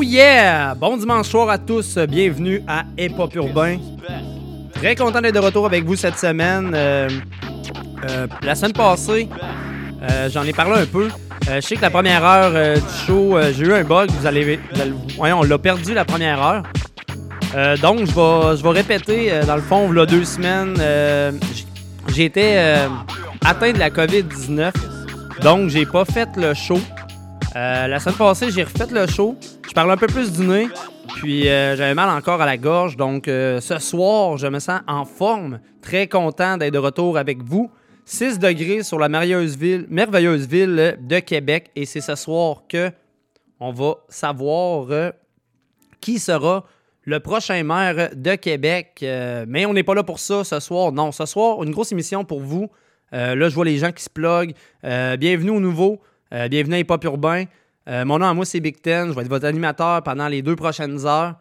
Oh yeah! Bon dimanche soir à tous, bienvenue à Hip Hop Urbain. Très content d'être de retour avec vous cette semaine. Euh, euh, la semaine passée, euh, j'en ai parlé un peu. Je sais que la première heure du show, j'ai eu un bug. Vous allez, vous on l'a perdu la première heure. Donc, je vais, je vais répéter. dans le fond, a deux semaines, j'ai été atteint de la COVID-19. Donc, j'ai pas fait le show. La semaine passée, j'ai refait le show. Parle un peu plus du nez. Puis euh, j'avais mal encore à la gorge. Donc euh, ce soir, je me sens en forme. Très content d'être de retour avec vous. 6 degrés sur la merveilleuse ville, de Québec. Et c'est ce soir que on va savoir euh, qui sera le prochain maire de Québec. Mais on n'est pas là pour ça ce soir. Non, ce soir, une grosse émission pour vous. Là, je vois les gens qui se pluguent. Bienvenue aux nouveaux. Bienvenue à Hip Urbain. Euh, mon nom à moi, c'est Big Ten. Je vais être votre animateur pendant les deux prochaines heures.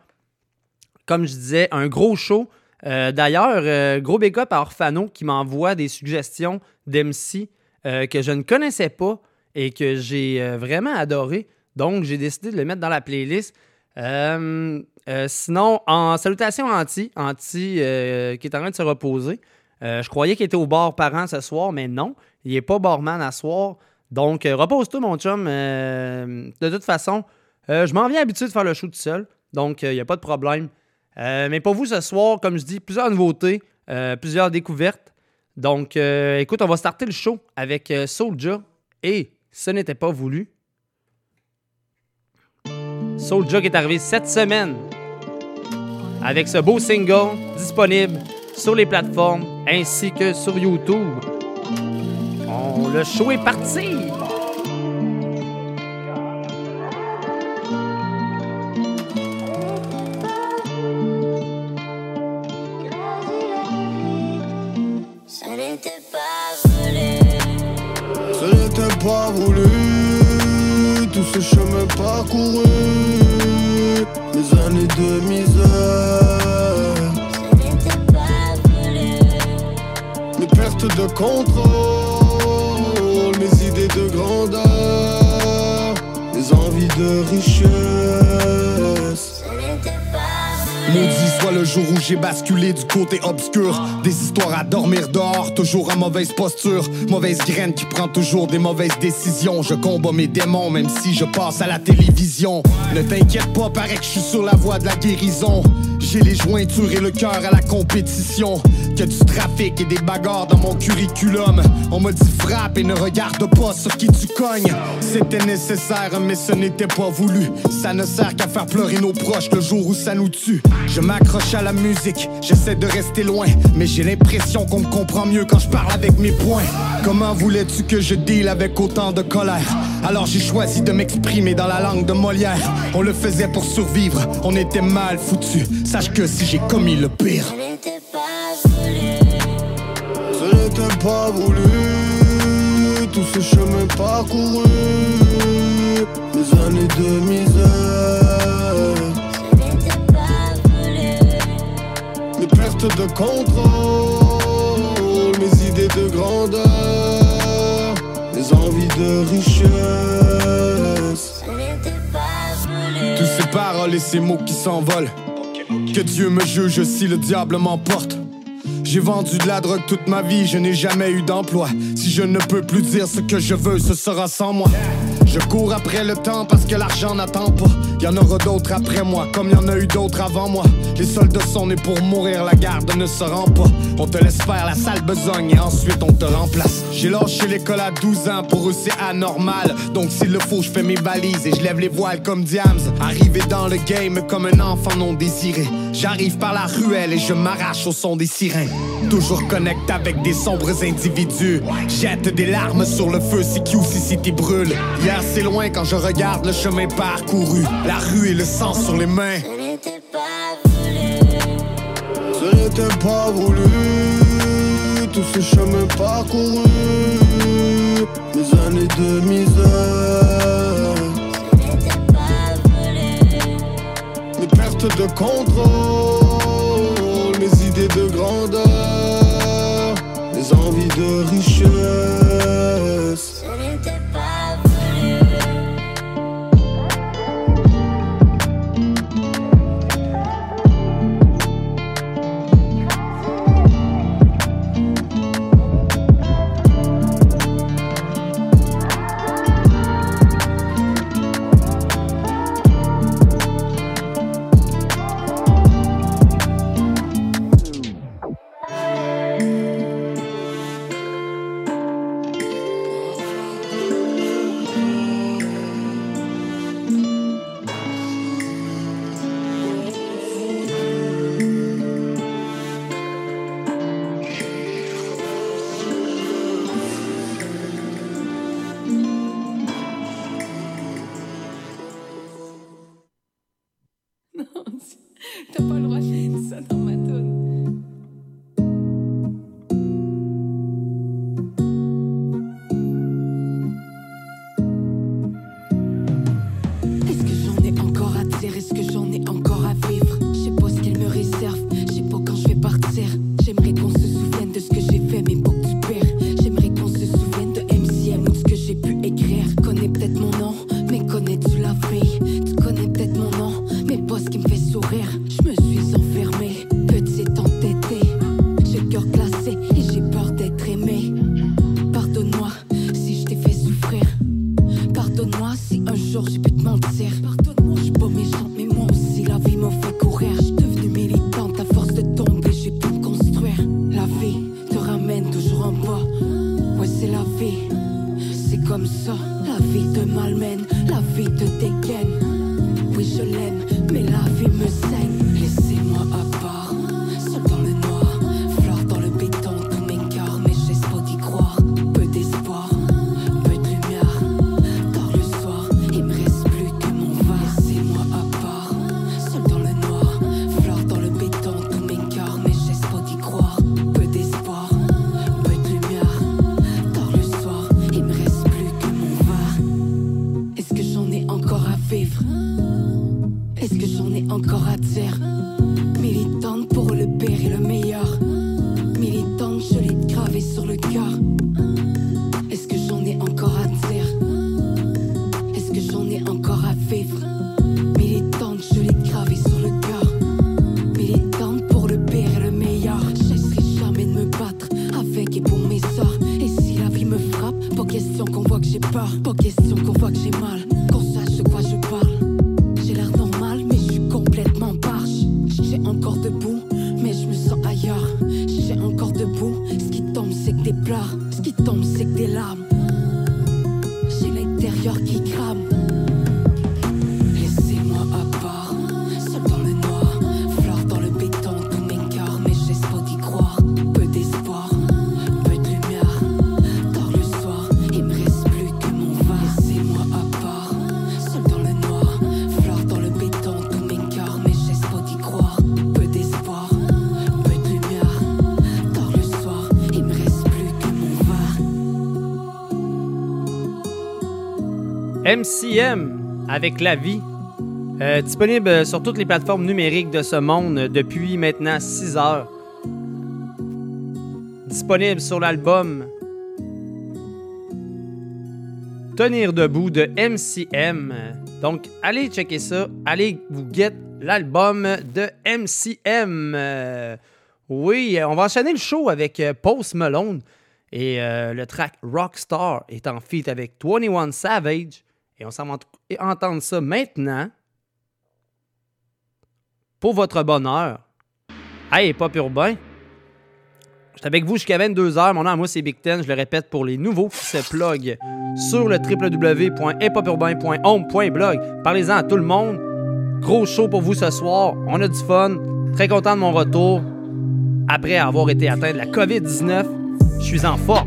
Comme je disais, un gros show. Euh, D'ailleurs, euh, gros big up à Orfano qui m'envoie des suggestions d'MC que je ne connaissais pas et que j'ai vraiment adoré. Donc, j'ai décidé de le mettre dans la playlist. Sinon, en salutations à Anti, Anti qui est en train de se reposer. Je croyais qu'il était au bar parent ce soir, mais non, il n'est pas barman à soir. Donc, euh, repose-toi, mon chum. Euh, de toute façon, euh, je m'en viens habitué de faire le show tout seul. Donc, il n'y a pas de problème. Mais pour vous, ce soir, comme je dis, plusieurs nouveautés, plusieurs découvertes. Donc, écoute, on va starter le show avec Soulja. Et ce n'était pas voulu. Soulja qui est arrivé cette semaine avec ce beau single disponible sur les plateformes ainsi que sur YouTube. Le show est parti! Ça n'était pas voulu. Ce n'était pas voulu, tout ce chemin parcouru, mes années de misère, Ça n'était pas voulu. mes pertes de contrôle, mes envies de richesse. Maudit soit le jour où j'ai basculé du côté obscur. Des histoires à dormir dehors, toujours en mauvaise posture. Mauvaise graine qui prend toujours des mauvaises décisions. Je combats mes démons même si je passe à la télévision. Ne t'inquiète pas, paraît que je suis sur la voie de la guérison. J'ai les jointures et le cœur à la compétition Que du trafic et des bagarres dans mon curriculum. On m'a dit frappe et ne regarde pas sur qui tu cognes. C'était nécessaire mais ce n'était pas voulu. Ça ne sert qu'à faire pleurer nos proches le jour où ça nous tue. Je m'accroche à la musique, j'essaie de rester loin Mais j'ai l'impression qu'on me comprend mieux quand je parle avec mes poings. Comment voulais-tu que je deal avec autant de colère? Alors j'ai choisi de m'exprimer dans la langue de Molière On le faisait pour survivre, on était mal foutu Sache que si j'ai commis le pire Ça n'était pas voulu. Ce n'était pas voulu, tout ce chemin parcouru, mes années de misère. Ça n'était pas voulu. Mes pertes de contrôle, mes envies de richesse. Tous ces paroles et ces mots qui s'envolent. Que Dieu me juge si le diable m'emporte. J'ai vendu de la drogue toute ma vie, je n'ai jamais eu d'emploi. Si je ne peux plus dire ce que je veux, ce sera sans moi. Je cours après le temps parce que l'argent n'attend pas. Y en aura d'autres après moi, comme y en a eu d'autres avant moi. Les soldats sont nés pour mourir, la garde ne se rend pas. On te laisse faire la sale besogne et ensuite on te remplace. J'ai lâché l'école à 12 ans, pour eux c'est anormal. Donc s'il le faut, je fais mes valises et je lève les voiles comme Diams. Arrivé dans le game comme un enfant non désiré. J'arrive par la ruelle et je m'arrache au son des sirènes. Toujours connecté avec des sombres individus. Jette des larmes sur le feu, si City brûle. Hier c'est loin quand je regarde le chemin parcouru. La rue et le sang sur les mains. Ce n'était pas voulu. Ce n'était pas voulu. Tous ces chemins parcourus. Des années de misère. Ce n'était pas voulu. Mes pertes de contrôle. Mes idées de grandeur. Mes envies de richesse. encore à MCM avec la vie. Euh, disponible sur toutes les plateformes numériques de ce monde depuis maintenant 6 heures. Disponible sur l'album Tenir debout de MCM. Donc, allez checker ça. Allez vous get l'album de MCM. Euh, oui, on va enchaîner le show avec euh, Post Malone. Et le track Rockstar est en feat avec 21 Savage. Et on s'en va entendre ça maintenant pour votre bonheur. Hey, Pop Urbain. J'étais avec vous jusqu'à 22h. Mon nom moi, c'est Big Ten. Je le répète pour les nouveaux qui se pluguent sur le www.hiphopurbain.home.blog. Parlez-en à tout le monde. Gros show pour vous ce soir. On a du fun. Très content de mon retour. Après avoir été atteint de la COVID-19, je suis en forme.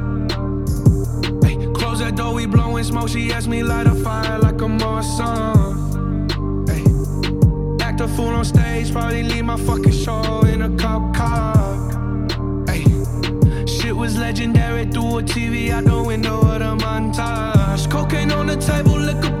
Close door, we blowing smoke. She asked me light a fire like a Marsan. Hey, act a fool on stage, probably leave my fucking show in a cop car. Hey, shit was legendary through a TV out the window of the montage. Cocaine on the table, liquor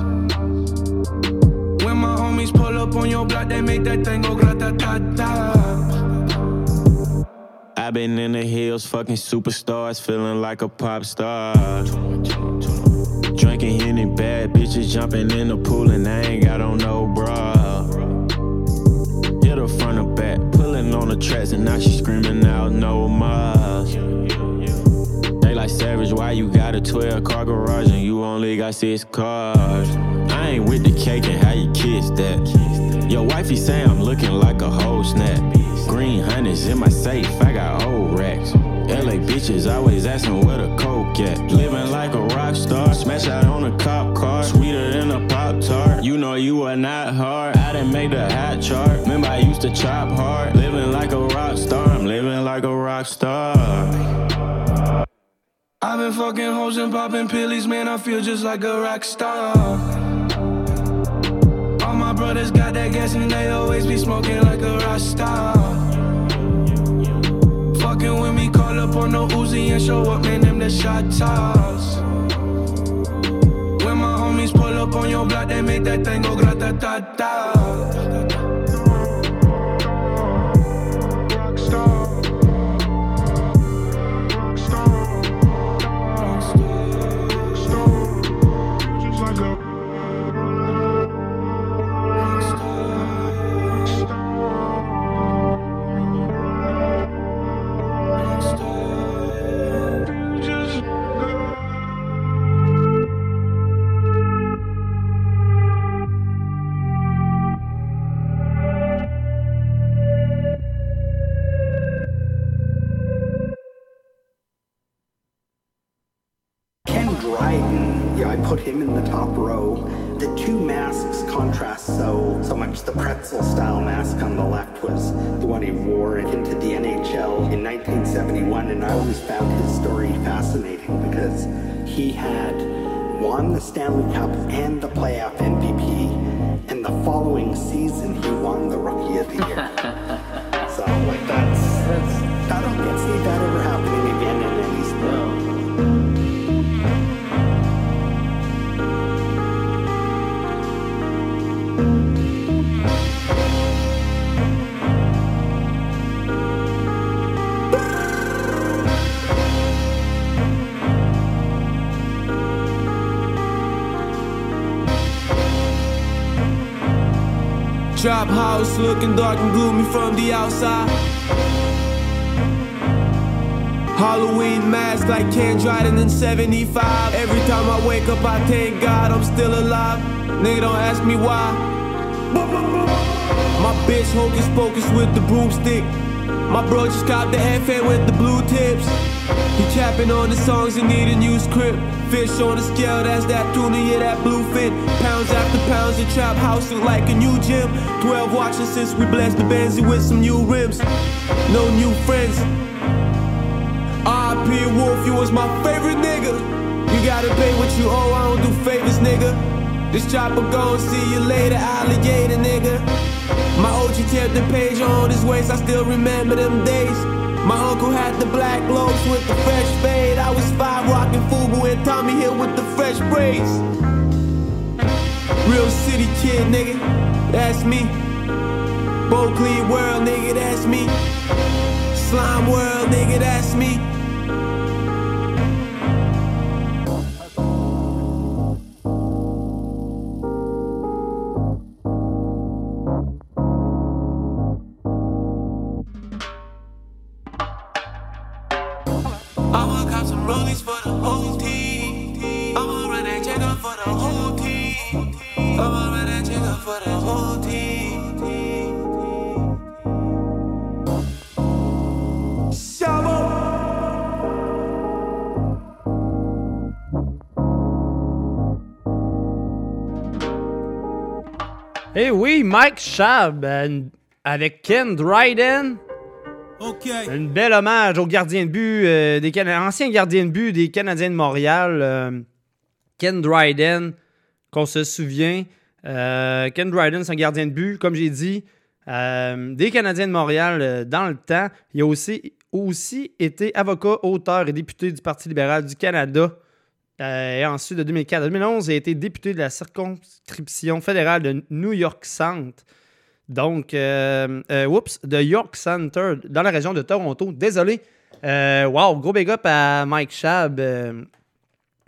Homies pull up on your block, they make that thing go ta. I've been in the hills, fucking superstars, feeling like a pop star. Drinking any bad bitches, jumping in the pool, and I ain't got on no bra. Hit her front or back, pulling on the tracks, and now she screaming out no more. They like savage, why you got a 12 car garage and you only got six cars? Ain't with the cake and how you kiss that. Your wifey say I'm looking like a whole snap. Green hundreds in my safe, I got old racks. LA bitches always asking where the coke at. Living like a rock star, smash out on a cop car, sweeter than a pop tart. You know you are not hard. I didn't make the hot chart. Remember I used to chop hard. Living like a rock star, I'm living like a rock star. I've been fucking hoes and popping pillies, man. I feel just like a rock star. Brothers got that gas and they always be smoking like a rock star. Fucking with me, call up on no Uzi and show up, man. Them the shot toss. When my homies pull up on your block, they make that thing go grata ta ta. Trap house looking dark and gloomy from the outside. Halloween mask like Ken Dryden in 75. Every time I wake up, I thank God I'm still alive. Nigga, don't ask me why. My bitch hocus pocus with the broomstick. My bro just copped the FM with the blue tips. He capping on the songs and need a new script. Fish on the scale, that's that tuna, yeah, that bluefin. Pounds after pounds, the trap house look like a new gym. 12 watching since we blessed the Benzie with some new rims. No new friends. R.I.P. Wolf, you was my favorite nigga. You gotta pay what you owe, I don't do favors, nigga. This chopper gon' see you later, alligator, nigga. My OG kept the page on his waist, I still remember them days. My uncle had the black loaves with the fresh fade. I was five rocking Fubu and Tommy Hill with the fresh braids. Real city kid, nigga, that's me. Bokley world, nigga, that's me. Slime world, nigga, that's me. Mike Shab euh, avec Ken Dryden. Ok. Une belle hommage au gardien de but, euh, des Cana- ancien gardien de but des Canadiens de Montréal, euh, Ken Dryden, qu'on se souvient. Euh, Ken Dryden, c'est un gardien de but, comme j'ai dit, des Canadiens de Montréal dans le temps. Il a aussi, aussi été avocat, auteur et député du Parti libéral du Canada. Euh, et ensuite, de 2004 à 2011, il a été député de la circonscription fédérale de New York Centre. Donc, euh, euh, oups, de York Center, dans la région de Toronto. Désolé. Euh, wow, gros big up à Mike Shab,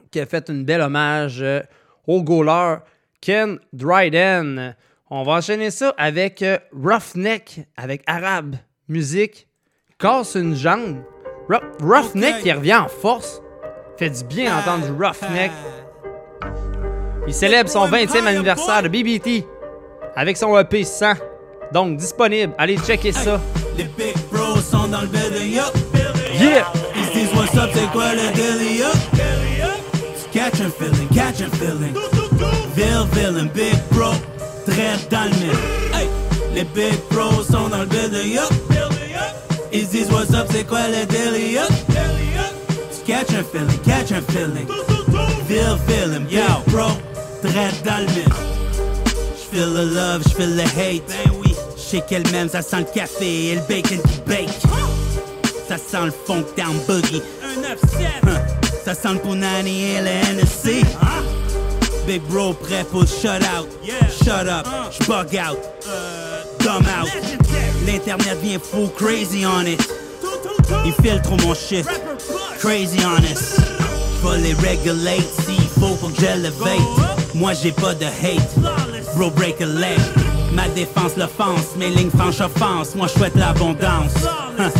qui a fait une belle hommage au goaler Ken Dryden. On va enchaîner ça avec Roughneck, avec Arabe Musique. Casse une jambe. Roughneck qui revient en force. Fait du bien entendre du Roughneck. Il célèbre son 20e anniversaire de BBT avec son EP 100. Donc, disponible. Allez checker ça. Les big bros sont dans le building, yup. Yeah! Ils se disent what's up, c'est quoi le daily, yup. Catch un feeling, catch un feeling. Ville, villain, big bro, très dans le mille. Hey, les big bros sont dans le building, yup. Ils se disent what's up, c'est quoi le daily, yup. Catch un feeling, catch un feeling. Ville, villain, big bro, très dans le. J'feel the love, j'feel the hate. Ben oui. J'sais qu'elle m'aime, ça sent le café et le bacon qui bake. Ça sent le funk down boogie. Un 9-7. Ça sent le punani et le NSC. Big bro prêt pour le shut out. Shut up, j'bug out. Dumb out. L'internet vient fou, crazy on it. Il filtre mon shit. Crazy honest. J'vais les regulate s'il faut pour que j'élevate. Moi j'ai pas de hate. Bro break a leg. Ma défense l'offense, mes lignes franches offense. Moi je souhaite l'abondance. Huh.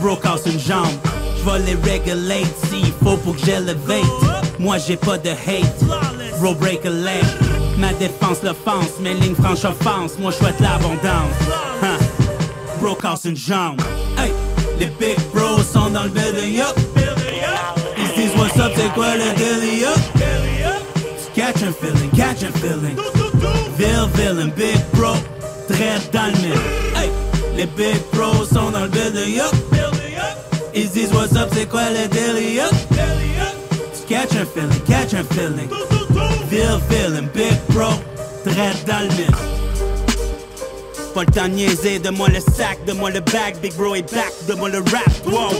Bro casse une jambe. J'vais les regulate s'il faut pour que j'élevate. Moi j'ai pas de hate. Bro break a leg. Ma défense l'offense, mes lignes franches offense. Moi je l'abondance. Huh. Bro casse une jambe. Hey, les big bros sont dans le building, yup. Se disent what's up, le daily, yup. Catch un feeling, catch un feeling. Ville, villain, big bro, très dans. Hey, les big bros sont dans le building, se disent what's up, c'est quoi le daily, yup. Catch un feeling, catch un feeling. Ville, villain, big bro, très dans. Pas le temps de niaiser, de moi le sac, de moi le bag, Big Bro est back, de moi le rap, wow.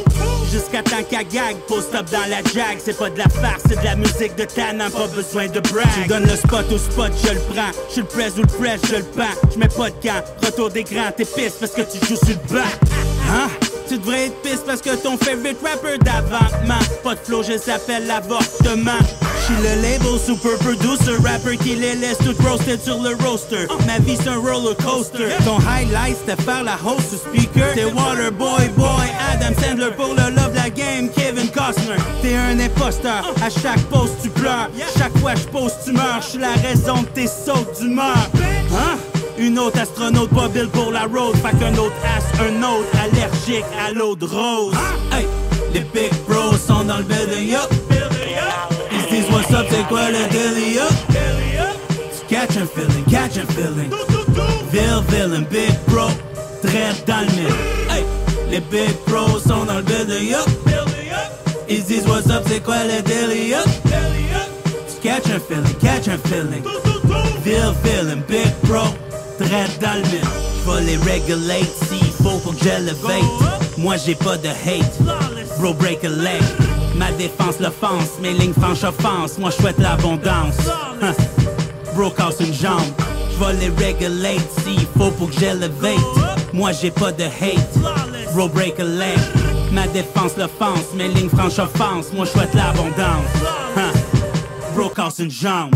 Jusqu'à temps qu'à gag, post up dans la jag, c'est pas de la farce, c'est de la musique de Tannant, pas besoin de brag. Tu donnes le spot au spot, je le prends, je le press ou le press, je le prends, je mets pas de camp, retour d'écran, t'es pisse parce que tu joues sur le bac. Hein? Tu devrais être pisse parce que ton favorite rapper d'avant. Pas de flow, je s'appelle l'avortement. Le label super producer, rapper qui les laisse tout roasted sur le roaster. Ma vie c'est un roller coaster. Ton highlight c'était faire la host speaker. T'es Waterboy Boy, Adam Sandler pour le love la game, Kevin Costner. T'es un imposteur, à chaque post tu pleures. Chaque fois je pose tu meurs, j'suis la raison de tes sautes d'humeur. Hein? Une autre astronaute pas build pour la road, fait qu'un autre as, un autre allergique à l'eau de rose. Hey, les big bros sont dans le building, yup. What's up, c'est quoi le yup. Catch un feeling, catch un feeling. Ville, villain, big bro, très dans le. Hey, les big bros sont dans le building, yup. Ils se disent what's up, c'est quoi le yup. Catch un feeling, catch un feeling. Ville, villain, big bro, très dans le les regulate s'il faut pour que j'élevate. Moi j'ai pas de hate, bro break a leg. Ma défense l'offense, mes lignes franches offense. Moi je souhaite l'abondance. Hein. Bro une jambe, je vais les regulate s'il faut pour que j'élevate. Moi j'ai pas de hate, bro break a leg. Ma défense l'offense, mes lignes franches offense. Moi je souhaite l'abondance. Hein. Bro une jambe.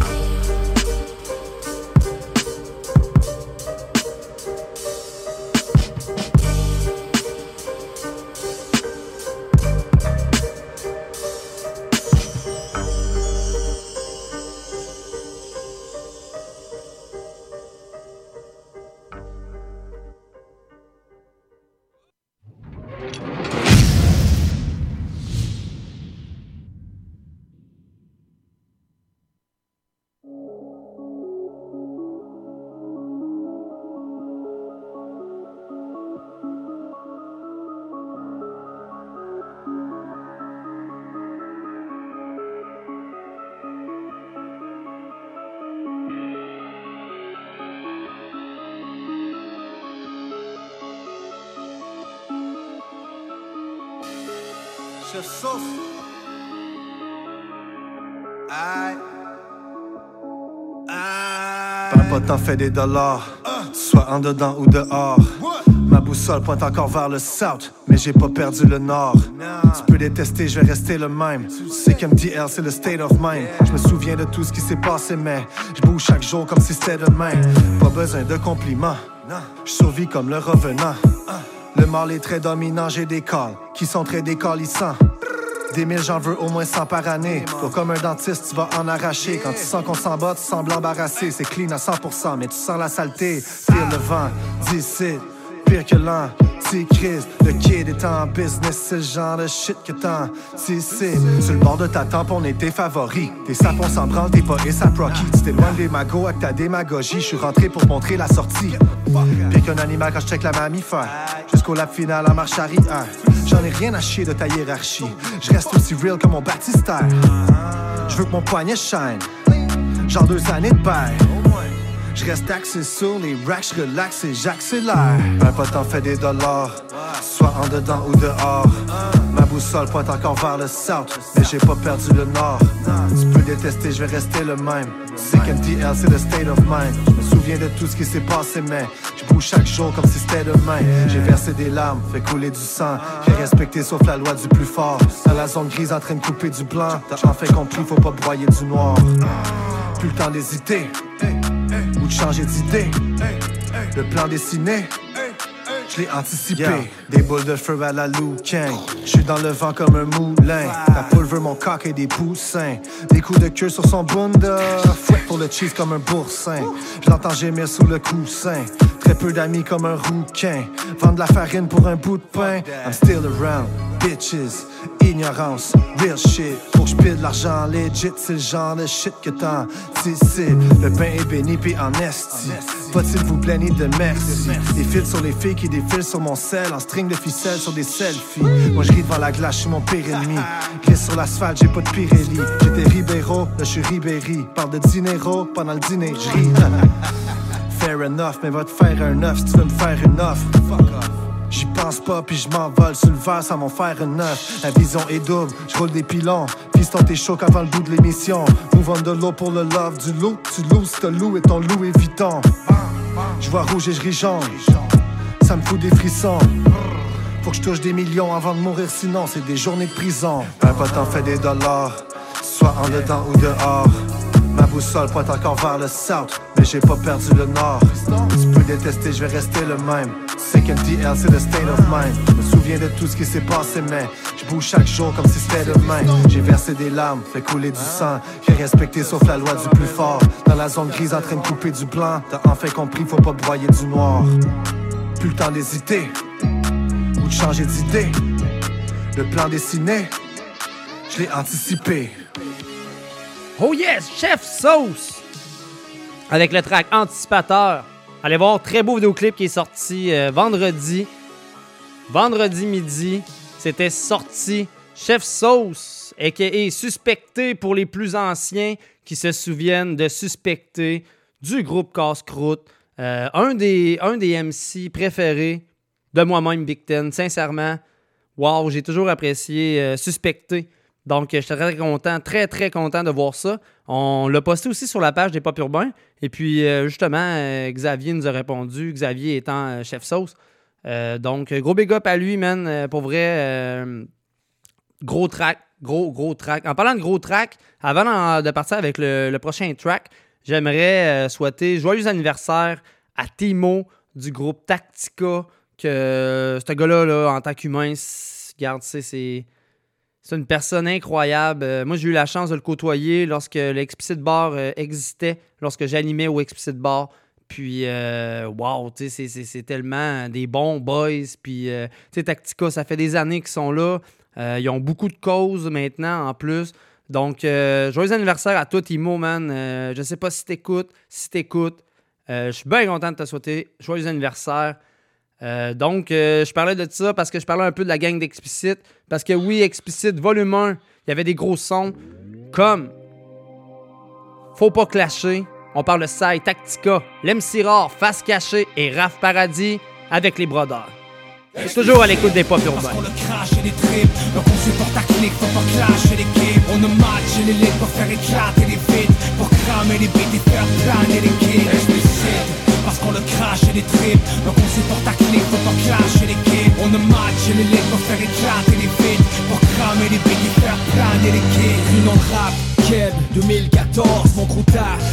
T'en fait des dollars, soit en dedans ou dehors. Ma boussole pointe encore vers le south, mais j'ai pas perdu le nord. Tu peux détester, je vais rester le même. C'est qu'MTL, c'est le state of mind. Je me souviens de tout ce qui s'est passé, mais je bouge chaque jour comme si c'était demain. Pas besoin de compliments, je survis comme le revenant. Le mal est très dominant, j'ai des calls qui sont très décalissants. Des mille, j'en veux au moins 100 par année. Toi, comme un dentiste, tu vas en arracher. Quand tu sens qu'on s'en bat, tu sembles embarrassé. C'est clean à 100%, mais tu sens la saleté. Feel le vent, d'ici, pire que l'an. crise, le kid est en business, c'est le genre de shit que t'en si c'est Sur le bord de ta tempe, on est tes favoris. Tes sapons s'en branlent, t'es pas ASAP Rocky. Tu t'éloignes des magots avec ta démagogie. Je suis rentré pour montrer la sortie. Pire qu'un animal quand je check la mammifère. Jusqu'au lap final en marche arrière. J'en ai rien à chier de ta hiérarchie. Je reste aussi real que mon baptistère. Je veux que mon poignet shine. Genre deux années de paix. Je reste axé sur les racks, je relaxe et j'accélère. Un pote en fait des dollars, soit en dedans ou dehors. Ma boussole pointe encore vers le south, mais j'ai pas perdu le nord. Tu peux détester, je vais rester le même. C'est qu'MTL, c'est le state of mind. Je me souviens de tout ce qui s'est passé, mais je bouge chaque jour comme si c'était demain. J'ai versé des larmes, fait couler du sang. J'ai respecté sauf la loi du plus fort. Dans la zone grise en train de couper du blanc. T'as enfin compris, faut pas broyer du noir. Plus le temps d'hésiter de changer d'idée. Le plan dessiné, je l'ai anticipé. Des boules de feu à la Lou Kang. Je suis dans le vent comme un moulin. La poule veut mon coq et des poussins. Des coups de queue sur son bunda. Fouette pour le cheese comme un boursin. Je l'entends gémir sous le coussin. Très peu d'amis comme un rouquin. Vendre la farine pour un bout de pain. I'm still around, bitches. Ignorance, real shit. Faut que de l'argent legit, c'est le genre de shit que t'anticipes. Le pain est béni pis en esti. Pas s'il vous plaît ni de merci. Des fils sur les filles qui défilent sur mon sel. En string de ficelle sur des selfies. Moi je ris devant la glace, je suis mon pire ennemi. Glisse sur l'asphalte, j'ai pas de Pirelli. J'étais Ribeiro, là je suis Ribéry. Parle de dinero pendant le dîner, je ris. Fair enough, mais va te faire un œuf si tu veux me faire une offre. J'y pense pas, puis je m'envole sur le verre sans m'en faire un neuf. La vision est double, je roule des pilons. Piston t'es chaud avant le bout de l'émission. On de l'eau pour le love du loup. Tu loues t'as loup et ton loup viton. Je vois rouge et je ris jaune. Ça me fout des frissons. Faut que je touche des millions avant de mourir, sinon c'est des journées de prison. Un pote en fait des dollars, soit en dedans ou dehors. Ma boussole pointe encore vers le south, mais j'ai pas perdu le nord. Tu peux détester, je vais rester le même. C'est qu'MTL, c'est le state of mind. Je me souviens de tout ce qui s'est passé, mais je bouge chaque jour comme si c'était demain. J'ai versé des larmes, fait couler du sang. J'ai respecté sauf la loi du plus fort. Dans la zone grise en train de couper du blanc. T'as enfin compris, faut pas broyer du noir. Plus le temps d'hésiter ou de changer d'idée. Le plan dessiné, je l'ai anticipé. Oh yes, Chef Sauce! Avec le track Anticipateur. Allez voir, très beau vidéoclip qui est sorti euh, vendredi. Vendredi midi, c'était sorti. Chef Sauce, a.k.a. Suspecté pour les plus anciens qui se souviennent de Suspecté du groupe Casse-Croûte. Euh, un, des, un MC préférés de moi-même, Big. Sincèrement, wow, j'ai toujours apprécié euh, Suspecté. Donc, j'étais très content, très, très content de voir ça. On l'a posté aussi sur la page des Pop Urbains. Et puis, euh, justement, euh, Xavier nous a répondu, Xavier étant euh, chef sauce. Donc, gros big up à lui, man. Pour vrai, gros track, gros, gros track. En parlant de gros track, avant de partir avec le, prochain track, j'aimerais souhaiter joyeux anniversaire à Timo du groupe Tactica. Que ce gars-là, là, en tant qu'humain, regarde, c'est- c'est. Une personne incroyable. Euh, moi, j'ai eu la chance de le côtoyer lorsque l'Explicit Bar euh, existait, lorsque j'animais au Explicit Bar. Puis, euh, wow, c'est- tellement des bons boys. Puis, euh, tu Tactica, ça fait des années qu'ils sont là. Ils ont beaucoup de causes maintenant en plus. Donc, joyeux anniversaire à toi, Timo, man. Je sais pas si t'écoutes. Si t'écoutes, je suis bien content de te souhaiter joyeux anniversaire. Euh, donc, euh, je parlais de ça parce que je parlais un peu de la gang d'Explicit. Parce que oui, Explicit, volume 1, il y avait des gros sons comme Faut pas clasher. On parle de Sai, Tactica, l'MC Rare, Face Cachée et Raph Paradis avec les. C'est toujours à l'écoute des pop urbains. On. Explicite, qu'on le crache et les tripes, donc on supporte ta clique, faut pas clasher l'équipe. On ne match les ligues pour faire éclater les vides, pour cramer les beats et faire planer les kids. Une rap, Keb 2014, mon crew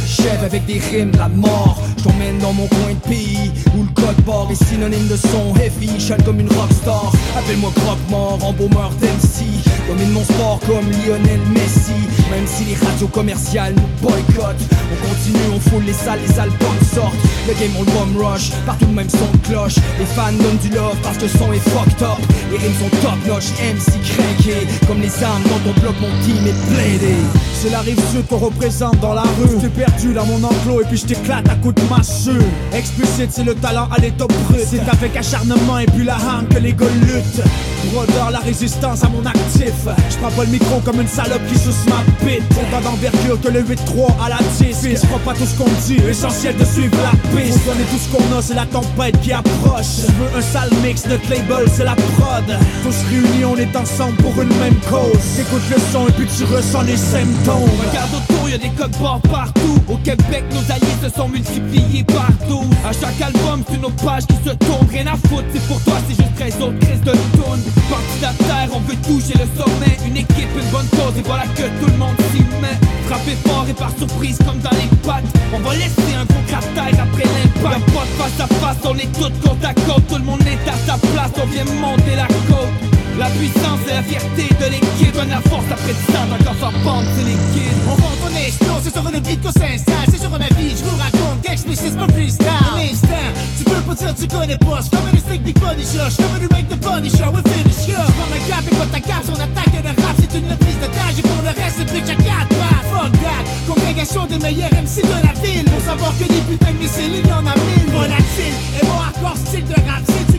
chef avec des rimes la mort. Je t'emmène dans mon coin de pays où le code barre est synonyme de son heavy. Chante comme une rockstar, appelle-moi croque-mort, embaumeur d'MC. Domine mon sport comme Lionel Messi. Même si les radios commerciales nous boycottent, on continue, on foule les salles, les albums sortent. Le game on le bomb rush, partout même son cloche. Les fans donnent du love parce que son est fucked up. Les rimes sont top notch, MC craqué. Comme les armes dans ton bloc, mon team est bladé. C'est la rive sud qu'on représente dans la rue. J't'ai perdu dans mon enclos et puis je t'éclate à coups de massue. Explicite, c'est le talent à l'état brut. C'est avec acharnement et puis la hang que les gars luttent. Brodeur, la résistance à mon actif. Je prends pas le micro comme une salope qui suce ma bite. Autant d'envergure que le 8-3 à la 10. Je crois pas tout ce qu'on dit, essentiel de suivre la piste. Pour donner tout ce qu'on a, c'est la tempête qui approche. Je veux un sale mix, notre label c'est la prod. Tous réunis, on est ensemble pour une même cause. Écoute le son et puis tu ressens les symptômes. Regarde autour, y a des codes barres partout. Au Québec, nos alliés se sont multipliés partout. À chaque album, c'est une autre page qui se tourne. Rien à foutre, c'est pour toi, c'est juste 13 autres crises de tune. Parti de la terre, on veut toucher le sommet. Une équipe, une bonne cause, et voilà que tout le monde s'y met. Frapper fort et par surprise, comme dans les pattes. On va laisser un gros cratère après l'impact. Pas face à face, on est tous côte à côte. Tout le monde est à sa place, on vient monter la côte. La puissance et la fierté de l'équipe Donne la force après 10 ans quand ça pente c'est kids On rentre, on explose, c'est sur une beat qu'on s'installe C'est sur ma vie, je vous raconte qu'explicite c'est pas freestyle. Un instant, tu peux pas dire tu connais pas. C'est comme une stick Big Show, je comme une remake de Punisher We finish ya Prends ma cape et pas ta cape, son attaque de rap C'est une prise de tâche. Et pour le reste c'est bitch à 4 pattes. Fuck that, congrégation des meilleurs MC de la ville. Pour savoir que des putains de missiles, il y en a mille. Volatile, et mon hardcore style de rap Si tu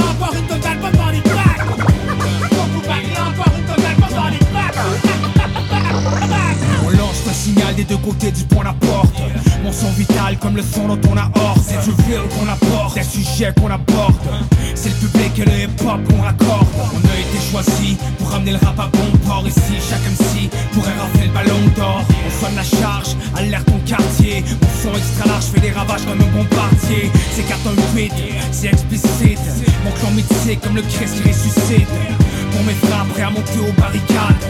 encore une totale pas dans les un signal des deux côtés du point la porte Mon son vital comme le son dont on a hors C'est du real qu'on apporte, des sujets qu'on aborde. C'est le public et le hip-hop qu'on raccorde. On a été choisi pour ramener le rap à bon port Ici. Chaque MC pourrait rafler le ballon d'or. On sonne la charge, alerte ton quartier. Mon son extra large fait des ravages comme un bombardier C'est carton 8, c'est explicite. Mon clan mythique comme le Christ qui ressuscite. Pour mes frères prêts à monter aux barricades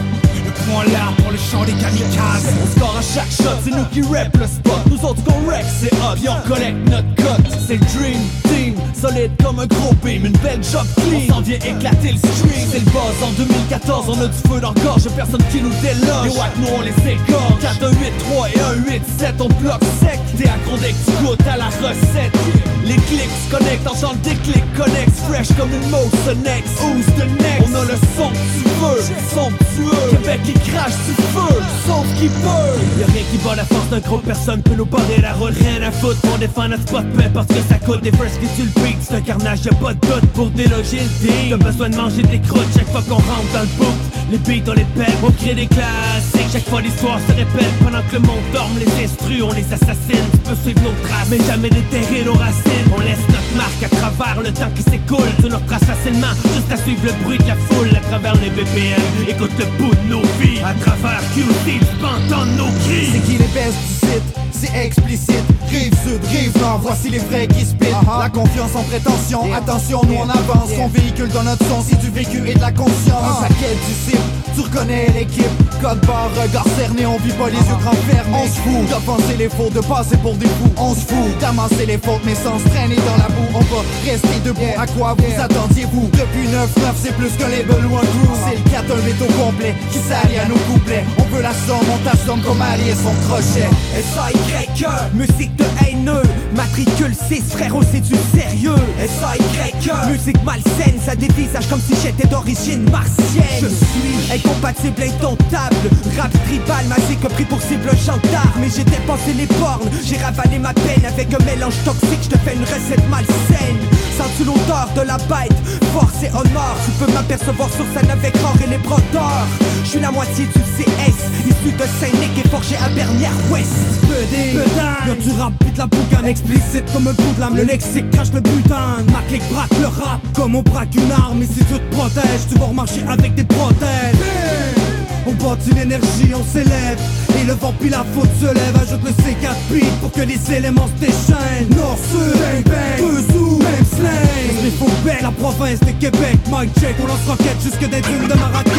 Là pour le chant des kamikazes On score à chaque shot, c'est nous qui rap le spot. Nous autres qu'on wreck, c'est hot, puis on collecte notre cote. C'est le Dream Team, solide comme un gros beam, une belle job clean. On s'en éclater le stream. C'est le buzz en 2014, on a du feu dans le gorge, personne qui nous déloge. Les wack, nous on les égorge. 4, 1, 8, 3 et 1, 8, 7, on bloque sec. T'es à dès tu goûtes à la recette. Les clics connectent, entend le déclic, connect, fresh comme une Motion X. Who's the next? On a le son que tu veux, somptueux. Québec qui crache du feu, sauf qui peut. Y'a rien qui bat la force d'un groupe, personne peut nous barrer la route. Rien à foutre, on défend notre spot, peu importe que ça coûte. Des first que tu le beat, c'est un carnage, y'a pas de doute pour déloger le deal. T'as besoin de manger des croûtes chaque fois qu'on rentre dans le book. Les beats, on les pète, on crée des classiques. Chaque fois l'histoire se répète pendant que le monde dorme. Les instrus, on les assassine. Tu peux suivre nos traces, mais jamais déterrer nos racines. On laisse notre marque à travers le temps qui s'écoule. Tu nous trace facilement, juste à suivre le bruit de la foule à travers les BPM. Écoute le bout de nos vies, à travers QT, entendre nos cris. C'est qui les baisse du site, c'est explicite. Rive sud, rive nord, voici les vrais qui spit. La confiance en prétention, attention, nous on avance. Qu'on véhicule dans notre son, c'est du vécu et de la conscience. À quel disciple, tu reconnais l'équipe. Code barre, regard cerné, on vit pas les yeux grands fermés. On se fout d'offenser les faux, de passer pour des fous. On se fout d'amasser les fautes, mais sans se traîner dans la boue. On va rester debout. À quoi vous attendiez-vous? Depuis 9-9, c'est plus qu'un label ou un crew. C'est le 4 un métaux complet qui s'allie à nos couplets. On veut la somme, on t'assomme comme allié son crochet. S.A.Y. Musique de haineux, matricule 6, frérot, c'est du sérieux. S.A.Y. Musique malsaine, ça dévisage comme si j'étais d'origine martienne. Je suis incompatible, indomptable. Rap tribal, magique pris pour cible gendarme. Mais j'ai dépensé les bornes, j'ai ravalé ma peine avec un mélange toxique. Je te fais une recette malsaine. Sens-tu l'odeur de la bête? Force et honneur, tu peux m'apercevoir sur scène avec or et les bras d'or. Je suis la moitié du CS, issu de Saint-Nic et forgé à Bernière Ouest. Pedé, Y'a du rap, la boucane explicite comme un bout de lame. Le lexique crache le butin, ma clique braque le rap Comme on braque une arme. Et si tu te protèges Tu vas remarcher avec des protèges on bâtit l'énergie, on s'élève. Et le vent puis la faute se lève. Ajoute le C4 beat pour que les éléments se déchaînent. Nord, sud, bang bang, sous, même slang Les faux la province de Québec Mike check, on lance roquette jusque des dunes de Marrakech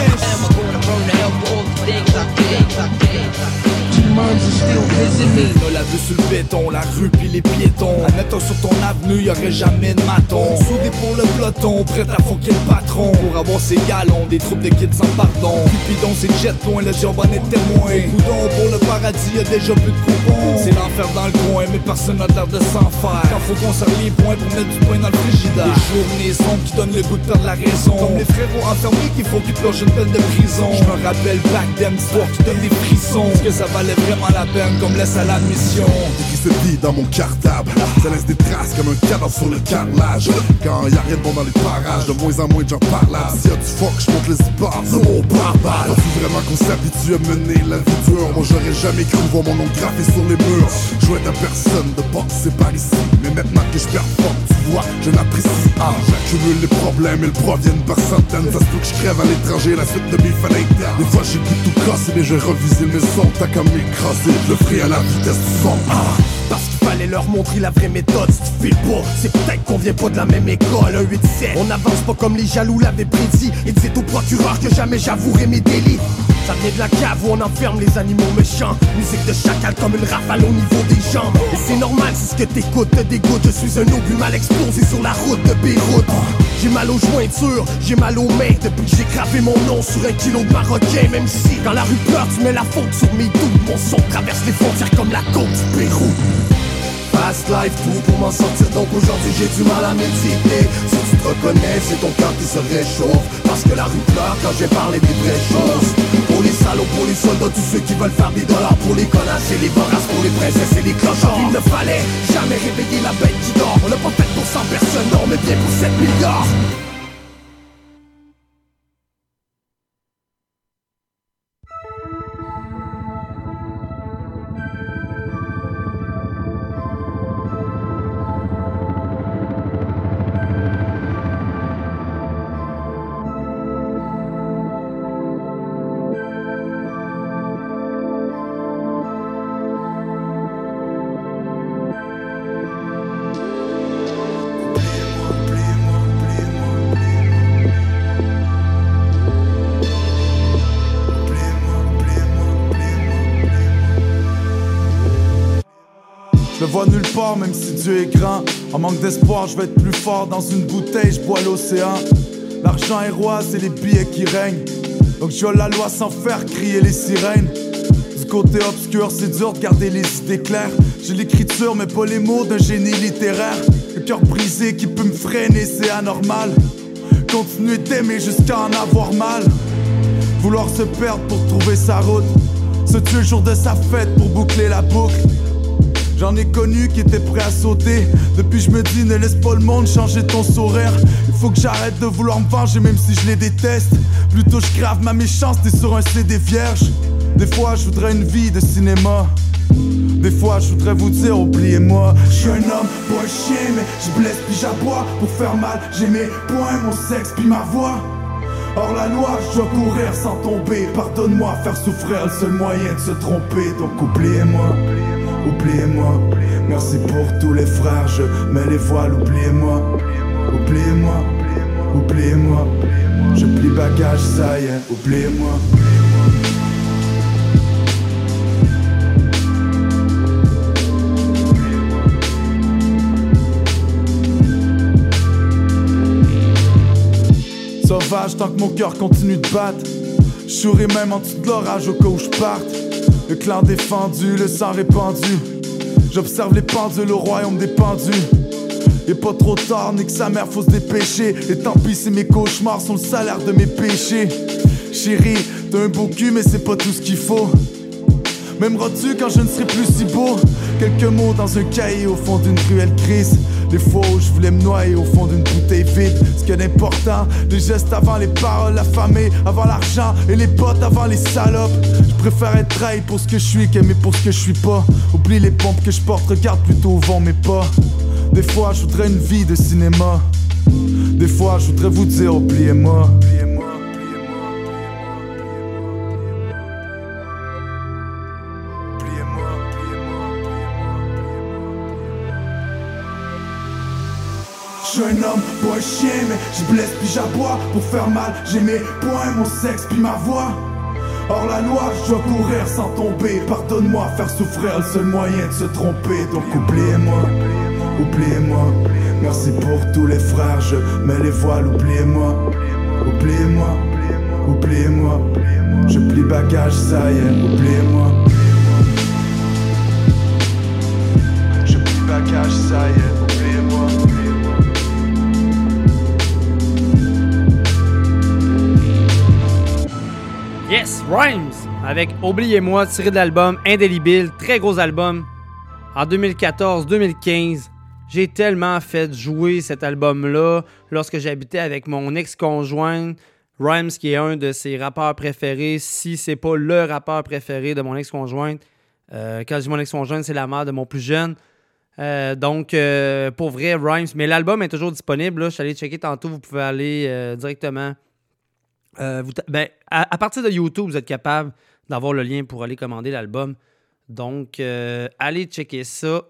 On l'a vu sur le béton, la rue puis les piétons. Admettons sur ton avenue, y'aurait jamais de maton. Soudé pour le peloton, prêt à foquer le patron. Pour avoir ses galons, des troupes de kids sans pardon. Cupidon c'est jet loin, le en est témoin Coudon pour le paradis, y'a déjà plus de coupons. C'est l'enfer dans le coin, mais personne n'a l'air de s'en faire. Quand faut qu'on serre les points pour mettre du pain dans le frigidaire. Les journées sombres qui donnent le goût de perdre la raison. Comme les frérots enfermés qu'il faut qu'ils plongent une peine de prison. Je me rappelle back histoires qui donnent des frissons. Est-ce que ça valait vraiment la peine comme laisse à l'admission. Qui se dit dans mon cartable. Ça laisse des traces comme un cadavre sur le carrelage. Quand y a rien de bon dans les parages De moins en moins de gens parlables S'il y a du fuck, je monte les spots C'est mon barbare Faut vraiment qu'on s'habitue à mener la vie dure? Moi j'aurais jamais cru voir mon nom gravé sur les murs. Jouer à personne de passer par ici. Mais maintenant que je performe, je n'apprécie pas. J'accumule les problèmes, ils proviennent par centaines. Ça se que je crève à l'étranger, la suite de mes l'interne Des fois j'ai goût tout casser, mais je reviser mes sons T'as qu'à m'écraser, je le ferai à la vitesse du son Ah. Fallait leur montrer la vraie méthode Si tu c'est peut-être qu'on vient pas de la même école Un 8-7, on avance pas comme les jaloux l'avaient prédit. Et dites au procureur que jamais j'avouerai mes délits. Ça vient de la cave où on enferme les animaux méchants. Musique de chacal comme une rafale au niveau des jambes. Et c'est normal si ce que t'écoutes te dégoûte Je suis un obus mal explosé sur la route de Beyrouth. J'ai mal aux jointures, j'ai mal aux mains. Depuis que j'ai gravé mon nom sur un kilo de marocain Même si quand la rue pleure tu mets la faute sur mes doutes Mon son traverse les frontières comme la côte du Pérou Fast life, tout pour m'en sortir. Donc aujourd'hui j'ai du mal à m'exciter Si tu te reconnais, c'est ton cœur qui se réchauffe. Parce que la rue pleure quand j'ai parlé des vraies choses. Pour les salauds, pour les soldats, tous ceux qui veulent faire des dollars Pour les connasses et les voraces, pour les princesses et les clochards. Il ne fallait jamais réveiller la bête qui dort. On l'a pas fait pour 100 personnes, non mais bien pour 7 milliards même si Dieu est grand. En manque d'espoir, je vais être plus fort. Dans une bouteille, je bois l'océan. L'argent est roi, c'est les billets qui règnent. Donc je la loi sans faire crier les sirènes. Du côté obscur, c'est dur de garder les idées claires. J'ai l'écriture, mais pas les mots d'un génie littéraire. Le cœur brisé qui peut me freiner, c'est anormal. Continuer d'aimer jusqu'à en avoir mal. Vouloir se perdre pour trouver sa route. Se tuer le jour de sa fête pour boucler la boucle. J'en ai connu qui étaient prêts à sauter. Depuis, je me dis, ne laisse pas le monde changer ton sourire. Il faut que j'arrête de vouloir me venger, même si je les déteste. Plutôt, je grave ma méchanceté sur un CD vierge. Des fois, je voudrais une vie de cinéma. Des fois, je voudrais vous dire, oubliez-moi. Je suis un homme, pas un chien, mais je blesse puis j'aboie. Pour faire mal, j'ai mes points, mon sexe puis ma voix. Hors la loi, je dois courir sans tomber. Pardonne-moi, faire souffrir le seul moyen de se tromper. Donc oubliez-moi, oubliez-moi. Merci pour tous les frères, je mets les voiles, oubliez-moi, oubliez-moi, oubliez-moi. Je plie bagage, ça y est, oubliez-moi. Sauvage tant que mon cœur continue de battre. Je même en dessous de l'orage au cas où je parte. Le clan défendu, le sang répandu. J'observe les pendules au royaume des. Et pas trop tard, ni que sa mère faut se dépêcher. Et tant pis si mes cauchemars sont le salaire de mes péchés. Chérie, t'as un beau cul, mais c'est pas tout ce qu'il faut. M'aimeras-tu quand je ne serai plus si beau? Quelques mots dans un cahier au fond d'une cruelle crise. Les fois où je voulais me noyer au fond d'une bouteille vide. Ce qui est important, les gestes avant les paroles, la famille avant l'argent et les potes avant les salopes. Je préfère être trahi pour ce que je suis qu'aimer pour ce que je suis pas. Oublie les pompes que je porte, regarde plutôt au vent mes pas. Des fois, je voudrais une vie de cinéma. Des fois, je voudrais vous dire, oubliez-moi. Je suis un homme, pas un chien, mais je blesse puis j'aboie. Pour faire mal, j'ai mes points, mon sexe puis ma voix. Hors la loi, je dois courir sans tomber. Pardonne-moi, faire souffrir le seul moyen de se tromper. Donc oubliez-moi, oubliez-moi. Merci pour tous les frères, je mets les voiles, oubliez-moi. Oubliez-moi, oubliez-moi. Je plie bagage, ça y est, oubliez-moi. Je plie bagage, ça y est, Yes, Rhymes avec Oubliez-moi, tiré de l'album Indélébile, très gros album. En 2014-2015, j'ai tellement fait jouer cet album-là lorsque j'habitais avec mon ex-conjoint. Rhymes, qui est un de ses rappeurs préférés, si c'est pas le rappeur préféré de mon ex-conjointe. Euh, quand je dis mon ex-conjointe, c'est la mère de mon plus jeune. Euh, donc, euh, pour vrai, Rhymes. Mais l'album est toujours disponible. Là. Je suis allé checker tantôt. Vous pouvez aller euh, directement. Euh, ben, à, partir de YouTube, vous êtes capable d'avoir le lien pour aller commander l'album. Donc, euh, allez checker ça.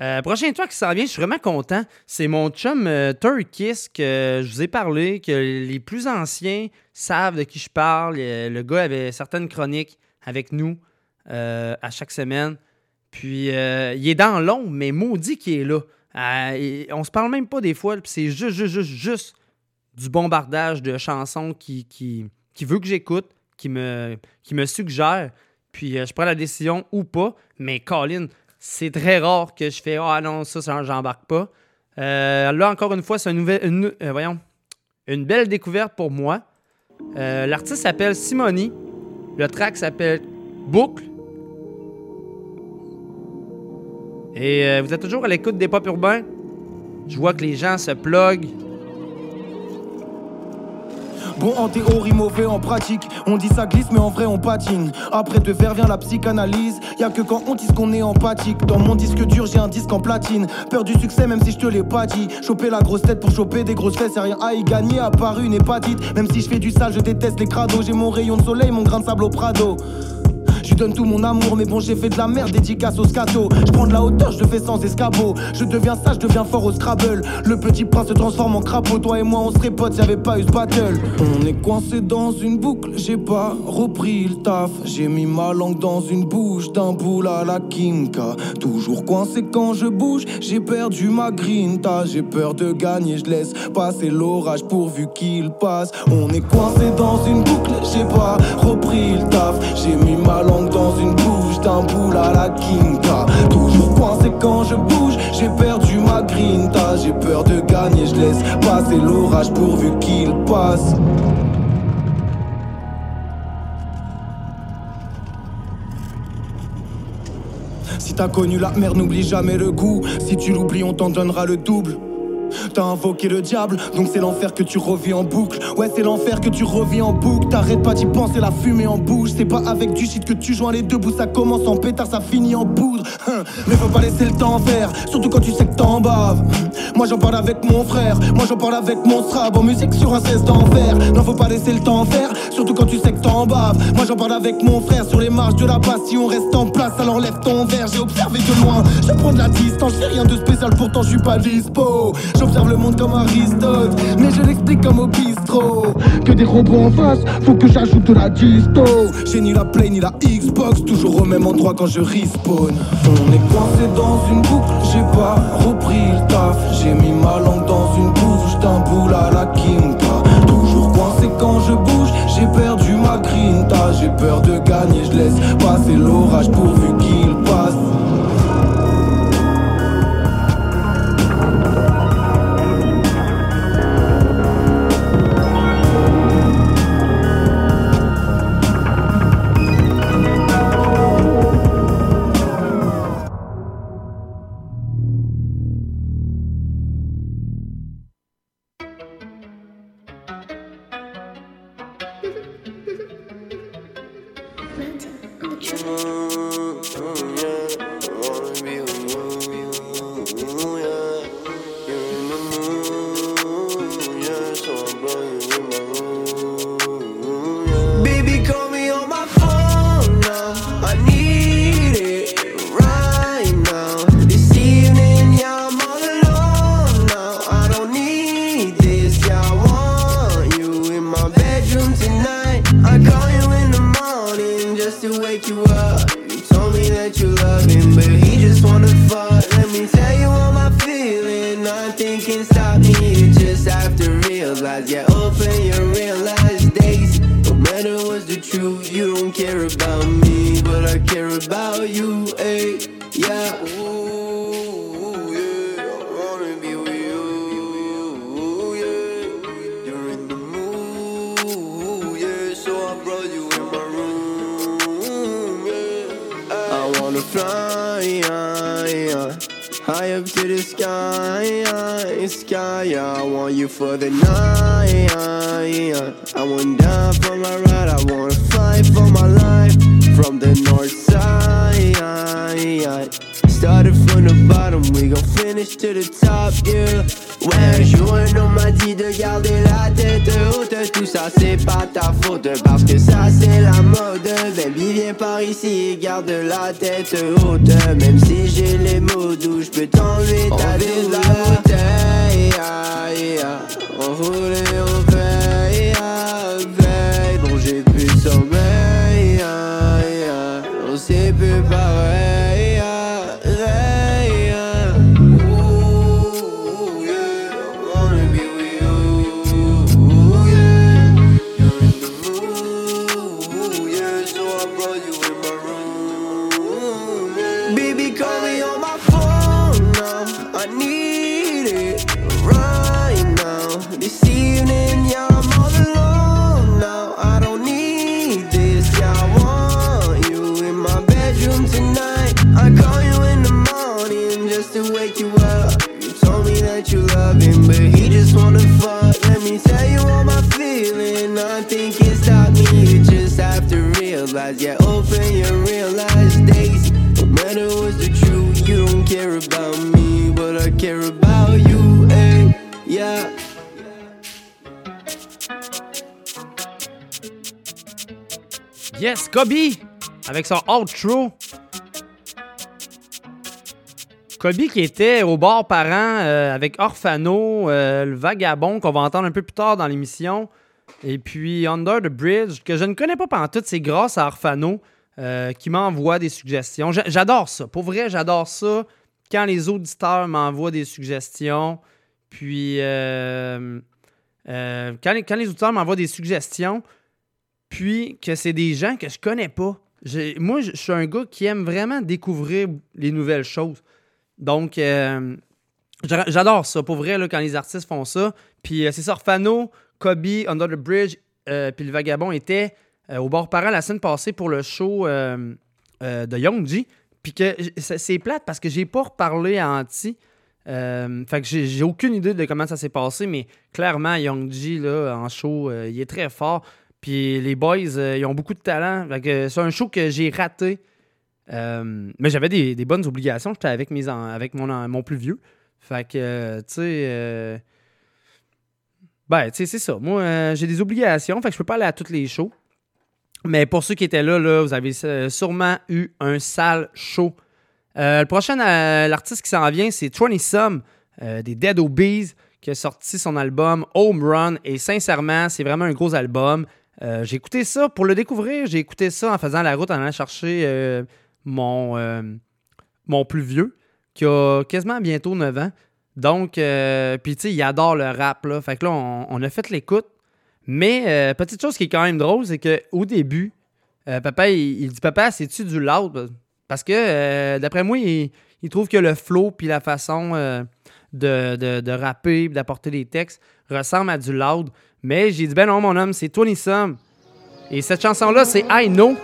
Euh, prochain track qui s'en vient, je suis vraiment content. C'est mon chum euh, Turkis que je vous ai parlé, que les plus anciens savent de qui je parle. Le gars avait certaines chroniques avec nous à chaque semaine. Puis il est dans l'ombre, mais maudit qu'il est là. On se parle même pas des fois, c'est juste, juste, juste, juste du bombardage de chansons qui, qui, veut que j'écoute, qui me, qui me suggère. Puis euh, je prends la décision ou pas. Mais Colin, c'est très rare que je fais Ah non, ça, ça j'embarque pas. Euh, là, encore une fois, c'est une, une- euh, une belle découverte pour moi. L'artiste s'appelle Simoni. Le track s'appelle Boucle. Et vous êtes toujours à l'écoute des pop urbains. Je vois que les gens se pluguent. Bon en théorie, mauvais en pratique. On dit ça glisse, mais en vrai on patine. Après deux verres vient la psychanalyse. Y a que quand on dit qu'on est empathique. Dans mon disque dur, j'ai un disque en platine. Peur du succès, même si je te l'ai pas dit. Choper la grosse tête pour choper des grosses fesses, y'a rien à y gagner à part une hépatite. Même si je fais du sale, je déteste les crados. J'ai mon rayon de soleil, mon grain de sable au Prado. Donne tout mon amour, mais bon, j'ai fait de la merde, dédicace au scato. Je prends de la hauteur, je le fais sans escabeau. Je deviens sage, je deviens fort au Scrabble. Le petit prince se transforme en crapaud. Toi et moi, on serait potes, y'avait pas eu ce battle. On est coincé dans une boucle, j'ai pas repris le taf. J'ai mis ma langue dans une bouche d'un boule à la Kimka. Toujours coincé quand je bouge, j'ai perdu ma grinta. J'ai peur de gagner, je laisse passer l'orage pourvu qu'il passe. On est coincé dans une boucle, j'ai pas repris le taf. J'ai mis ma langue dans une bouche d'un boule à la Kinka. Toujours coincé quand je bouge, j'ai perdu ma grinta. J'ai peur de gagner, je laisse passer l'orage pourvu qu'il passe. Si t'as connu la mer, n'oublie jamais le goût. Si tu l'oublies, on t'en donnera le double. T'as invoqué le diable, donc c'est l'enfer que tu revis en boucle. Ouais, c'est l'enfer que tu revis en boucle. T'arrêtes pas d'y penser, la fumée en bouche. C'est pas avec du shit que tu joins les deux bouts. Ça commence en pétard, ça finit en poudre. Hein. Mais faut pas laisser le temps faire, surtout quand tu sais que t'en baves. Moi j'en parle avec mon frère, moi j'en parle avec mon strab. En musique sur un 16 d'enfer. Non, faut pas laisser le temps faire, surtout quand tu sais que t'en baves. Moi j'en parle avec mon frère sur les marches de la passe. Si on reste en place, alors lève ton verre. J'ai observé de loin, je prends de la distance. J'ai rien de spécial, pourtant je suis pas dispo. J'observe le monde comme Aristote, mais je l'explique comme au bistrot. Que des robots en faut que j'ajoute la disto. J'ai ni la Play ni la Xbox, toujours au même endroit quand je respawn. On est coincé dans une boucle, j'ai pas repris le taf. J'ai mis ma langue dans une bouche d'un boule à la quinta. Toujours coincé quand je bouge, j'ai perdu ma grinta. J'ai peur de gagner, je laisse passer l'orage pourvu qu'il Ouais, jour on m'a dit de garder la tête haute, tout ça c'est pas ta faute, parce que ça c'est la mode. Baby, viens par ici garde la tête haute, même si j'ai les mots doux, je peux t'enlever ta de Avec son outro. Kobe qui était au bar parent euh, avec Orfano, euh, le vagabond qu'on va entendre un peu plus tard dans l'émission. Et puis Under the Bridge, que je ne connais pas pendant tout, c'est grâce à Orfano euh, qui m'envoie des suggestions. J'a- J'adore ça. Pour vrai, j'adore ça quand les auditeurs m'envoient des suggestions. Puis euh, quand, quand les auditeurs m'envoient des suggestions, puis que c'est des gens que je connais pas. Moi, je suis un gars qui aime vraiment découvrir les nouvelles choses. Donc, euh, j'a- j'adore ça. Pour vrai, là, quand les artistes font ça. Puis euh, c'est ça, Orfano, Kobe, Under the Bridge, euh, puis le Vagabond étaient euh, au bord parent la semaine passée pour le show de Young G. Puis que c'est plate parce que j'ai pas reparlé à Anti Euh, fait que j'ai aucune idée de comment ça s'est passé, mais clairement, Young G, là, en show, il est très fort. Puis les boys, euh, ils ont beaucoup de talent. C'est un show que j'ai raté. Euh, mais j'avais des, bonnes obligations. J'étais avec, mes avec mon, plus vieux. Fait que, euh, tu sais. ben, tu sais, c'est ça. Moi, j'ai des obligations. Fait que je peux pas aller à toutes les shows. Mais pour ceux qui étaient là, là vous avez sûrement eu un sale show. Le prochain, l'artiste qui s'en vient, c'est 20 Some des Dead Obees qui a sorti son album Home Run. Et sincèrement, c'est vraiment un gros album. Euh, j'ai écouté ça pour le découvrir. J'ai écouté ça en faisant la route en allant chercher euh, mon, euh, mon plus vieux qui a quasiment bientôt 9 ans. Donc, puis tu sais, il adore le rap. Là. Fait que là, on, a fait l'écoute. Mais, petite chose qui est quand même drôle, c'est qu'au début, papa, il, dit Papa, c'est-tu du loud? Parce que, d'après moi, il, trouve que le flow puis la façon de, de, de rapper d'apporter des textes ressemble à du loud. Mais j'ai dit Ben non, mon homme, c'est 20 Some. Et cette chanson-là, c'est I Know.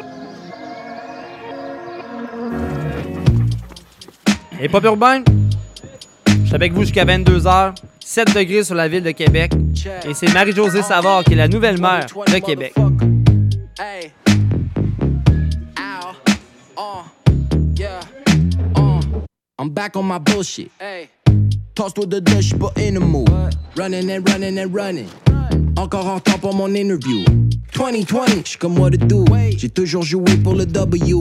Et pop urbain, je suis avec vous jusqu'à 22h. 7 degrés sur la ville de Québec. Et c'est Marie-Josée Savard qui est la nouvelle maire de Québec. Hey. Yeah. Uh. I'm back on my bullshit. Hey. Tossed with the j'suis pas in the mood. Running and running and running. Encore en temps pour mon interview. 2020, j'suis comme what to do. J'ai toujours joué pour le W.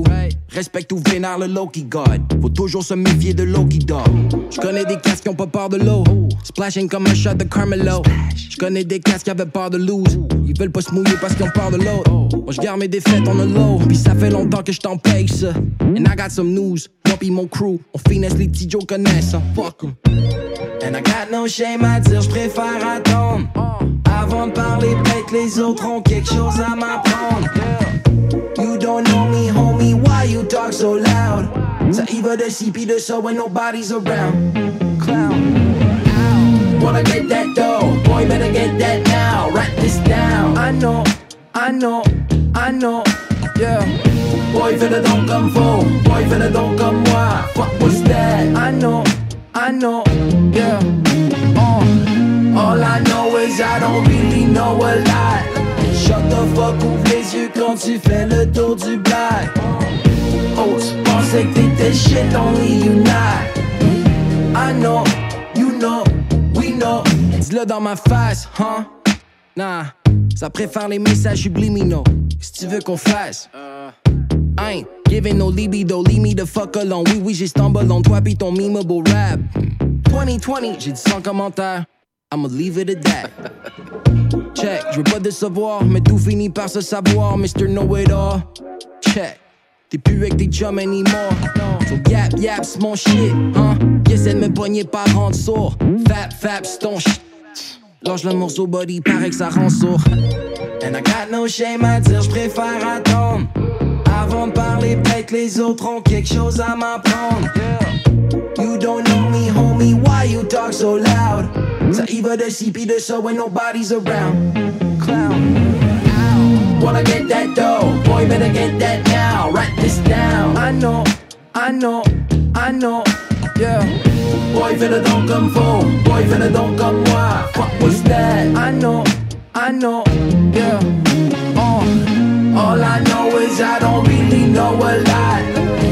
Respecte ou vénère le Loki God. Faut toujours se méfier de Loki Dog. J'connais des casques qui ont pas peur de l'eau. Splashing comme un shot de Carmelo. J'connais des casques qui avaient peur de lose. Ils veulent pas se mouiller parce qu'ils ont peur de l'autre. Moi j'garde mes défaites en a low. Puis ça fait longtemps que j't'en paye ça. And I got some news. Moi pis mon crew, on finesse les petits Joe connaissent. hein. Fuck 'em. And I got no shame à dire, j'préfère attendre. Avant de parler, peut-être les autres ont quelque chose à m'apprendre. You don't know me, homie, why you talk so loud? Ça y va de ci pis de ça when nobody's around. Clown. Wanna get that dough, boy, better get that now. Write this down. I know, I know, I know, yeah. Boy, fais le don comme faux, boy, fais le don comme moi. Fuck what's that? I know, I know, yeah. All I know is I don't really know a lot. Shut the fuck, ouvre les yeux quand tu fais le tour du black. Oh, tu pensais que t'étais shit, only you not. I know, you know, we know. Dis-le dans ma face, huh? Nah, ça préfère les messages subliminaux. Si tu veux qu'on fasse. I ain't giving no libido, leave me the fuck alone. Oui, oui, j'ai stumble on toi pis ton memeable rap. 2020, j'ai dit sans commentaire. I'ma leave it at that. Check, je veux pas décevoir, mais tout finit par se savoir, Mr. Know It All. Check, t'es plus avec tes chums anymore. So yap yap, c'est mon shit, hein. Essaie de me pogner par rendre sourd. Fap fap, c'est ton shit. Lâche le morceau body, paraît que ça rend sourd. And I got no shame à dire, j'préfère attendre. Avant de parler, peut-être les autres ont quelque chose à m'apprendre. You don't know me, homie, why you talk so loud? Ça y va de ci pis de ça when nobody's around. Clown. Wanna get that dough, boy, better get that now. Write this down. I know, I know, I know, yeah. Boy, fais le don comme faux, boy, fais le don comme moi. Fuck what's that? I know, I know, yeah. All I know is I don't really know a lot.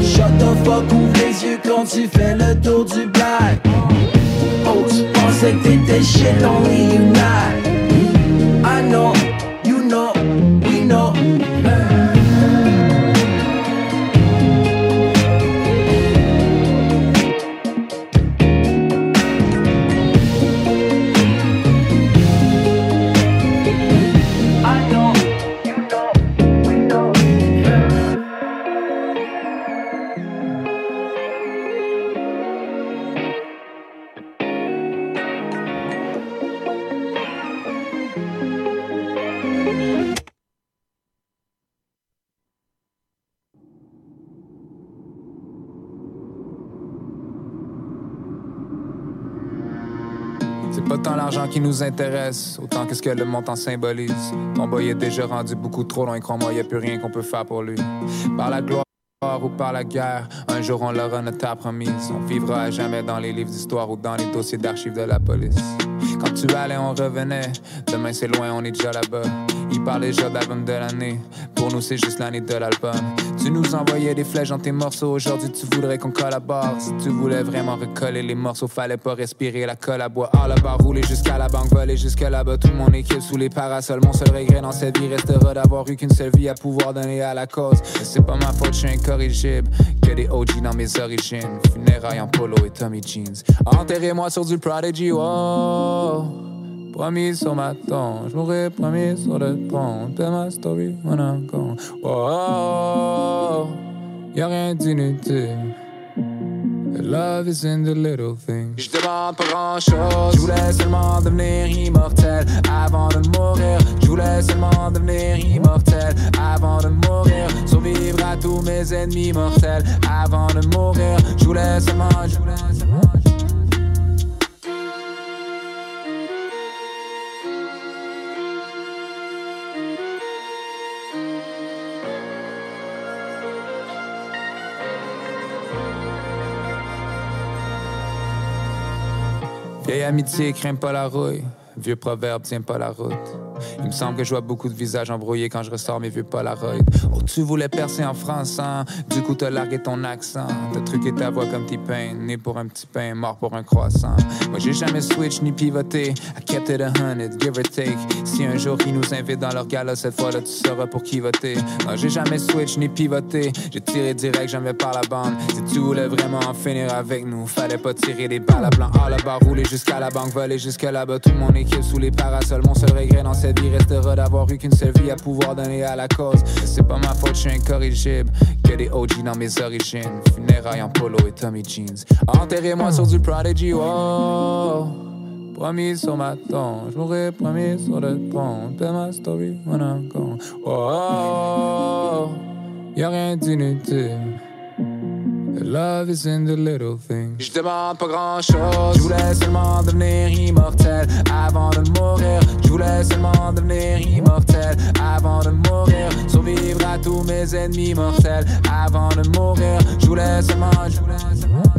Shut the fuck, ouvre les yeux quand tu fais le tour du black. Oh, tu pensais que t'étais shit, only you not. I know, you know, l'argent qui nous intéresse, autant qu'est-ce que le montant symbolise. Mon boy est déjà rendu beaucoup trop loin, crois-moi, y a plus rien qu'on peut faire pour lui. Par la gloire ou par la guerre. Un jour, on leur en a promise. On vivra à jamais dans les livres d'histoire ou dans les dossiers d'archives de la police. Quand tu allais, on revenait. Demain, c'est loin, on est déjà là-bas. Ils parlent déjà d'album de l'année. Pour nous, c'est juste l'année de l'album. Tu nous envoyais des flèches dans tes morceaux. Aujourd'hui, tu voudrais qu'on collabore. Si tu voulais vraiment recoller les morceaux, fallait pas respirer la colle à bois. Ah, là-bas, rouler jusqu'à la banque, voler jusque là-bas. Toute mon équipe sous les parasols. Mon seul regret dans cette vie restera d'avoir eu qu'une seule vie à pouvoir donner à la cause. C'est pas ma faute, je suis incorrigible. Que des OG dans mes origines. Funérailles en polo et Tommy Jeans. Enterrez-moi sur du Prodigy, wow. Promis sur ma tombe, je mourrai promis sur le pont. Tell my story I'm gone. Oh, y'a rien d'inutile. Love is in the little things. Je demande pas grand chose. Je voulais seulement devenir immortel avant de mourir. Je voulais seulement devenir immortel avant de mourir. Survivre à tous mes ennemis mortels avant de mourir. Je voulais seulement, je voulais seulement. Vieille amitié craint pas la rouille. Vieux proverbe tient pas la route. Il me semble que je vois beaucoup de visages embrouillés quand je ressors mes vieux Polaroids. Oh, tu voulais percer en France, hein? Du coup, t'as largué ton accent. T'as truqué ta voix comme tes pain. Né pour un petit pain, mort pour un croissant. Moi, j'ai jamais switch ni pivoté. I kept it a hundred, give or take. Si un jour ils nous invitent dans leur gala, cette fois-là, tu sauras pour qui voter? Moi, j'ai jamais switch ni pivoté. J'ai tiré direct, jamais par la bande. Si tu voulais vraiment en finir avec nous, fallait pas tirer des balles à blanc. Ah, là-bas, rouler jusqu'à la banque, voler jusque là-bas. Tout mon équipe sous les parasols. Mon seul regret dans cette vie restera d'avoir eu qu'une seule vie à pouvoir donner à la cause. C'est pas ma faute, je suis incorrigible. Que des OG dans mes origines. Funérailles en polo et Tommy Jeans. Enterrez-moi sur du Prodigy, oh. Promis sur ma tombe, je mourrai promis sur le pont. Tell my story when I'm gone. Y'a rien d'inutile. Love is in the little things. Je demande pas grand chose. Je voulais seulement devenir immortel avant de mourir. Je voulais seulement devenir immortel avant de mourir. Survivre à tous mes ennemis mortels avant de mourir. Je voulais seulement, je voulais seulement.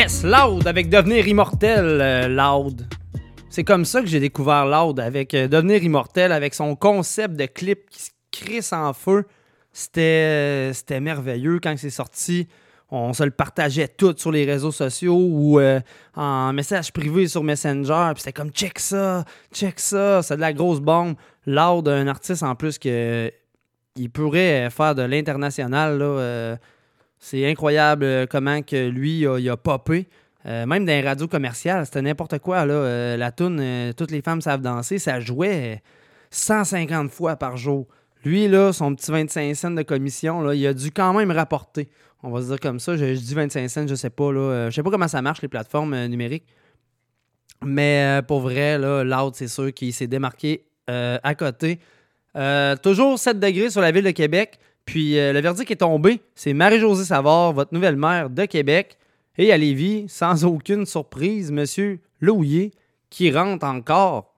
Yes, Loud avec Devenir Immortel, euh, Loud. C'est comme ça que j'ai découvert Loud avec euh, Devenir Immortel, avec son concept de clip qui se crisse en feu. C'était, euh, c'était merveilleux quand c'est sorti. On se le partageait tout sur les réseaux sociaux ou euh, en message privé sur Messenger. Puis c'était comme check ça, check ça. C'est de la grosse bombe. Loud, un artiste en plus que il pourrait faire de l'international. C'est incroyable euh, comment que lui il a popé. Euh, même dans les radios commerciales, c'était n'importe quoi. Là. Euh, la toune Toutes les femmes savent danser, ça jouait 150 fois par jour. Lui, là, son petit 25 cents de commission, là, il a dû quand même rapporter. On va se dire comme ça. Je, dis 25 cents, je sais pas. Là, je sais pas comment ça marche, les plateformes numériques. Mais pour vrai, là, c'est sûr qu'il s'est démarqué à côté. Toujours 7 degrés sur la ville de Québec. Puis euh, le verdict est tombé. C'est Marie-Josée Savard, votre nouvelle maire de Québec. Et à Lévis, sans aucune surprise, Monsieur Louillet, qui rentre encore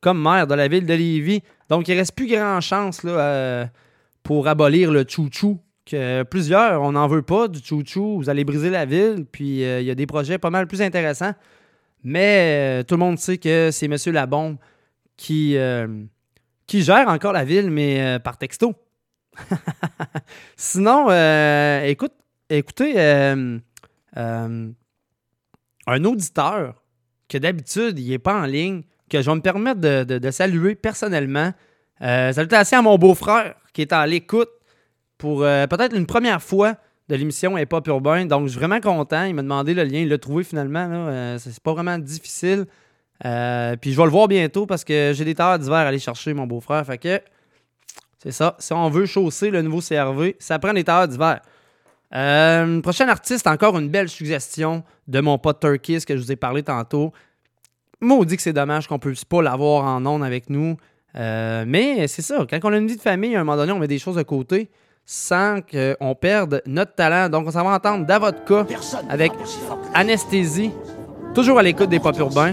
comme maire de la ville de Lévis. Donc, il reste plus grand chance euh, pour abolir le chouchou. Que plusieurs, on n'en veut pas du chouchou. Vous allez briser la ville. Puis, euh, il y a des projets pas mal plus intéressants. Mais tout le monde sait que c'est M. Labombe qui, qui gère encore la ville, mais par texto. Sinon, euh, écoute, écoutez, euh, euh, un auditeur que d'habitude, il n'est pas en ligne, que je vais me permettre de, saluer personnellement. Salutations à mon beau-frère qui est à l'écoute pour peut-être une première fois de l'émission Hip Hop Urbain. Donc, je suis vraiment content. Il m'a demandé le lien, il l'a trouvé finalement. c'est pas vraiment difficile. Puis je vais le voir bientôt parce que j'ai des tailleurs d'hiver à aller chercher, mon beau-frère. Fait que c'est ça. Si on veut chausser le nouveau CRV, ça prend des tailleurs d'hiver. Euh, prochain artiste, encore une belle suggestion de mon pote Turkis que je vous ai parlé tantôt. Maudit que c'est dommage qu'on ne puisse pas l'avoir en ondes avec nous. Euh, mais c'est ça, quand on a une vie de famille, à un moment donné, on met des choses de côté sans qu'on perde notre talent. Donc, on s'en va entendre Davodka avec Anesthésie, toujours à l'écoute des pop urbains.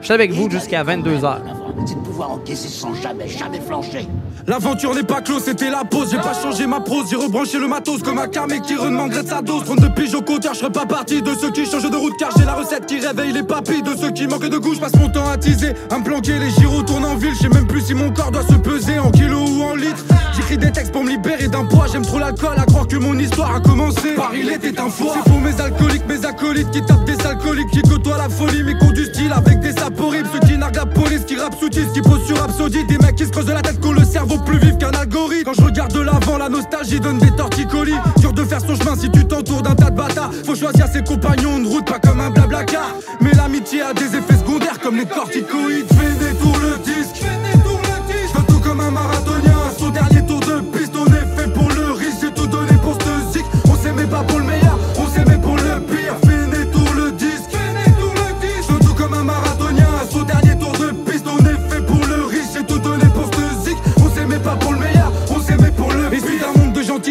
Je suis avec vous jusqu'à 22h. C'est de pouvoir encaisser sans jamais, jamais flancher. L'aventure n'est pas close, c'était la pause. J'ai pas changé ma prose, j'ai rebranché le matos comme un camé qui redemanderait de sa dose. 32 piges au compteur, je serais pas parti de ceux qui changent de route car j'ai la recette qui réveille les papilles. De ceux qui manquent de goût, je passe mon temps à teaser, à me planquer. Les gyros tournent en ville, je sais même plus si mon corps doit se peser en kilos ou en litres. J'écris des textes pour me libérer d'un poids, j'aime trop l'alcool à croire que mon histoire a commencé. Paris il était un foie. C'est pour mes alcooliques, mes acolytes qui tapent des alcooliques, qui côtoient la folie, mais style avec des sapes horribles. Ceux qui narguent la police, qui rapent sous qui posent sur Rhapsody. Des mecs qui se creusent de la tête, qu'on le cerveau plus vif qu'un algorithme. Quand je regarde de l'avant, la nostalgie donne des torticolis. Dur de faire son chemin si tu t'entoures d'un tas de bâtards. Faut choisir ses compagnons de route, pas comme un blabla car. Mais l'amitié a des effets secondaires comme les corticoïdes. Fais détour le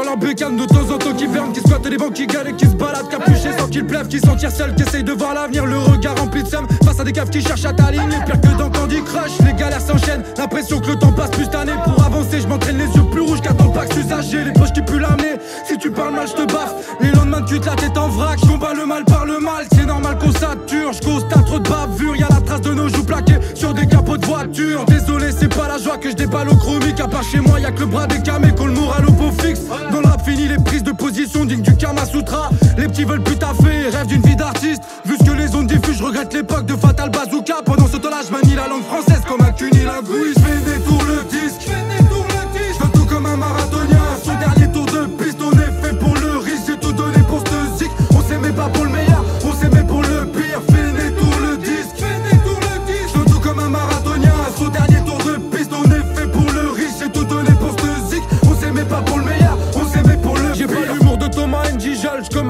sur leur bécane de temps en temps qui ferment, qui squattent les banques, qui galèrent, qui se baladent capuchés sans qu'ils plèvent, qui s'en tirent seuls, qui essayent de voir l'avenir, le regard rempli de seum face à des caves qui cherchent à t'aligner. Pire que dans Candy Crush, les galères s'enchaînent. L'impression que le temps passe plus année. Pour avancer, je m'entraîne les yeux plus rouges qu'attends pas que usagé. Les poches qui puent l'amener. Si tu parles mal, je te baffe. Les lendemains de cuite, la tête en vrac. Je combats le mal par le mal. C'est normal qu'on sature. Je constate trop de bavure. Y'a la trace de nos joues plaquées sur des capots de voiture. Désolé, c'est pas la joie que je déballe au chromique. À part chez moi, y'a que le bras des camés qu'on le moral au pot fixe. Dans le rap fini, les prises de position dignes du Kama Sutra. Les petits veulent plus taffer, rêvent d'une vie d'artiste. Vu ce que les ondes diffusent, je regrette l'époque de Fatal Bazooka. Pendant ce temps-là, je manie la langue française comme un cunilinguiste.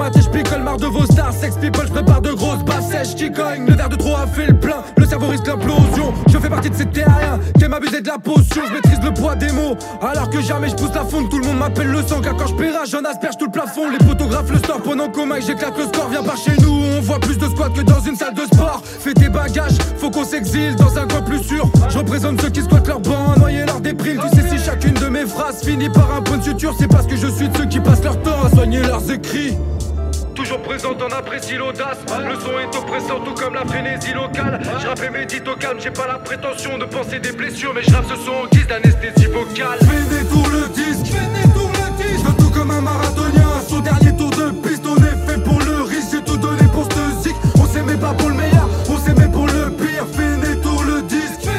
J'commate et j'picole marre de vos stars. Sex people, j'prépare de grosses baffes sèches qui cognent. Le verre de trop a fait le plein. Le cerveau risque l'implosion. Je fais partie de ces terriens qui aiment abuser de la potion. Je maîtrise le poids des mots. Alors que jamais je pousse la fonte. Tout le monde m'appelle le sang. Car quand je paiera, j'en asperge tout le plafond. Les photographes le store pendant qu'au mic j'éclate le score. Viens par chez nous. On voit plus de squats que dans une salle de sport. Fais tes bagages, faut qu'on s'exile dans un coin plus sûr. Je représente ceux qui squattent leur banc, noyer leur déprime. Tu sais, si chacune de mes phrases finit par un point de suture, c'est parce que je suis de ceux qui passent leur temps à soigner leurs écrits. Toujours présent, on apprécie l'audace. Le son est oppressant, tout comme la frénésie locale. Je rappe et médite au calme, j'ai pas la prétention de penser des blessures, mais je rappe ce son en guise d'anesthésie vocale. Fais détour le disque, je veux tout comme un marathonien. Son dernier tour de piste, on est fait pour le risque. J'ai tout donné pour ce zik. On s'aimait pas pour le meilleur, on s'aimait pour le pire. Fais détour le disque,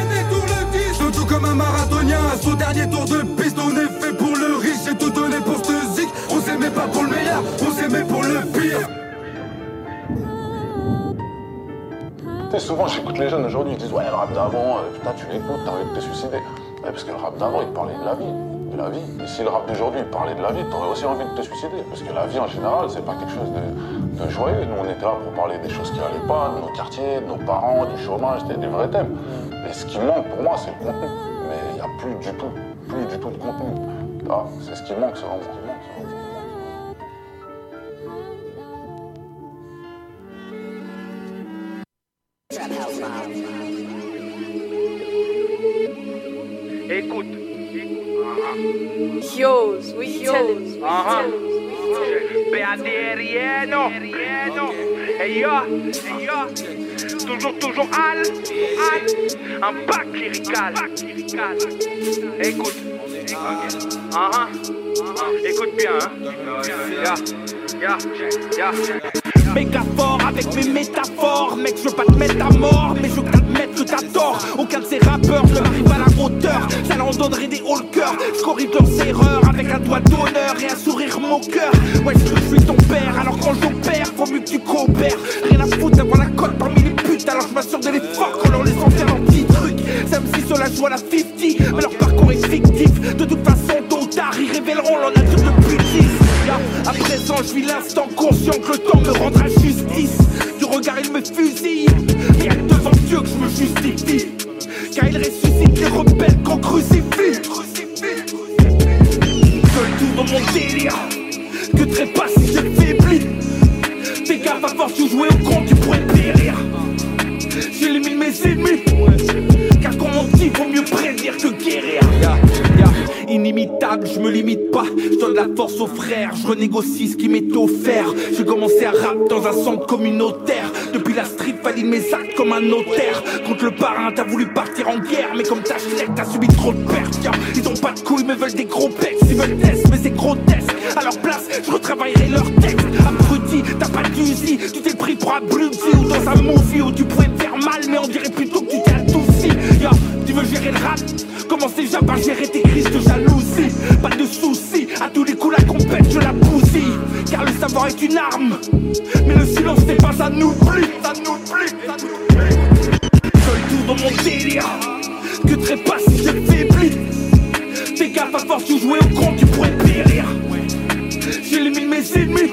je veux tout comme un marathonien. Son dernier tour de piste, souvent j'écoute les jeunes aujourd'hui, ils disent Ouais, le rap d'avant, euh, putain, tu l'écoutes, t'as envie de te suicider. Parce que le rap d'avant, il parlait de la vie. De la vie. Et si le rap d'aujourd'hui parlait de la vie, t'aurais aussi envie de te suicider. Parce que la vie en général, c'est pas quelque chose de, de joyeux. Nous, on était là pour parler des choses qui allaient pas, de nos quartiers, de nos parents, du chômage, c'était des vrais thèmes. Et ce qui manque pour moi, c'est le contenu. Mais il n'y a plus du tout, plus du tout de contenu. Ah, c'est ce qui manque, c'est vraiment Yo, we tell him. Ajá. Beaderieno. Et yo, et yo. Toujours, toujours Al. Al. Un bac lyrical. Écoute. Ajá. Écoute bien, hein. Ya, ya. Méga fort avec mes métaphores Mec je veux pas te mettre à mort Mais je veux que que t'as tort Aucun de ces rappeurs je m'arrive à la hauteur Ça leur donnerait des hauts le cœur Je corrige leurs erreurs avec un doigt d'honneur Et un sourire mon cœur Ouais je suis ton père Alors quand j'opère faut mieux que tu coopères Rien à foutre d'avoir la cote parmi les putes Alors je m'assure de les comme si cela joue à la 50. Mais leur parcours est fictif. De toute façon, tôt ils révéleront leur nature de bêtise. À présent, je vis l'instant conscient que le temps me rendra justice. Du regard, il me fusille. Rien que devant Dieu que je me justifie. Car il ressuscite les rebelles qu'on crucifie. Seul tout dans mon délire. Que trépas si je faiblis. Fais gaffe à force de jouer au con, tu pourrais périr. J'élimine mes ennemis. Car comme on dit, vaut mieux prévenir que guérir. Inimitable, je me limite pas. Je donne la force aux frères. Je renégocie ce qui m'est offert. J'ai commencé à rap dans un centre communautaire. Depuis la street, valide mes actes comme un notaire. Contre le parrain, t'as voulu partir en guerre. Mais comme ta chèque, t'as subi trop de pertes. Ya, Ils ont pas de couilles, mais veulent des gros pecs. Ils veulent test, mais c'est grotesque. À leur place, je retravaillerai leurs textes. Abruti, t'as pas d'usi. Tu t'es pris pour un Bloodsy ou dans un movie où tu pouvais te faire mal. Mais on dirait plutôt que tu t'es adouci. Ya, tu veux gérer le rap? Commence déjà par gérer tes crises de jalousie? Pas de soucis, à tous les coups la compète, je la bousille. Car le savoir est une arme. Mais le silence n'est pas un oubli. Ça n'oublie, ça n'oublie. Seul tout dans mon délire. Que trépas si je faiblis. Fais gaffe à force de jouer au con, tu pourrais périr. J'élimine mes ennemis.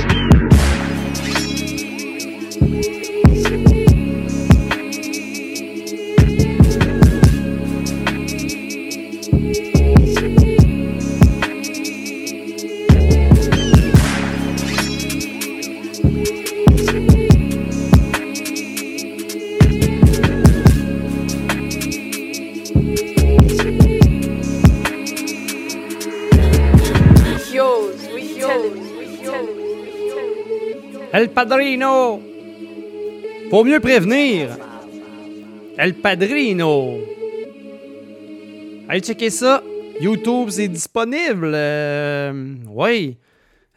Padrino! Faut mieux prévenir! El Padrino! Allez checker ça! YouTube, c'est disponible! Euh, oui!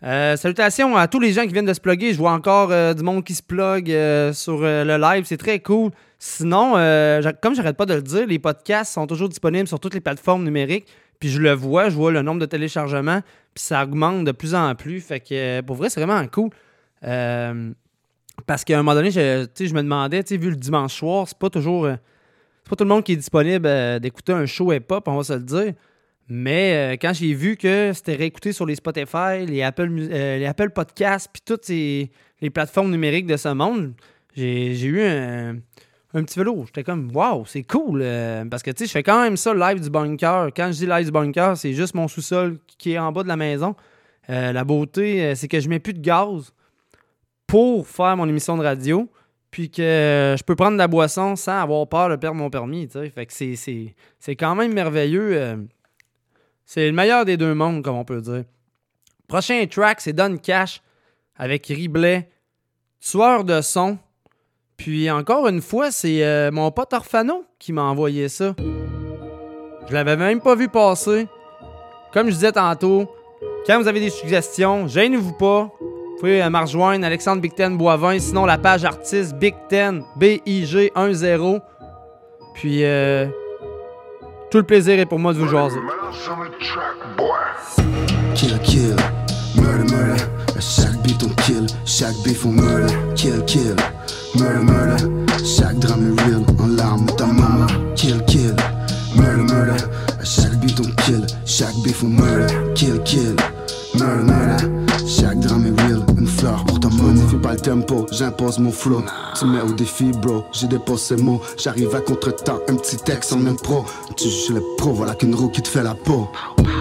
Euh, salutations à tous les gens qui viennent de se plugger. Je vois encore euh, du monde qui se plug sur le live. C'est très cool. Sinon, comme j'arrête pas de le dire, les podcasts sont toujours disponibles sur toutes les plateformes numériques. Puis je le vois, je vois le nombre de téléchargements. Puis ça augmente de plus en plus. Fait que pour vrai, c'est vraiment cool. Euh, parce qu'à un moment donné, je, je me demandais, vu le dimanche soir, c'est pas toujours. euh, c'est pas tout le monde qui est disponible euh, d'écouter un show hip-hop, on va se le dire. Mais quand j'ai vu que c'était réécouté sur les Spotify, les Apple, les Apple Podcasts, puis toutes les plateformes numériques de ce monde, j'ai eu un, petit vélo. J'étais comme, waouh, c'est cool. parce que, tu sais, je fais quand même ça live du bunker. Quand je dis live du bunker, c'est juste mon sous-sol qui est en bas de la maison. La beauté, c'est que je mets plus de gaz pour faire mon émission de radio, puis que je peux prendre de la boisson sans avoir peur de perdre mon permis. tu sais. Fait que c'est quand même merveilleux. euh, c'est le meilleur des deux mondes, comme on peut dire. Prochain track, c'est Don Cash avec Riblet, tueur de son. Puis encore une fois, c'est euh, mon pote Orfano qui m'a envoyé ça. Je l'avais même pas vu passer. Comme je disais tantôt, quand vous avez des suggestions, gênez-vous pas. Pouvez euh, Alexandre Big Ten Boivin, sinon la page artiste Big Ten B-I-G-1-0. Puis euh, tout le plaisir est pour moi de vous jaser. Tempo, j'impose mon flow. Tu mets au défi, bro. J'ai dépassé mots, j'arrive à contre-temps. Un petit texte en impro. Tu juges les pros, voilà qu'une roue qui te fait la peau.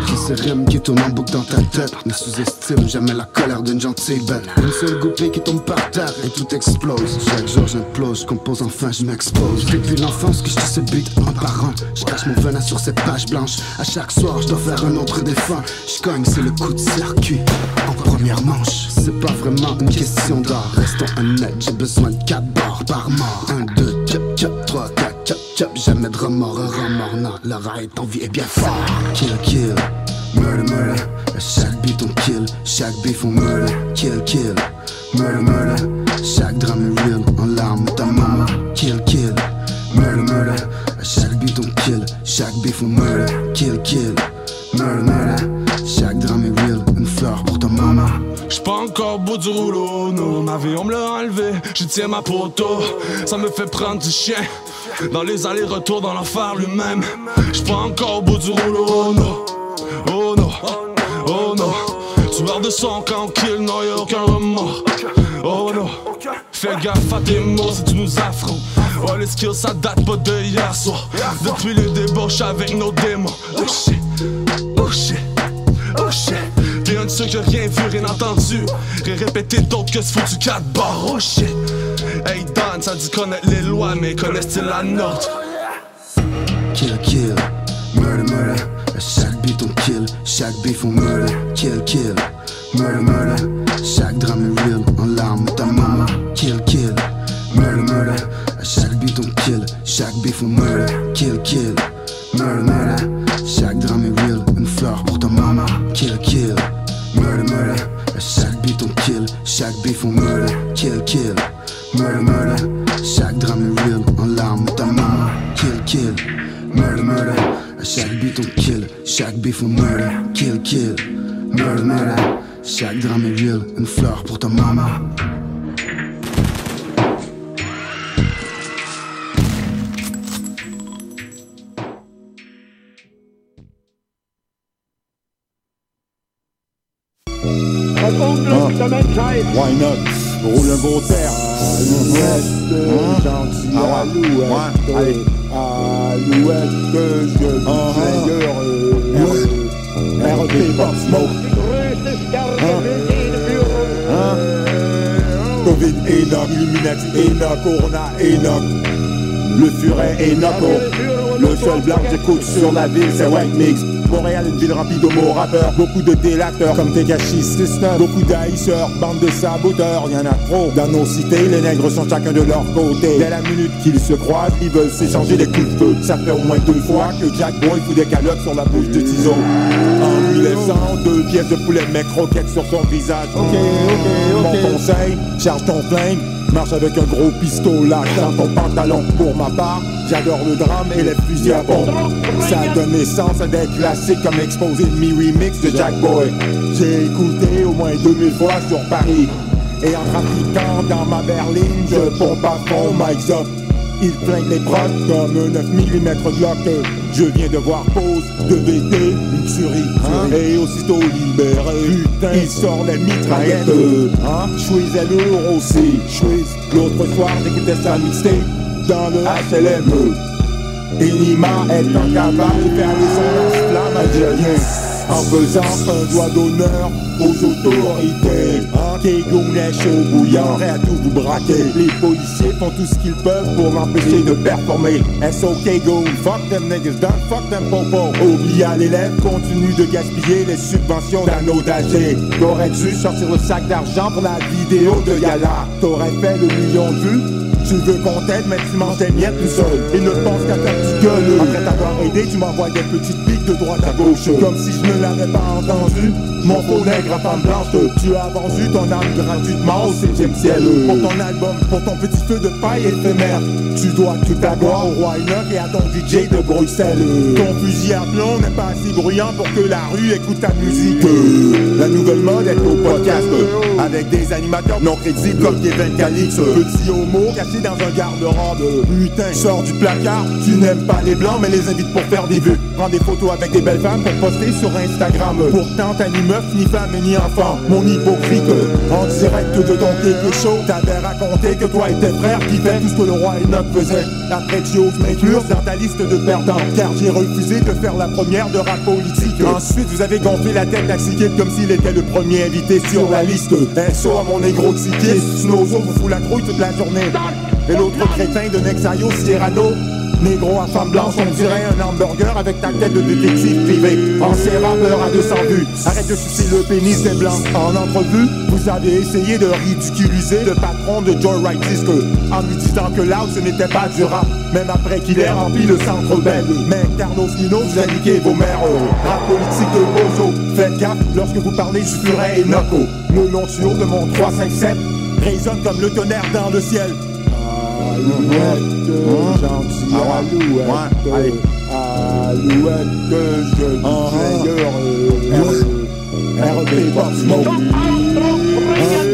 Qui ces rimes qui tournent en boucle dans ta tête. Ne sous-estime jamais la colère d'une gentille bête. Une seule goupille qui tombe par terre et tout explose. Chaque jour j'implose, je compose enfin, je m'expose. Depuis l'enfance que je te beat un par un. Je cache mon venin sur ces pages blanches. À chaque soir, je dois faire un autre défunt. Je cogne, c'est le coup de circuit. En première manche, c'est pas vraiment une question d'art. Restons honnêtes, j'ai besoin de 4 barres par mort. 1, 2, 4, 4, 3, 4, 4. Chop, jamais de remords, remords, non, le ride, ton vie est bien fort. Kill, kill, murder, murder. À chaque beat on kill, chaque beef on murder. Kill, kill, murder, murder. Chaque drame est real, en larmes ta maman. Kill, kill, murder, murder. À chaque beat on kill, chaque beef on murder. Kill, kill, murder, murder. Pas encore au bout du rouleau, non. Ma vie, on me l'a enlevé, j'y tiens ma poteau. Ça me fait prendre du chien. Dans les allers-retours, dans l'enfer lui-même. J'suis pas encore au bout du rouleau, oh non. Oh non, oh non. Tu meurs de sang quand on kill, non, y'a aucun remords. Oh non. Fais gaffe à tes mots si tu nous affrontes. Oh, les skills, ça date pas de hier soir. Depuis les débauches avec nos démons. Oh shit, oh shit. Qui a rien vu, rien entendu. Rien répété d'autres que ce foutu 4 barres. Oh. Hey Dan, ça dit connaître les lois, mais connaissent-ils la nôtre? Kill, kill, murder, murder. À chaque beat on kill, chaque beef on murder. Kill, kill, murder, murder. Chaque drame est real, en larmes ta maman. Kill, kill, murder, murder. À chaque beat on kill, chaque beef on murder. Kill, kill, murder, murder. Chaque beef on murder. Kill, kill, murder, murder. Chaque drame est real, en larmes ta maman. Kill, kill, murder, murder. À chaque beat on kill, chaque beef on murder. Kill, kill, murder, murder. Chaque drame est real, une fleur pour ta maman. Why not? Roule un beau terre. Alouette, gentil, Ah ouais. alouette, Ouais, allez. alouette, que je meilleur, euh, RP Pop Smoke. Covid, Enoch, Illuminati, Enoch, Corona, Enoch. Le furet, Enoch. Le seul blanc que j'écoute sur la ville, c'est White Mix. Montréal, une ville remplie d'homo rappeurs. Beaucoup de délateurs comme Tekashi System. Beaucoup d'haïsseurs, bande de saboteurs, y'en a trop. Dans nos cités, les nègres sont chacun de leur côté. Dès la minute qu'ils se croisent, ils veulent s'échanger des coups de feu. Ça fait au moins deux fois que Jack Boy fout des calottes sur la bouche de Tizo. En lui laissant deux pièces de poulet mec croquettes sur son visage. Ok, ok, ok. Mon conseil, charge ton flingue. Marche avec un gros pistolet dans ton pantalon. Pour ma part, j'adore le drame et les fusils à pompe. Ça donne naissance à des classiques comme Exposé Mi Remix de Jack Boy. J'ai écouté au moins 2000 fois sur Paris. Et en trafiquant dans ma berline, je pompe à fond Mike's up il flingue les prods comme un 9 mm Glock Je viens de voir pause de VT, une tuerie Et aussitôt libéré, putain, il sort les mitraillettes. Hein? Chouise est lourd aussi, chouise L'autre soir, j'écoutais sa mixtape dans le HLM Enima est en cavale de faire les flammes algériens en faisant un doigt d'honneur aux autorités. Kegoun est chaud bouillant, prêt à tout vous braquer. Les policiers font tout ce qu'ils peuvent pour m'empêcher de performer. SOK Goon, fuck them niggas, don't fuck them popo. Oblia l'élève continue de gaspiller les subventions d'anneaux d'âgé. T'aurais dû sortir le sac d'argent pour la vidéo de Yala. T'aurais fait le million de vues. Tu veux qu'on t'aide, mais tu manges des miettes tout seul. Et ne pense qu'à faire du gueule. Après t'avoir aidé, tu m'envoies des petites piques de droite à gauche. Comme si je ne l'avais pas entendu. Mon faux nègre à femme blanche, tu as vendu ton âme gratuitement au 7ème ciel. Pour ton album, pour ton petit feu de paille éphémère. Tu dois tout ta gloire au roi et à ton DJ de Bruxelles. Ton fusil à plomb n'est pas assez bruyant pour que la rue écoute ta musique. La nouvelle mode est au podcast. Avec des animateurs non crédibles comme Kevin Calix. Petit homo dans un garde-robe. Putain, sors du placard. Tu n'aimes pas les blancs, mais les invite pour faire des vues. Prends des photos avec des belles femmes pour poster sur Instagram. Pourtant, t'as ni meuf, ni femme, ni enfant. Mon hypocrite, en direct de ton quelque chaud. T'avais raconté que toi et tes frères vivaient tout ce que le roi Enoch faisait. Après, tu oses m'inclure dans ta liste de perdants. Car j'ai refusé de faire la première de rap politique. Ensuite, vous avez gonflé la tête à comme s'il était le premier invité sur la liste. Un à mon négro psychique. Snozo vous fout la trouille toute la journée. Et l'autre crétin de Nexayo Sierrano Négro à femme blanche, on dirait un hamburger avec ta tête de détective privé. Ancien rappeur à 200 vues, arrête de sucer le pénis des blancs. En entrevue, vous avez essayé de ridiculiser le patron de Joy Right Disque en lui disant que là ce n'était pas du rap, même après qu'il ait rempli le centre belle. Mais Carlos Nino, vous indiquez vos mères. Rap politique de Bozo, faites gaffe lorsque vous parlez du furet et Noco. Le long de mon 357 résonne comme le tonnerre dans le ciel. Alouette, gentil alouette, alouette.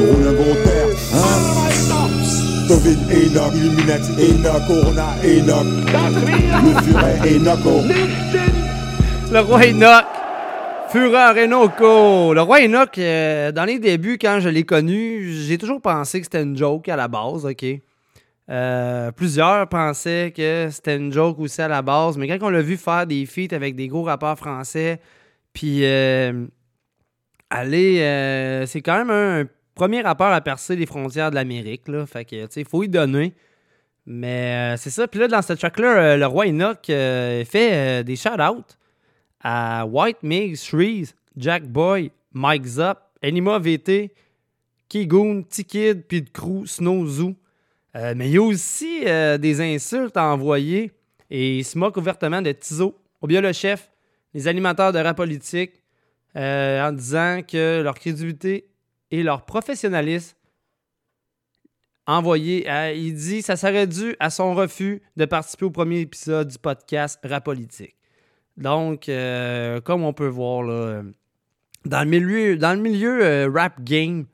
Roule un terre, hein? Tovin, Enoch, Illuminati, Enoch, Corona, Enoch, le furet, Enoch, Le roi Enoch. Fureur. Le roi Enoch, euh, dans les débuts, quand je l'ai connu, j'ai toujours pensé que c'était une joke à la base, OK? Euh, plusieurs pensaient que c'était une joke aussi à la base, mais quand on l'a vu faire des feats avec des gros rappeurs français, puis euh, aller, euh, c'est quand même un, premier rappeur à percer les frontières de l'Amérique, là. Fait que, tu sais, faut y donner. Mais euh, c'est ça. Puis là, dans cette track-là, euh, le roi Enoch fait des shout-outs à White Migs, Shreeze, Jack Boy, Mike Zop, Anima VT, Kigoon, T-Kid, puis Crew, Snow Zoo. Euh, mais il y a aussi euh, des insultes à envoyer et il se moque ouvertement de Tizo, Obia le chef, les animateurs de rap politique, euh, en disant que leur crédibilité et leur professionnalisme envoyé, il dit ça serait dû à son refus de participer au premier épisode du podcast Rap Politique. Donc, comme on peut voir, là, dans le milieu, dans le milieu rap game,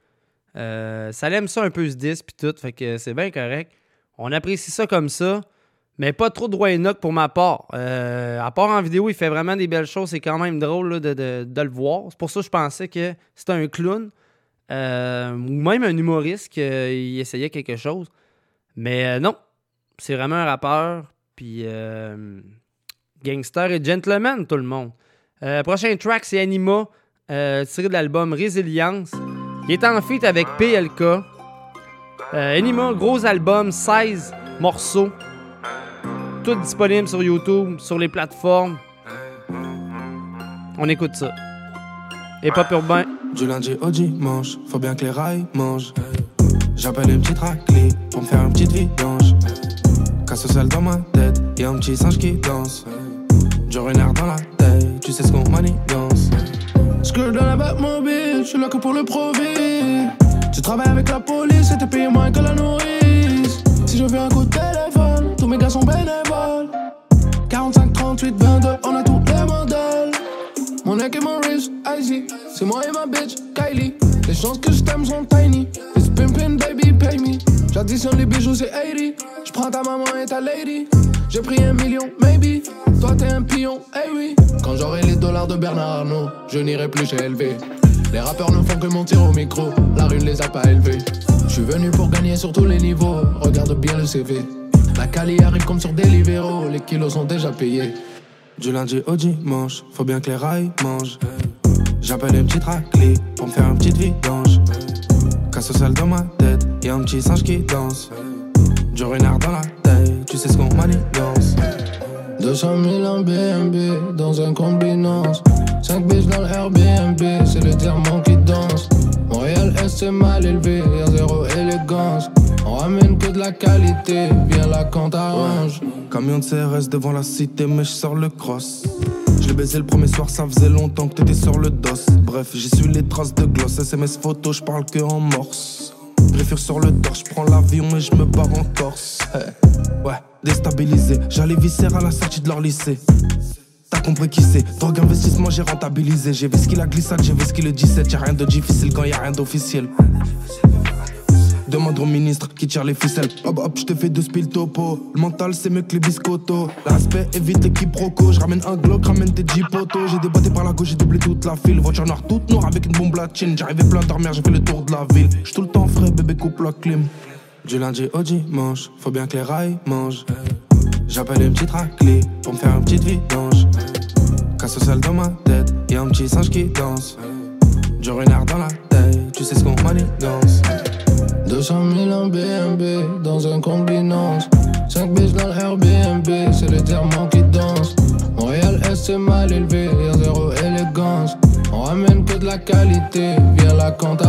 euh, ça l'aime ça un peu ce disque puis tout, fait que c'est bien correct. On apprécie ça comme ça, mais pas trop de roi Enoch pour ma part. Euh, à part en vidéo, il fait vraiment des belles choses, c'est quand même drôle de, le voir. C'est pour ça que je pensais que c'était un clown euh, ou même un humoriste qui essayait quelque chose. Mais euh, non, c'est vraiment un rappeur, puis euh, gangster et gentleman, tout le monde. Euh, prochain track, c'est Anima, euh, tiré de l'album Résilience. Il est en feat avec PLK. Euh, Anima, gros album, 16 morceaux. Tout disponible sur YouTube, sur les plateformes. On écoute ça. Et pop urbain. Du lundi au dimanche, faut bien que les rails mangent. J'appelle une petite raclée pour me faire une petite vidange. Casse sol dans ma tête, y'a un petit singe qui danse. Du renard dans la tête, tu sais ce qu'on manigance. Skirt dans la Batmobile, je suis là que pour le profit. Tu travailles avec la police et t'es payé moins que la nourrice. Si je fais un coup de téléphone, tous mes gars sont bénévoles. 45, 38, 22, on a tous les modèles. Mon neck et mon wrist, icy. C'est moi et ma bitch, Kylie. Les chances que je t'aime sont tiny. It's pimpin', baby, pay me. J'additionne les bijoux, c'est 80. J'prends ta maman et ta lady. J'ai pris un million, maybe. Toi, t'es un pion, eh oui. Quand j'aurai les dollars de Bernard Arnault, je n'irai plus chez LV. Les rappeurs ne font que mentir au micro, la rue ne les a pas élevés. Je suis venu pour gagner sur tous les niveaux, regarde bien le CV. La Cali arrive comme sur Deliveroo, les kilos sont déjà payés. Du lundi au dimanche, faut bien que les rails mangent. J'appelle une petite raclée pour me faire une petite vidange. Casse au sol dans ma tête, y'a un petit singe qui danse. Du renard dans la tu sais ce qu'on manigance. 200 000 en BNB dans un combinance. 5 biches dans le Airbnb, c'est le diamant qui danse. Montréal Est c'est mal élevé, y'a zéro élégance. On ramène que de la qualité, viens la compte arrange. Camion de CRS devant la cité, mais je sors le cross. Je l'ai baisé le premier soir, ça faisait longtemps que t'étais sur le dos. Bref, j'ai su les traces de gloss, SMS photos, je parle que en morse. Préfère sur le torse, je prends l'avion et je me barre en Corse. Ouais, déstabilisé, j'allais viscère à la sortie de leur lycée. T'as compris qui c'est Drogue investissement, j'ai rentabilisé. J'ai vu ce qu'il a glissade, j'ai vu ce qu'il le 17. Y'a rien de difficile quand y'a rien d'officiel. Demande au ministre qui tire les ficelles. Hop hop, je te fais deux spill topo. Le mental, c'est mieux que les biscottos. L'aspect évite les quiproquos. Je ramène un Glock, ramène tes 10 potos. J'ai débatté par la gauche, j'ai doublé toute la file. Voiture noire toute noire avec une bombe latine. J'arrivais plein d'armères, j'ai fait le tour de la ville. J'suis tout le temps frais, bébé, coupe la clim. Du lundi au dimanche, faut bien que les rails mangent. J'appelle une petite raclée pour me faire une petite vidange. Casse au dans ma tête, y'a un petit singe qui danse. Du renard dans la tête, tu sais ce qu'on manigance. 200 000 en BNB dans un combinance. 5 biches dans le Airbnb, c'est le diamants qui dansent. Montréal Est c'est mal élevé, y'a zéro élégance. On ramène que de la qualité, via la compte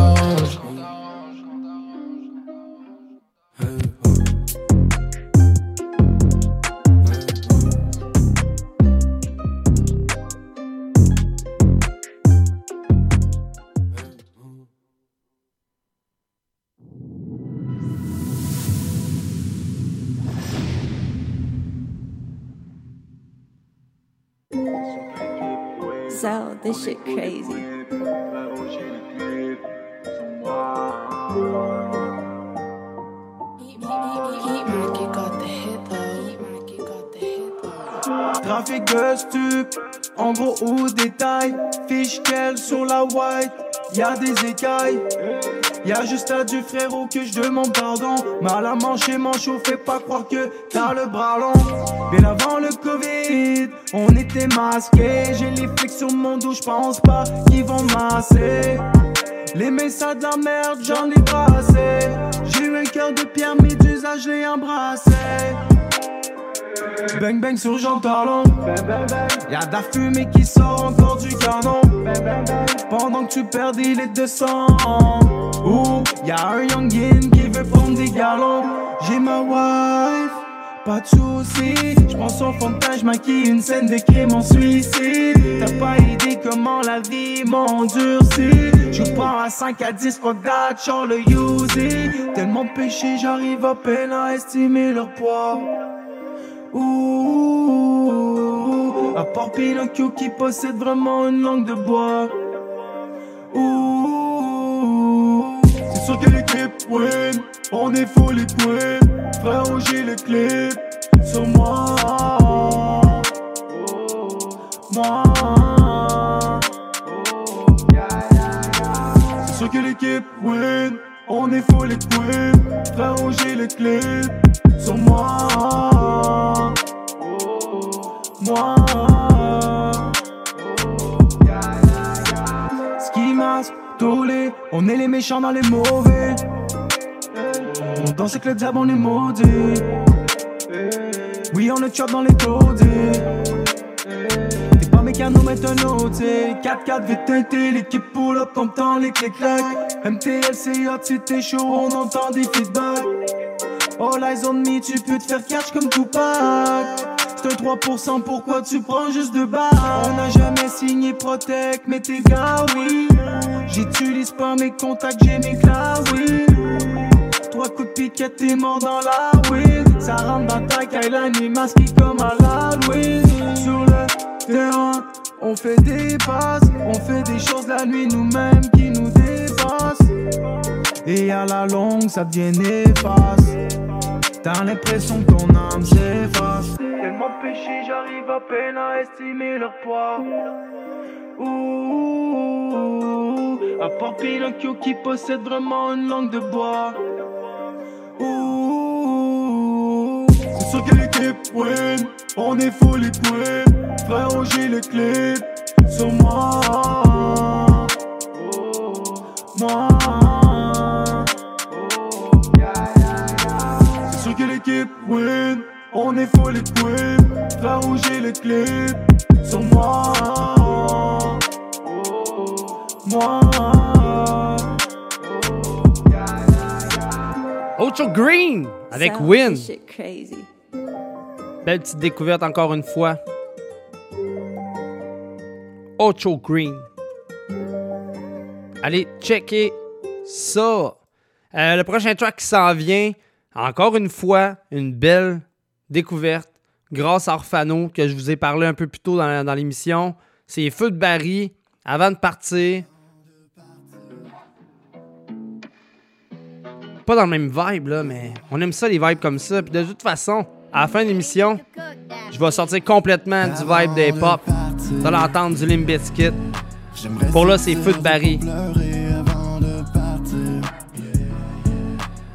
this shit crazy. Trafic stup, en gros au détail. Fiche sur la white, y'a des écailles. Y'a juste à du frérot que je demande pardon. Mal à manger, manchot, fais pas croire que t'as le bras long. Bien avant le Covid, on était masqués. J'ai les flics sur mon dos, j'pense pas qu'ils vont masser. Les messages de la merde, j'en ai brassé. J'ai eu un cœur de pierre, mais d'usage, je l'ai embrassé. Bang bang sur Jean Talon Y'a de la fumée qui sort encore du canon Pendant que tu litres de sang Ouh, y'a un youngin qui veut prendre des galons J'ai ma wife, pas de soucis. J'prends son de teint, j'maquille une scène de crime en suicide. T'as pas idée comment la vie m'endurcit. Je prends à 5 à 10 fuck that, genre le using Tellement péché, j'arrive à peine à estimer leur poids. Ouh, à part Pinocchio qui possède vraiment une langue de bois. Ouh, sûr que l'équipe win, on est full equip. Frère, j'ai le clip sur moi. Moi. C'est sûr que l'équipe win, on est full equip. Frère, j'ai le clip sur moi. Moi. On est les méchants dans les mauvais. On danse avec le diable, on est maudit. Oui, on le chop dans les taudis. T'es pas mécano, mais t'es un autre. 4-4 vite teinté, l'équipe pull up, t'entends les clics-clacs. MTLC, hot, si t'es chaud, on entend des feedbacks. All eyes on me, tu peux te faire catch comme Tupac. C'est un 3%, pourquoi tu prends juste de bas On n'a jamais signé Protect, mais tes gars, oui. J'utilise pas mes contacts, j'ai mes oui. Trois coups de piquet, t'es mort dans la weed. Ça rentre dans ta caille, la nuit masquée comme à l'Halloween. Sur le terrain, on fait des passes, on fait des choses la nuit nous-mêmes qui nous dépassent. Et à la longue, ça devient néfaste. T'as l'impression que ton âme s'efface. Tellement péché, j'arrive à peine à estimer leur poids. Ouh, à part Pinocchio qui possède vraiment une langue de bois. Ouh, c'est sûr que l'équipe win, on est full equip. Frère, j'ai le clip sur moi. Moi. C'est sûr que l'équipe win, on est full equip. Frère, j'ai le clip sur moi. Moi. Ocho Green avec Win. crazy. Belle petite découverte encore une fois. Ocho Green. Allez, checker ça. Euh, le prochain track qui s'en vient, encore une fois, une belle découverte grâce à Orfano que je vous ai parlé un peu plus tôt dans, dans l'émission. C'est Feu de Barry. Avant de partir, pas dans le même vibe, là, mais on aime ça, les vibes comme ça. Puis de toute façon, à la fin de l'émission, je vais sortir complètement du vibe des pop. Vous allez entendre du Limp Bizkit. Pour là, c'est Feu de Barry. avant de partir.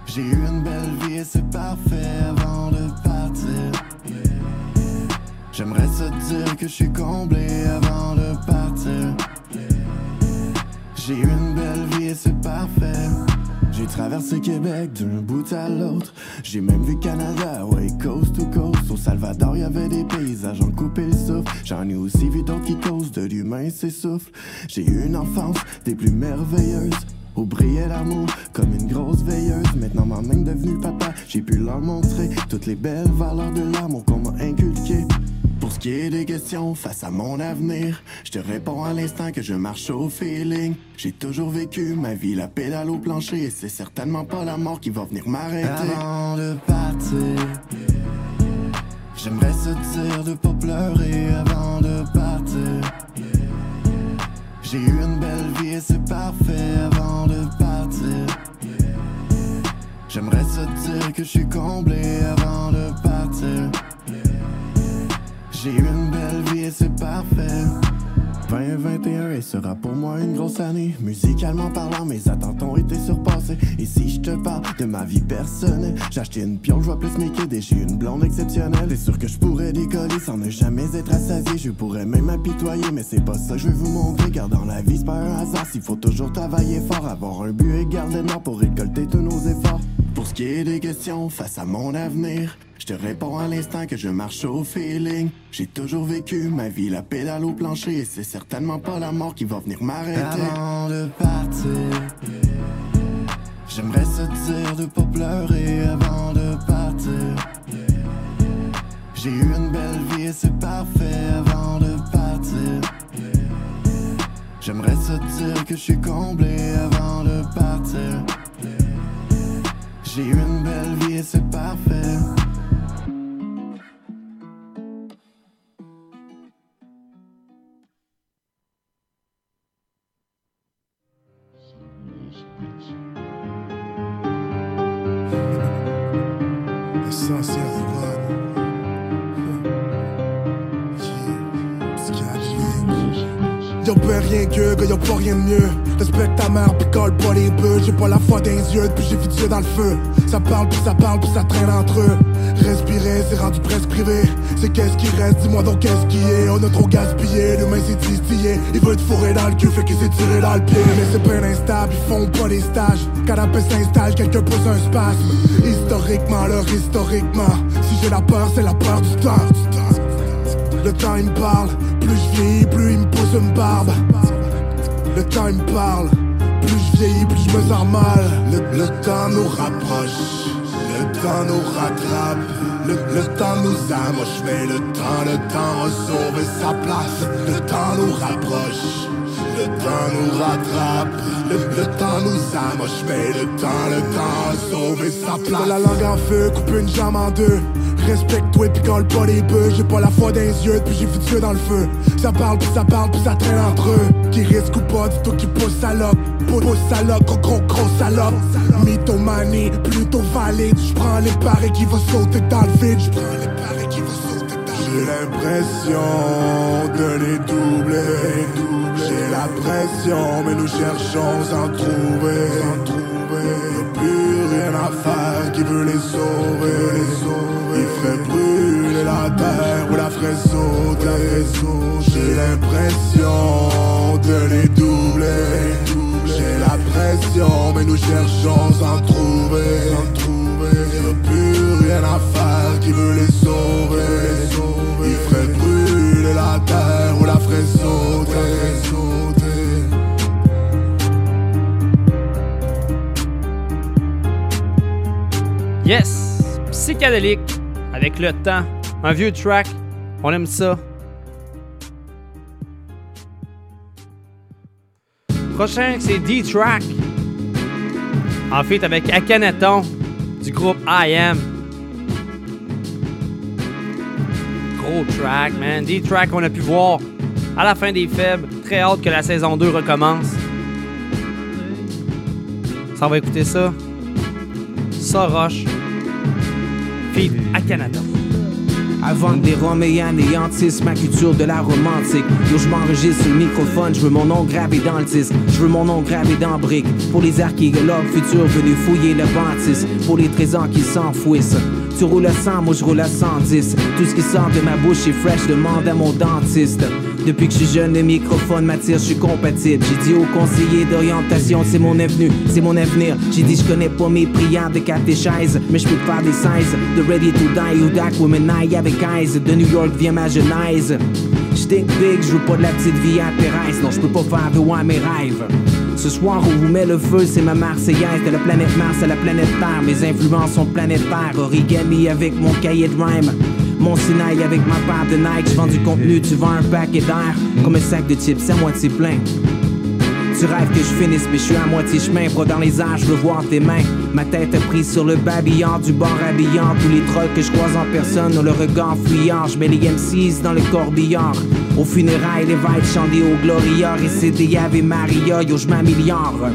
J'ai eu une belle vie et c'est parfait avant de partir. J'aimerais se dire que je suis comblé avant de partir. J'ai eu une belle vie et c'est parfait. J'ai traversé Québec d'un bout à l'autre. J'ai même vu Canada, ouais, coast to coast. Au Salvador, y avait des paysages en coupé le souffle. J'en ai aussi vu d'autres qui causent de l'humain s'essouffle. J'ai eu une enfance des plus merveilleuses. Où brillait l'amour comme une grosse veilleuse. Maintenant, ma main devenue papa, j'ai pu leur montrer toutes les belles valeurs de l'amour qu'on m'a inculqué. Pour ce qui est des questions face à mon avenir, je te réponds à l'instant que je marche au feeling. J'ai toujours vécu ma vie la pédale au plancher et c'est certainement pas la mort qui va venir m'arrêter. Avant de partir, j'aimerais se dire de pas pleurer avant de partir. J'ai eu une belle vie et c'est parfait avant de partir. J'aimerais se dire que je suis comblé avant de partir. J'ai eu une belle vie et c'est parfait. 2021 et sera pour moi une grosse année. Musicalement parlant, mes attentes ont été surpassées. Et si je te parle de ma vie personnelle, j'ai acheté une piole, je vois plus mes kids et j'ai une blonde exceptionnelle. C'est sûr que je pourrais décoller sans ne jamais être assasié. Je pourrais même m'apitoyer, mais c'est pas ça que je vais vous montrer. Car dans la vie, c'est pas un hasard. S'il faut toujours travailler fort, avoir un but et garder nord pour récolter tous nos efforts. Pour ce qui est des questions face à mon avenir, je te réponds à l'instant que je marche au feeling. J'ai toujours vécu ma vie la pédale au plancher et c'est certainement pas la mort qui va venir m'arrêter. Avant de partir, j'aimerais se dire de pas pleurer avant de partir. J'ai eu une belle vie et c'est parfait avant de partir. J'aimerais se dire que je suis comblé avant de partir. J'ai une belle vie et c'est parfait. Colle pas les bœufs. J'ai pas la foi les yeux, depuis j'ai vu Dieu dans le feu. Ça parle, puis ça parle, puis ça traîne entre eux. Respirer, c'est rendu presque privé. C'est qu'est-ce qui reste, dis-moi donc qu'est-ce qui est. On a trop gaspillé, demain c'est distillé. Il veut te fourrer dans le cul, fait qu'il s'est tiré dans le pied. Mais c'est pas instable, ils font pas des stages. Canapé s'installe, quelqu'un pose un spasme. Historiquement, leur historiquement. Si j'ai la peur, c'est la peur du temps. Le temps il me parle, plus je vieillis, plus il me pose une barbe. Le temps il me parle, vieillis, plus je me sens mal. Le, le temps nous rapproche, le temps nous rattrape. Le, le temps nous amoche, mais le temps, le temps a sauvé sa place. Le temps nous rapproche, le temps nous rattrape. Le, le temps nous amoche, mais le temps, le temps a sauvé sa place. la langue en feu, coupe une jambe en deux. Respecte-toi pis colle pas les bœufs. J'ai pas la foi les yeux puis j'ai vu Dieu dans le feu. Ça parle puis ça parle puis ça traîne entre eux. Qui risque ou pas, dis toi qui pousse salope Pousse salope, gros gros gros salope. Mythomanie, plutôt valide. J'prends les paris qui vont sauter dans le vide. J'prends les paris qui vont sauter dans le vide. J'ai l'impression de les doubler. J'ai la pression mais nous cherchons trouver Sans trouver à faire qui veut les sauver il ferait brûler la terre ou la ferait sauter. J'ai l'impression de les doubler. J'ai la pression, mais nous cherchons sans trouver. Y'a plus rien à faire qui veut les sauver. Il ferait brûler la terre ou la ferait sauter. Yes! Psychédélique, avec le temps. Un vieux track, on aime ça. Prochain, c'est D-Track. En fait, avec Akhenaton du groupe I Am. Gros track, man. D-Track qu'on a pu voir à la fin des faibles. Très hâte que la saison 2 recommence. Ça, on va écouter ça. Ça roche. Feed Akhenaton. Avant que des roms et anéantissent ma culture de la romantique. Yo, je m'enregistre sur le microphone, je veux mon nom gravé dans le. Je veux mon nom gravé dans brique. Pour les archéologues futurs venus fouiller le bâtisse. Pour les trésors qui s'enfouissent. Tu roules à 100, moi je roule à 110. Tout ce qui sort de ma bouche est fresh, demande à mon dentiste. Depuis que je suis jeune, le microphone m'attire, je suis compatible. J'ai dit au conseiller d'orientation, c'est mon avenue, c'est mon avenir. J'ai dit, je connais pas mes prières de catéchèse, mais je peux faire des 16. De Ready to Die ou Dak Women avec Eyes. De New York vient ma genèse. J'tink big, je pas de la petite vie à. Non, je peux pas faire de ouais mes rêves. Ce soir, on vous met le feu, c'est ma Marseillaise. De la planète Mars à la planète Terre. Mes influences sont planétaires. Origami avec mon cahier de rhyme. Mon Sinaï avec ma part de Nike. Je vends du contenu, tu vends un paquet d'air. Comme un sac de chips, c'est à moitié plein. Tu rêves que je finisse, mais je suis à moitié chemin. Pas dans les airs, je veux voir tes mains. Ma tête prise sur le babillard du bord habillant. Tous les trolls que je croise en personne ont le regard fuyant. Je mets les M6 dans le corbillard. Au funérailles, les vibes chantés au Gloria. Et c'est des Ave Maria, yo, je m'améliore.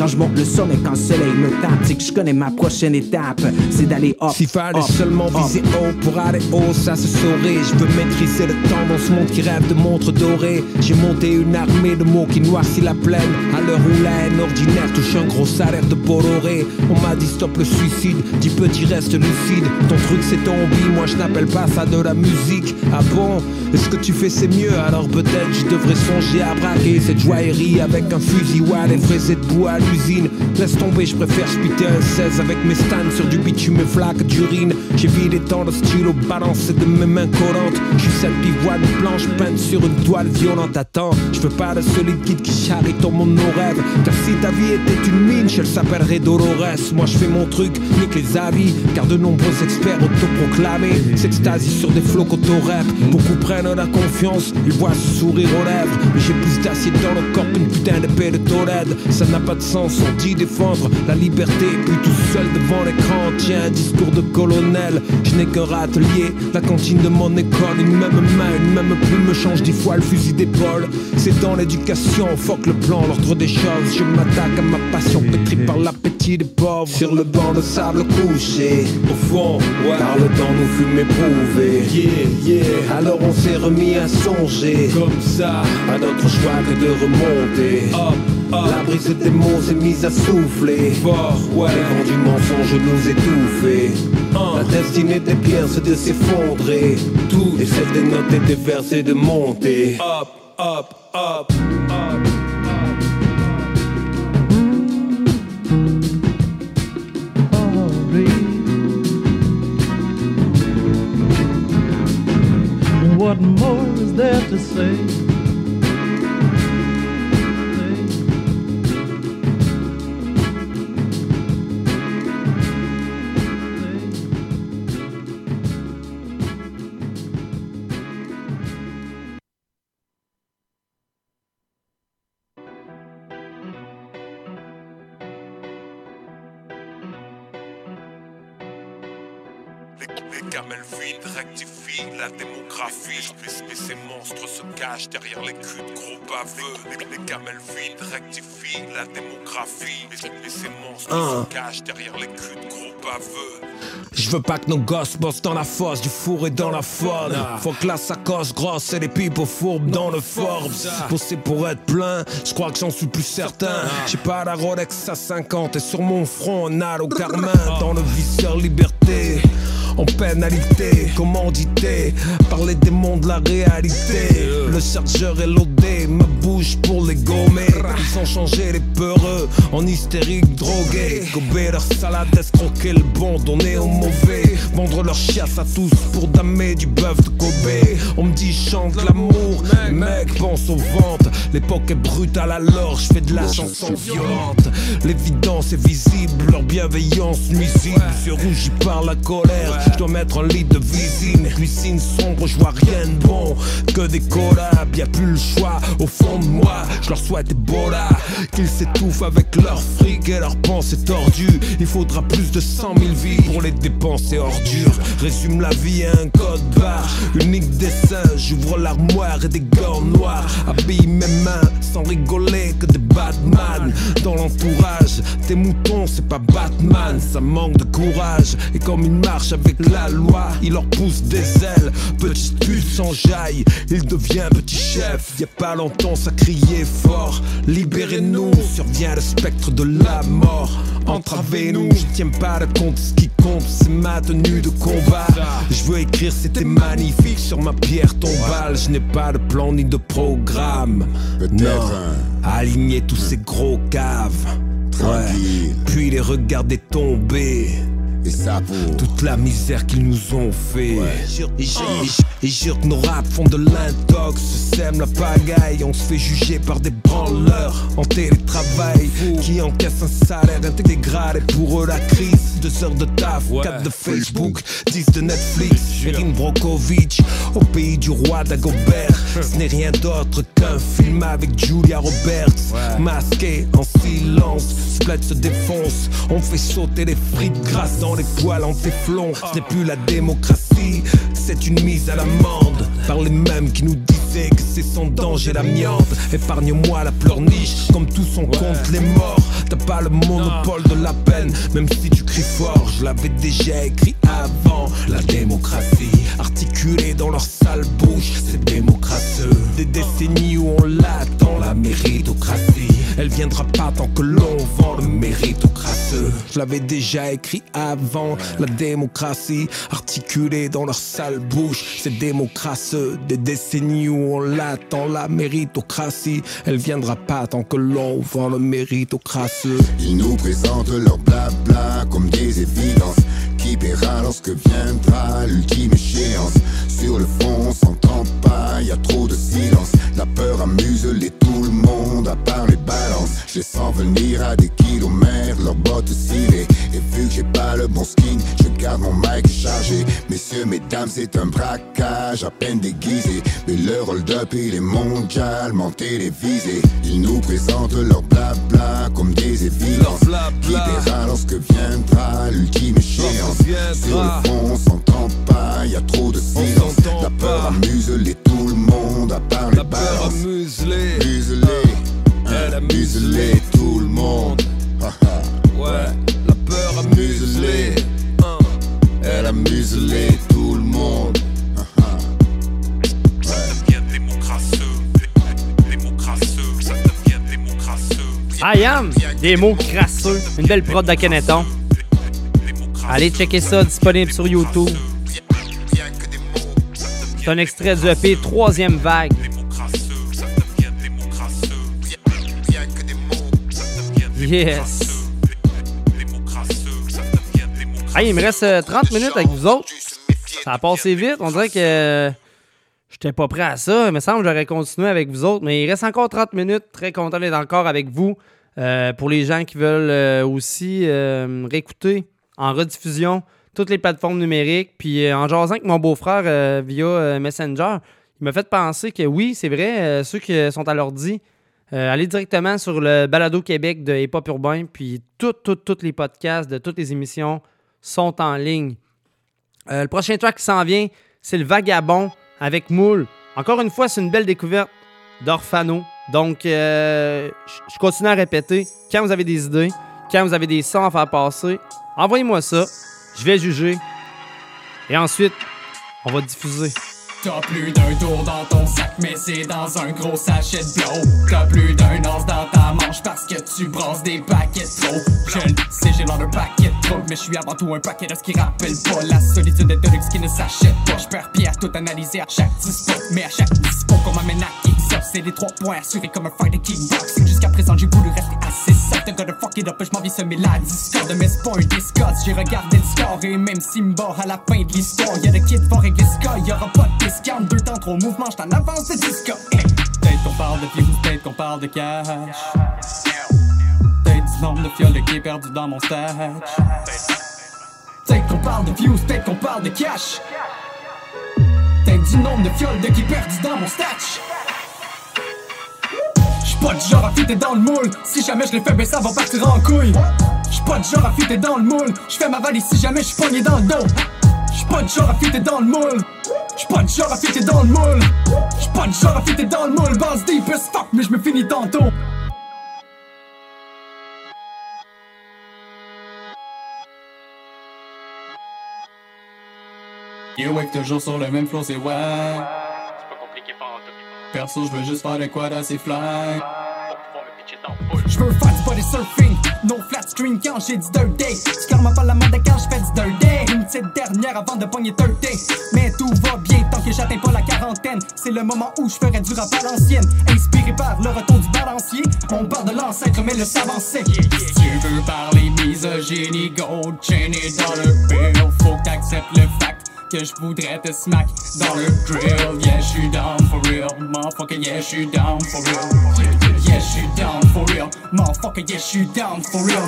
Quand je monte le sommet, quand le soleil me tape, c'est que je connais ma prochaine étape. C'est d'aller up. S'il fallait up, seulement viser haut pour aller haut, ça se saurait. Je veux maîtriser le temps dans ce monde qui rêve de montres dorées. J'ai monté une armée de mots qui noircit la plaine. À l'heure où la haine ordinaire touche un gros salaire de Bolloré. On m'a dit stop le suicide, dis petit reste lucide. Ton truc c'est ton hobby, moi je n'appelle pas ça de la musique. Ah bon? Est-ce que tu fais c'est mieux? Alors peut-être je devrais songer à braquer cette joaillerie avec un fusil ou à les fraises debout à Laisse tomber, je préfère spiter un 16 avec mes stands sur du bitume et flaques d'urine. J'ai vidé tant de stylo balancé de mes mains collantes. Je suis cette pivoine blanche peinte sur une toile violente. Attends, je veux pas de ce liquide qui charrie ton monde nos rêves. Car si ta vie était une mine, elle s'appellerait Dolores. Moi je fais mon truc, nique les avis. Car de nombreux experts autoproclamés s'extasient sur des flots rap Beaucoup prennent la confiance, ils voient sourire aux lèvres. Mais j'ai plus d'acier dans le corps qu'une putain d'épée de Tolède. Ça n'a pas de sens, on dit défendre la liberté. Puis tout seul devant l'écran, tiens un discours de colonel. Je n'ai qu'un râtelier, la cantine de mon école. Une même main, une même plume me change dix fois le fusil d'épaule. C'est dans l'éducation, fuck le plan, l'ordre des choses. Je m'attaque à ma passion pétrie par l'appétit des pauvres. Sur le banc de sable couché, au fond, ouais. Par le temps nous fûmes éprouvés. Yeah, yeah. Alors on s'est remis à songer, comme ça, à notre choix que de remonter. Up, La brise des mots s'est mise à souffler. Fort, ouais. Les vents du mensonge nous étouffer. La destinée des pierres c'est de s'effondrer. Tout. Et celle des notes et des vers c'est de monter. Up, up, up, up. What more is there to say? Démographie. Mais, mais ces monstres se cachent derrière les culs de gros baveux. Les, les gamelles vides rectifient la démographie. Mais, mais ces monstres Ah. se cachent derrière les culs de gros baveux. Je veux pas que nos gosses bossent dans la fosse, du four et dans la faune. Faut que la sacoche grosse et les pipes fourbes dans le Forbes. Bosser pour être plein, je crois que j'en suis plus certain. J'ai pas la Rolex à 50 et sur mon front un halo carmin. Dans le visseur liberté. En pénalité, commandité par les démons de la réalité. Le chargeur est loadé, ma bouche pour les gommer. Ils ont changé les peureux en hystériques drogués. Gober leur salade, escroquer le bon, donner au mauvais. Vendre leur chiasse à tous pour damer du bœuf de Kobe. On me dit chante l'amour, mec, pense aux ventes. L'époque est brutale alors je fais de la chanson violente. L'évidence est visible, leur bienveillance nuisible. Je rougi par la colère, je dois mettre un lit de visine. Cuisine sombre, je vois rien de bon. Que des collabs, y a plus le choix. Au fond de moi, je leur souhaite Ebola. Qu'ils s'étouffent avec leur fric et leurs pensées tordues. Il faudra plus de 100 000 vies pour les dépenser ordures. Résume la vie à un code barre. Unique dessin, j'ouvre l'armoire et des gants noirs. Habille mes mains sans rigoler que des Batman. Dans l'entourage, tes moutons, c'est pas Batman. Ça manque de courage. Et comme ils marchent avec la loi, il leur pousse des ailes. Petite pute s'enjaille, il devient petit chef. Y a pas longtemps, ça criait fort. Libérez-nous, survient le spectre de la mort. entravez-nous. Je tiens pas de compte, ce qui compte, c'est ma tenue de combat. Je veux écrire, c'était magnifique sur ma pierre tombale. Je n'ai pas de plan ni de programme. Non, aligner tous ces gros caves. Ouais. Puis les regarder tomber. Et ça pour toute la misère qu'ils nous ont fait. Et jure- Et jure- et jure que nos rap font de l'intox, se sème la pagaille. On se fait juger par des branleurs en télétravail qui encaissent un salaire intégral. Et pour eux, la crise, deux heures de taf, quatre de Facebook, 10 de Netflix. Erin Brokovich au pays du roi d'Agobert. Ce n'est rien d'autre qu'un film avec Julia Roberts. Masqué en silence, Splat se défonce. On fait sauter les frites grasses dans les poils en téflon. Ce n'est plus la démocratie, c'est une mise à l'amende. Par les mêmes qui nous disaient que c'est sans danger l'amiante. Épargne-moi la pleurniche, comme tous on compte les morts. T'as pas le monopole de la peine, même si tu cries fort. Je l'avais déjà écrit avant. La démocratie, articulée dans leur sale bouche, c'est démocrateux. Des décennies où on l'attend, la méritocratie. Elle viendra pas tant que l'on vend le méritocrateux. Je l'avais déjà écrit avant. La démocratie, articulée dans leur sale bouche, c'est démocrateux. Des décennies où on l'attend, la méritocratie. Elle viendra pas tant que l'on vend le méritocrateux. Ils nous présentent leur blabla comme des évidences Paiera lorsque viendra l'ultime échéance. Sur le fond on s'entend pas, y a trop de silence. La peur amuse les tout le monde à part les balances. Je les sens venir à des kilomètres, leurs bottes cirées. Et vu que j'ai pas le bon skin, je garde mon mic chargé. Messieurs, mesdames, c'est un braquage à peine déguisé. Mais le hold-up il est mondialement télévisé Ils nous présentent leur blabla comme des évidences. Paiera lorsque viendra l'ultime échéance Sur le fond on s'entend pas, y a trop de silence. La peur amuse les tout le monde à part les balances Amuse-les, Amuse-les, elle amuse-les tout le monde. Ouais, la peur amuse-les. Elle amuse-les tout le monde. Ça devient démocrasseux, démocrasseux, ça devient démocrasseux. I am des mots crasseux. Une belle prod d'Akhenaton. Allez checker ça, disponible sur YouTube. C'est un extrait du EP Troisième Vague. Yes. Hey, il me reste euh, 30 minutes avec vous autres. Ça a passé vite. On dirait que euh, j'étais pas prêt à ça. Il me semble que j'aurais continué avec vous autres. Mais il reste encore 30 minutes. Très content d'être encore avec vous. Euh, pour les gens qui veulent euh, aussi euh, réécouter en rediffusion toutes les plateformes numériques. Puis euh, en jasant avec mon beau-frère euh, via euh, Messenger, il m'a fait penser que oui, c'est vrai, ceux qui sont à l'ordi, allez directement sur le Balado Québec de Hip Hop Urbain, puis toutes, toutes, toutes les podcasts de toutes les émissions sont en ligne. Le prochain track qui s'en vient, c'est Le Vagabond avec Moule. Encore une fois, c'est une belle découverte d'Orphano. Donc, je continue à répéter. Quand vous avez des idées, quand vous avez des sons à faire passer, envoyez-moi ça. Je vais juger. Et ensuite, on va diffuser. T'as plus d'un tour dans ton sac, mais c'est dans un gros sachet de blow. T'as plus d'un os dans ta manche parce que tu brasses des paquets trop. Je le sais, j'ai l'air d'un paquet trop, mais je suis avant tout un paquet de ce qui rappelle pas la solitude de luxe qui ne s'achète pas. Je perds pied à tout analyser à chaque dispo, mais à chaque dispo qu'on m'amène à c'est les trois points assurés comme un fight de kickboxing. Jusqu'à présent, j'ai voulu rester assez soft. I'm gonna fuck it up, je m'en vais semer la discorde. Mais c'est pas un j'ai regardé le score et même s'il me à la fin de l'histoire, y'a le kid fort ce cas, y'aura pas de discount. Deux temps, trop mouvement, j't'en avance de disco. Peut-être qu'on parle de views, peut-être qu'on parle de cash. Peut-être du nombre de fioles qui est perdu dans mon stash. Peut-être qu'on parle de views, peut-être qu'on parle de cash. Peut-être du nombre de fioles de qui perdu dans mon stash. Pas du genre à fitter dans le moule. Si jamais je l'ai fait, ben ça va partir en couille. J'suis pas du genre à fitter dans le moule. J'fais ma valise si jamais j'suis pogné dans le dos. J'suis pas du genre à fitter dans le moule. J'suis pas du genre à fitter dans le moule. J'suis pas du genre à fitter dans le moule. Base deep as fuck, mais j'me finis tantôt. Yo, ouais, toujours sur le même flow, c'est ouais. Perso, je veux juste faire le quad assez fly. Je veux faire du body surfing, no flat screen quand j'ai du dirt day. C'est clairement pas la mode quand je fais du dirt day. Une petite dernière avant de pogner 30. Mais tout va bien tant que j'atteins pas la quarantaine. C'est le moment où je ferai du rap à l'ancienne. Inspiré par le retour du balancier. On parle de l'ancêtre, mais le savant. Si tu veux parler misogynie, gold chain et le bill, faut que t'acceptes le fact que je voudrais te smack dans le grill. Yeah, j'suis down for real, motherfucker, yeah, j'suis down for real. Yeah, j'suis down for real, motherfucker, yeah, j'suis down for real.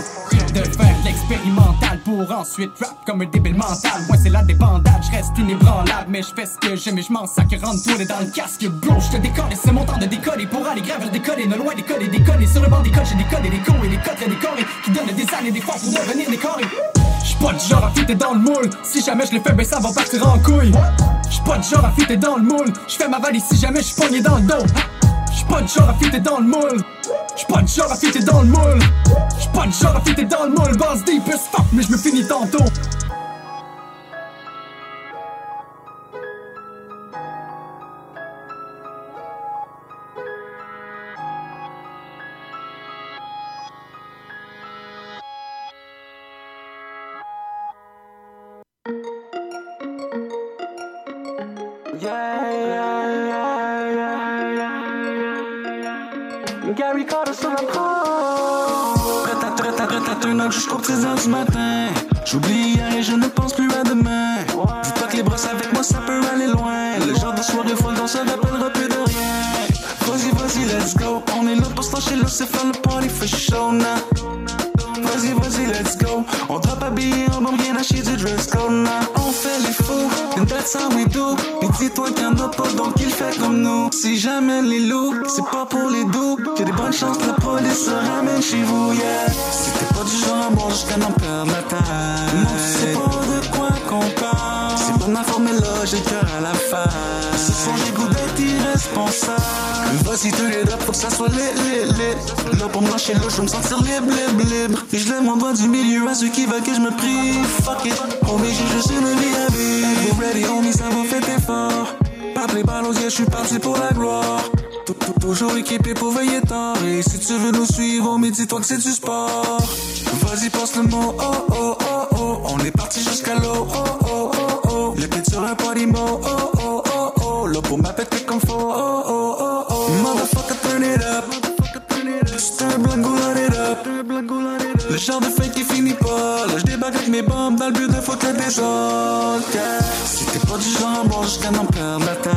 De faire l'expérimental pour ensuite rap comme un débile mental. Moi, c'est la débandade, j'reste inébranlable, mais j'fais ce que j'aime et j'm'en sacre rentre toi dans le casque, bro. J'te décolle et c'est mon temps de décoller pour aller gravir décoller, ne loin décoller, décoller. Sur le banc d'école, j'ai décollé des cons et des cotres décorés qui donnent des années d'efforts pour devenir. J'suis pas du genre à fitter dans le moule. Si jamais je l'ai fait, ben ça va partir en couille. J'suis pas du genre à fitter dans le moule. J'fais ma valise si jamais j'suis pogné dans le dos. J'suis pas du genre à fitter dans le moule. J'suis pas du genre à fitter dans le moule. J'suis pas du genre à fitter dans le moule. Boss deep as fuck, mais j'me finis tantôt. Up jusqu'aux 13h du matin. J'oublie hier et je ne pense plus à demain. Dis pas que les brosses avec moi ça peut aller loin. Le genre de soirée folle dont ça rappellera plus de rien. Vas-y vas-y let's go. On est là pour se lâcher là c'est faire le party for show now Vas-y vas-y let's go. On drop habillé en bon rien acheter du dress code. Now On fait les fous. And that's how we do Et dis-toi qu'il y en a pas donc il fait comme nous. Si jamais les loups C'est pas pour les doux. Y'a des bonnes chances la police se ramène chez vous yeah. Si t'es pas du genre à boire jusqu'à n'en perdre la tête. Non sais pas de C'est ma formule là j'ai le cœur à la face. Ce soir j'ai goût d'être irresponsable Vas-y te les up faut que ça soit lit lit lit Là pour me lâcher là je veux me sentir libre libre Et je lève mon doigt du milieu à ceux qui veulent que je me prie Fuck it. Homie j'ai juste une vie à vivre. Ready homie ça va faire effort Pas les balles aux yeux je suis parti pour la gloire Toujours équipé pour veiller tard. Et si tu veux nous suivre homie dis-toi que c'est du sport. Vas-y passe le mot oh oh oh oh. On est parti jusqu'à l'eau oh oh oh oh. Les pieds sur un party mot oh oh oh oh. Là pour ma péter comme oh oh oh oh. Motherfucker turn it up. Goulard it up genre de fête qui finit pas. Là je débarque avec mes bombes dans le but de foutre le désordre. Yeah. Si t'es pas du genre bon jusqu'à n'en perdre la tête.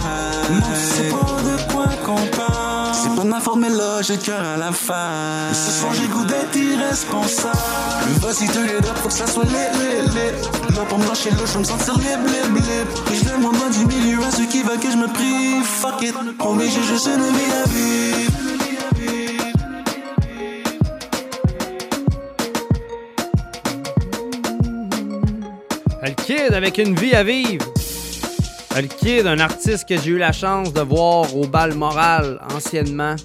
Non tu sais pas de quoi qu'on parle. C'est pas de ma formule là j'ai le cœur à la Mais ce soir j'ai goût d'être irresponsable. Vas-y te les up faut que ça soit lit lit lit Là pour me lâcher je me sentir libre libre libre Et je lève mon doigt du milieu à ceux qui veulent que je me prie Fuck it. Homie j'ai juste une vie à vivre Le Kid avec une vie à vivre. Le Kid, un artiste que j'ai eu la chance de voir au bal moral anciennement.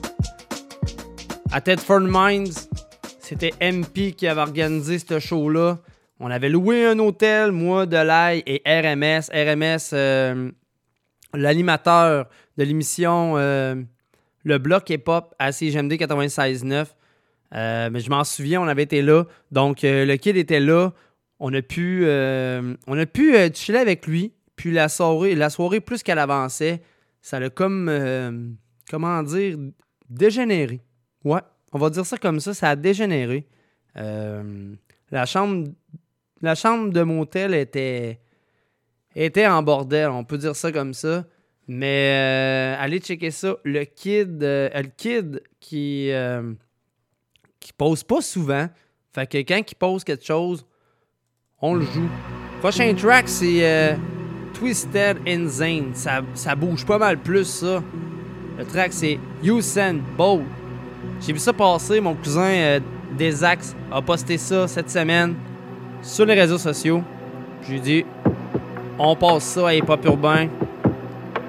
À Tedford Mines, c'était MP qui avait organisé ce show-là. On avait loué un hôtel, moi, Delay et RMS. RMS, euh, l'animateur de l'émission euh, Le Bloc Hip-Hop à CGMD 96.9. Euh, mais je m'en souviens, on avait été là. Donc, euh, le kid était là. On a pu, euh, on euh, chiller avec lui. Puis la soirée, la soirée plus qu'elle avançait, ça l'a comme, euh, comment dire, dégénéré. Ouais, on va dire ça comme ça, ça a dégénéré. La chambre, la chambre de motel était, était en bordel, on peut dire ça comme ça. Mais allez checker ça. Le kid, le kid qui, qui pose pas souvent. Fait que quand il pose quelque chose, on le joue. Prochain track, c'est euh, Twisted Insane. Ça, ça bouge pas mal plus, ça. Le track, c'est Usain Bolt. J'ai vu ça passer. Mon cousin euh, Desax a posté ça cette semaine sur les réseaux sociaux. J'ai dit, on passe ça à Hip Hop Urbain.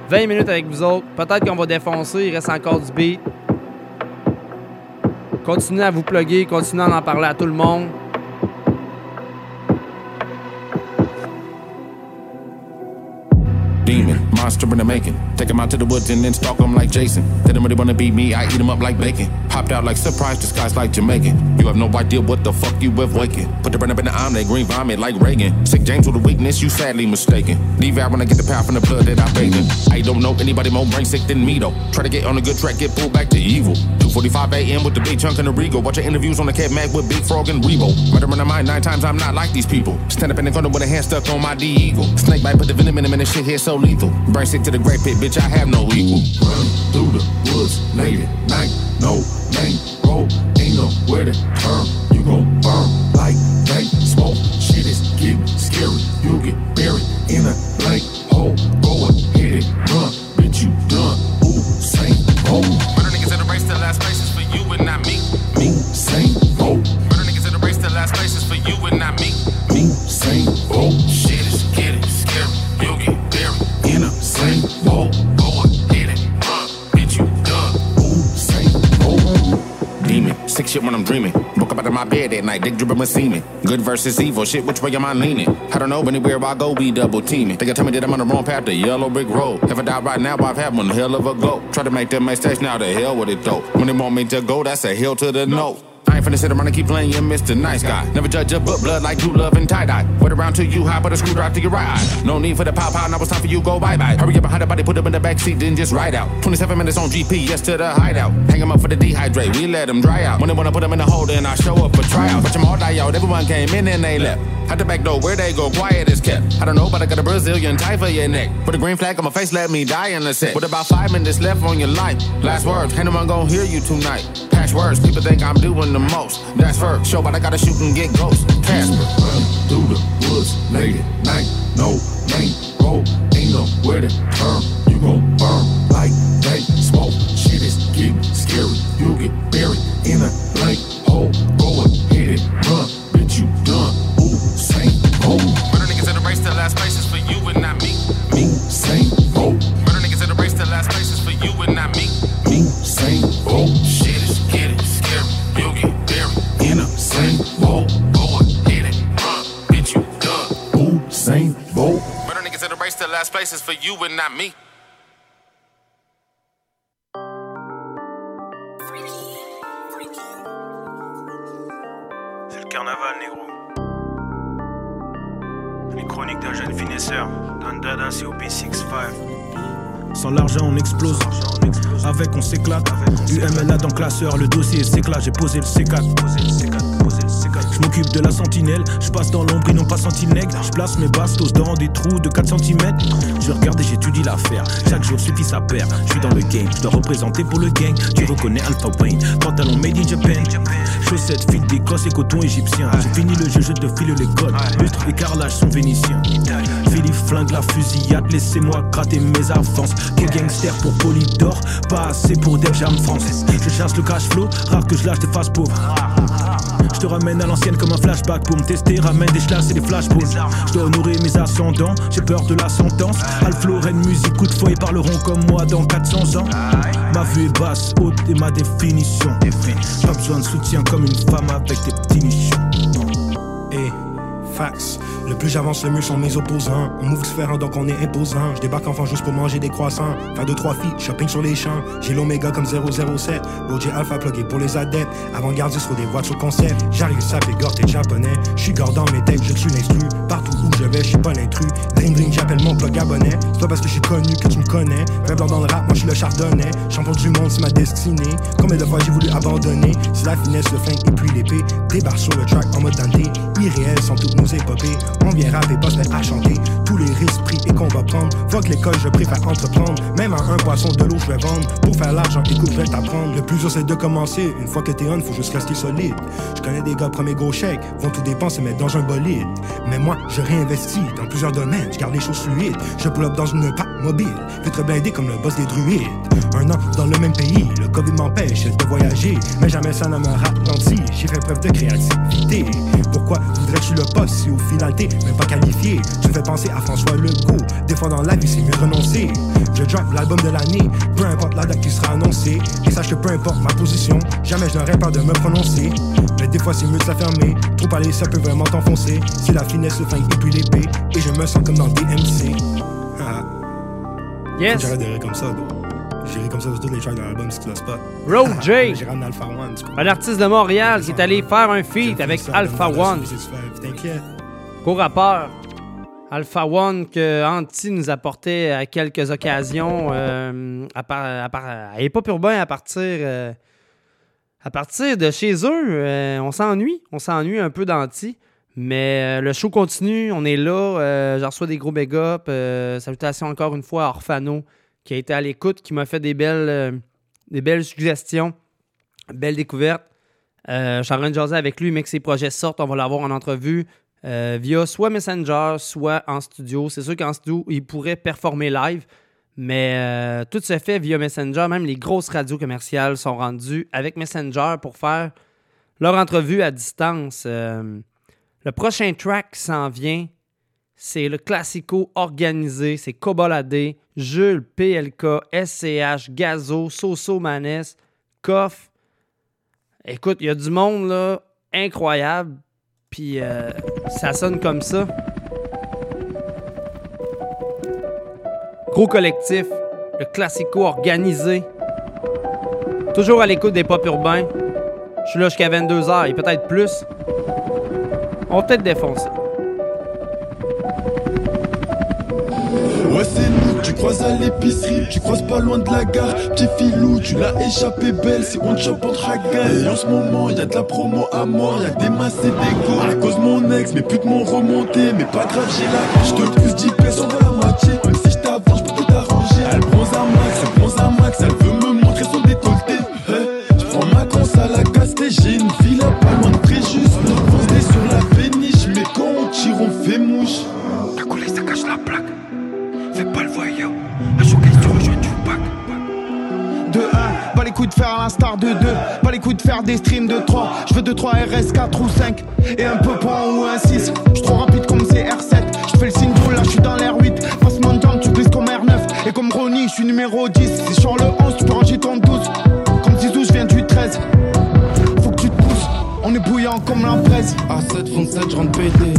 20 minutes avec vous autres. Peut-être qu'on va défoncer. Il reste encore du beat. Continuez à vous plugger. Continuez à en parler à tout le monde. Monster in the making. Take him out to the woods and then stalk him like Jason. They don't wanna be me, I eat him up like bacon. Popped out like surprise, disguised like Jamaican. You have no idea what the fuck you with waking. Put the burn up in the omelet, green vomit like Reagan. Sick James with a weakness, you sadly mistaken. Leave out when I get the power from the blood that I bathed in. I don't know anybody more brain sick than me though. Try to get on a good track, get pulled back to evil. 2:45 a.m. with the big chunk and the regal. Watch your interviews on the cat mag with Big Frog and Rebo. Murder in the mind nine times, I'm not like these people. Stand up in the corner with a hand stuck on my D eagle. Snake bite, put the venom in him and the shit here so lethal. Brain sick to the great pit, bitch, I have no equal. Run through the woods late at night. No main road, ain't nowhere to turn. You gon' burn like night smoke. Shit is getting scary. You get buried in a blank hole. Shit when I'm dreaming. Woke up out of my bed at night, dick dripping with semen. Good versus evil, shit, which way am I leaning? I don't know, but anywhere I go, we double teaming. They can tell me that I'm on the wrong path, the yellow brick road. If I die right now, I've had one hell of a go. Try to make them mistakes, now the hell with it though. When they want me to go, that's a hill to the no. I ain't finna sit around and keep playing you Mr. Nice Guy. Never judge a book blood like true love and tie dye. Wait around till you high, but a screwdriver to your right eye. No need for the pow pow, now it's time for you go bye bye. Hurry up behind the body, put him in the back seat, then just ride out. 27 minutes on GP, yes to the hideout. Hang him up for the dehydrate, we let him dry out. When they wanna put him in the hole, then I show up for tryout. Watch them all die out, everyone came in and they left. At the back door, where they go, quiet is kept. I don't know, but I got a Brazilian tie for your neck. Put a green flag on my face, let me die in a set. With about five minutes left on your life. Last words, ain't no one gonna hear you tonight. Patch words, people think I'm doing the most. That's first, show, but I gotta shoot and get ghosts. Casper. Through the woods late at night. No main road, ain't nowhere to turn. For you and not me. C'est le carnaval, négro. Les chroniques d'un jeune finesseur. Don Dada, COP 6-5. Sans l'argent, on explose. Avec, on s'éclate. UMLA dans classeur, le dossier s'éclate. J'ai posé le C4. Je m'occupe de la sentinelle. Je passe dans l'ombre, n'ont pas senti le nègre. Je place mes bastos dans des trous de 4 cm. Je regarde et j'étudie l'affaire. Chaque jour suffit sa paire. Je suis dans le game, je dois représenter pour le gang. Tu reconnais Alpha Wayne. Pantalon made in Japan. Chaussettes, fil d'Écosse et coton égyptien. J'ai fini le jeu, je te file les codes. Lustre et carrelage sont vénitiens. Philippe flingue la fusillade, laissez-moi gratter mes avances. Quel gangster pour Polydor, pas assez pour Def Jam France. Je chasse le cash flow, rare que je lâche des faces pauvres. Je te ramène à l'ancienne comme un flashback pour me tester. Ramène des chlasses et des flashballs. Je dois honorer mes ascendants, j'ai peur de la sentence. Alflo, Rennes, musique, coup de fouet, parleront comme moi dans 400 ans. Ma vue est basse, haute et ma définition. Pas besoin de soutien comme une femme avec des petits nichons. Et fax. Le plus j'avance, le mieux sont mes opposants. On move différent, donc on est imposant. Je débarque enfant juste pour manger des croissants. Faire deux, trois filles, shopping sur les champs. J'ai l'oméga comme 007. Roger Alpha plugué pour les adeptes. Avant-gardiste sur des voitures concept. J'arrive, ça fait et japonais. Je suis gordon, mes têtes, je suis l'instru. Partout où je vais, je suis pas l'intrus. Dring, j'appelle mon plug abonné. C'est pas parce que je suis connu que tu me connais. Blanc dans le rap, moi je suis le chardonnay. Champion du monde, c'est ma destinée. Combien de fois j'ai voulu abandonner? C'est la finesse, le flingue et puis l'épée. Débarque sur le track en mode Dante. Irréels sont toutes nos épopées. On vient pas se mettre à chanter. Tous les risques pris et qu'on va prendre. Fuck l'école, je préfère entreprendre. Même à un poisson de l'eau, je vais vendre. Pour faire l'argent, écoute, je vais t'apprendre. Le plus dur, c'est de commencer. Une fois que t'es on, faut juste rester solide. Je connais des gars, premier gros chèque, vont tout dépenser, mettre dans un bolide. Mais moi, je réinvestis dans plusieurs domaines. Je garde les choses fluides. Je pull up dans une pack mobile. Vitre blindé comme le boss des druides. Un an dans le même pays, le Covid m'empêche de voyager. Mais jamais ça ne me ralentit. J'ai fait preuve de créativité. Pourquoi voudrais-tu le poste si au final t'es même pas qualifié? Tu fais penser à François Legault. Dans la vie, c'est mieux renoncer. Je drop l'album de l'année, peu importe la date qui sera annoncée. Et sache que peu importe ma position, jamais je n'aurais peur de me prononcer. Mais des fois, c'est mieux de s'affermer. Trop parler, ça peut vraiment t'enfoncer. C'est la finesse, le flingue et puis l'épée. Et je me sens comme dans DMC. Yes. J'arrête de comme ça. J'irai comme ça sur toutes les tracks de l'album si tu l'as pas. Road J. Alpha One. Un artiste de Montréal qui est allé faire un feat avec Alpha One. T'inquiète. Co-rappeur. Alpha One que Anti nous apportait à quelques occasions euh, à, par, à, par- à Urbain à partir, euh, à partir de chez eux. euh, on s'ennuie. On s'ennuie un peu d'Anti. Mais euh, le show continue. On est là. euh, J'en reçois des gros big up. euh, salutations encore une fois à Orfano qui a été à l'écoute, qui m'a fait des belles, des belles suggestions, belles découvertes. Je suis en train de avec lui, mais que ses projets sortent, on va l'avoir en entrevue via soit Messenger, soit en studio. C'est sûr qu'en studio, il pourrait performer live, mais tout se fait via Messenger. Même les grosses radios commerciales sont rendues avec Messenger pour faire leur entrevue à distance. Le prochain track qui s'en vient, c'est le classico organisé. C'est Cobaladé, Jules, PLK, SCH, Gazo, Soso Manes, Koff. Écoute, il y a du monde là, incroyable. Puis euh, ça sonne comme ça. Gros collectif, le classico organisé. Toujours à l'écoute des pop urbains. Je suis là jusqu'à 22h et peut-être plus. On va peut-être défoncer. Ouais c'est nous, tu croises à l'épicerie, tu croises pas loin de la gare. Petit filou, tu l'as échappé belle, c'est one shot entre hagas Et en ce moment, y a de la promo à mort, y a des masses et des go À cause mon ex, mes putes m'ont remonté, mais pas grave j'ai la Je te pousse 10 pièces, on la moitié. Même si je coups de faire à l'instar de 2, pas les coups de faire des streams de 3. Je veux 2, 3 RS, 4 ou 5, et un peu point ou un 6. Je trop rapide comme CR7, je fais le signe là je suis dans l'air 8. Passe mon jump, tu glisses comme R9, et comme Ronnie, je suis numéro 10. Si sur le 11, tu peux ranger ton 12. Comme Zizou, je viens du 13. Faut que tu te pousses, on est bouillant comme la presse. A7, fond 7, je rentre pété.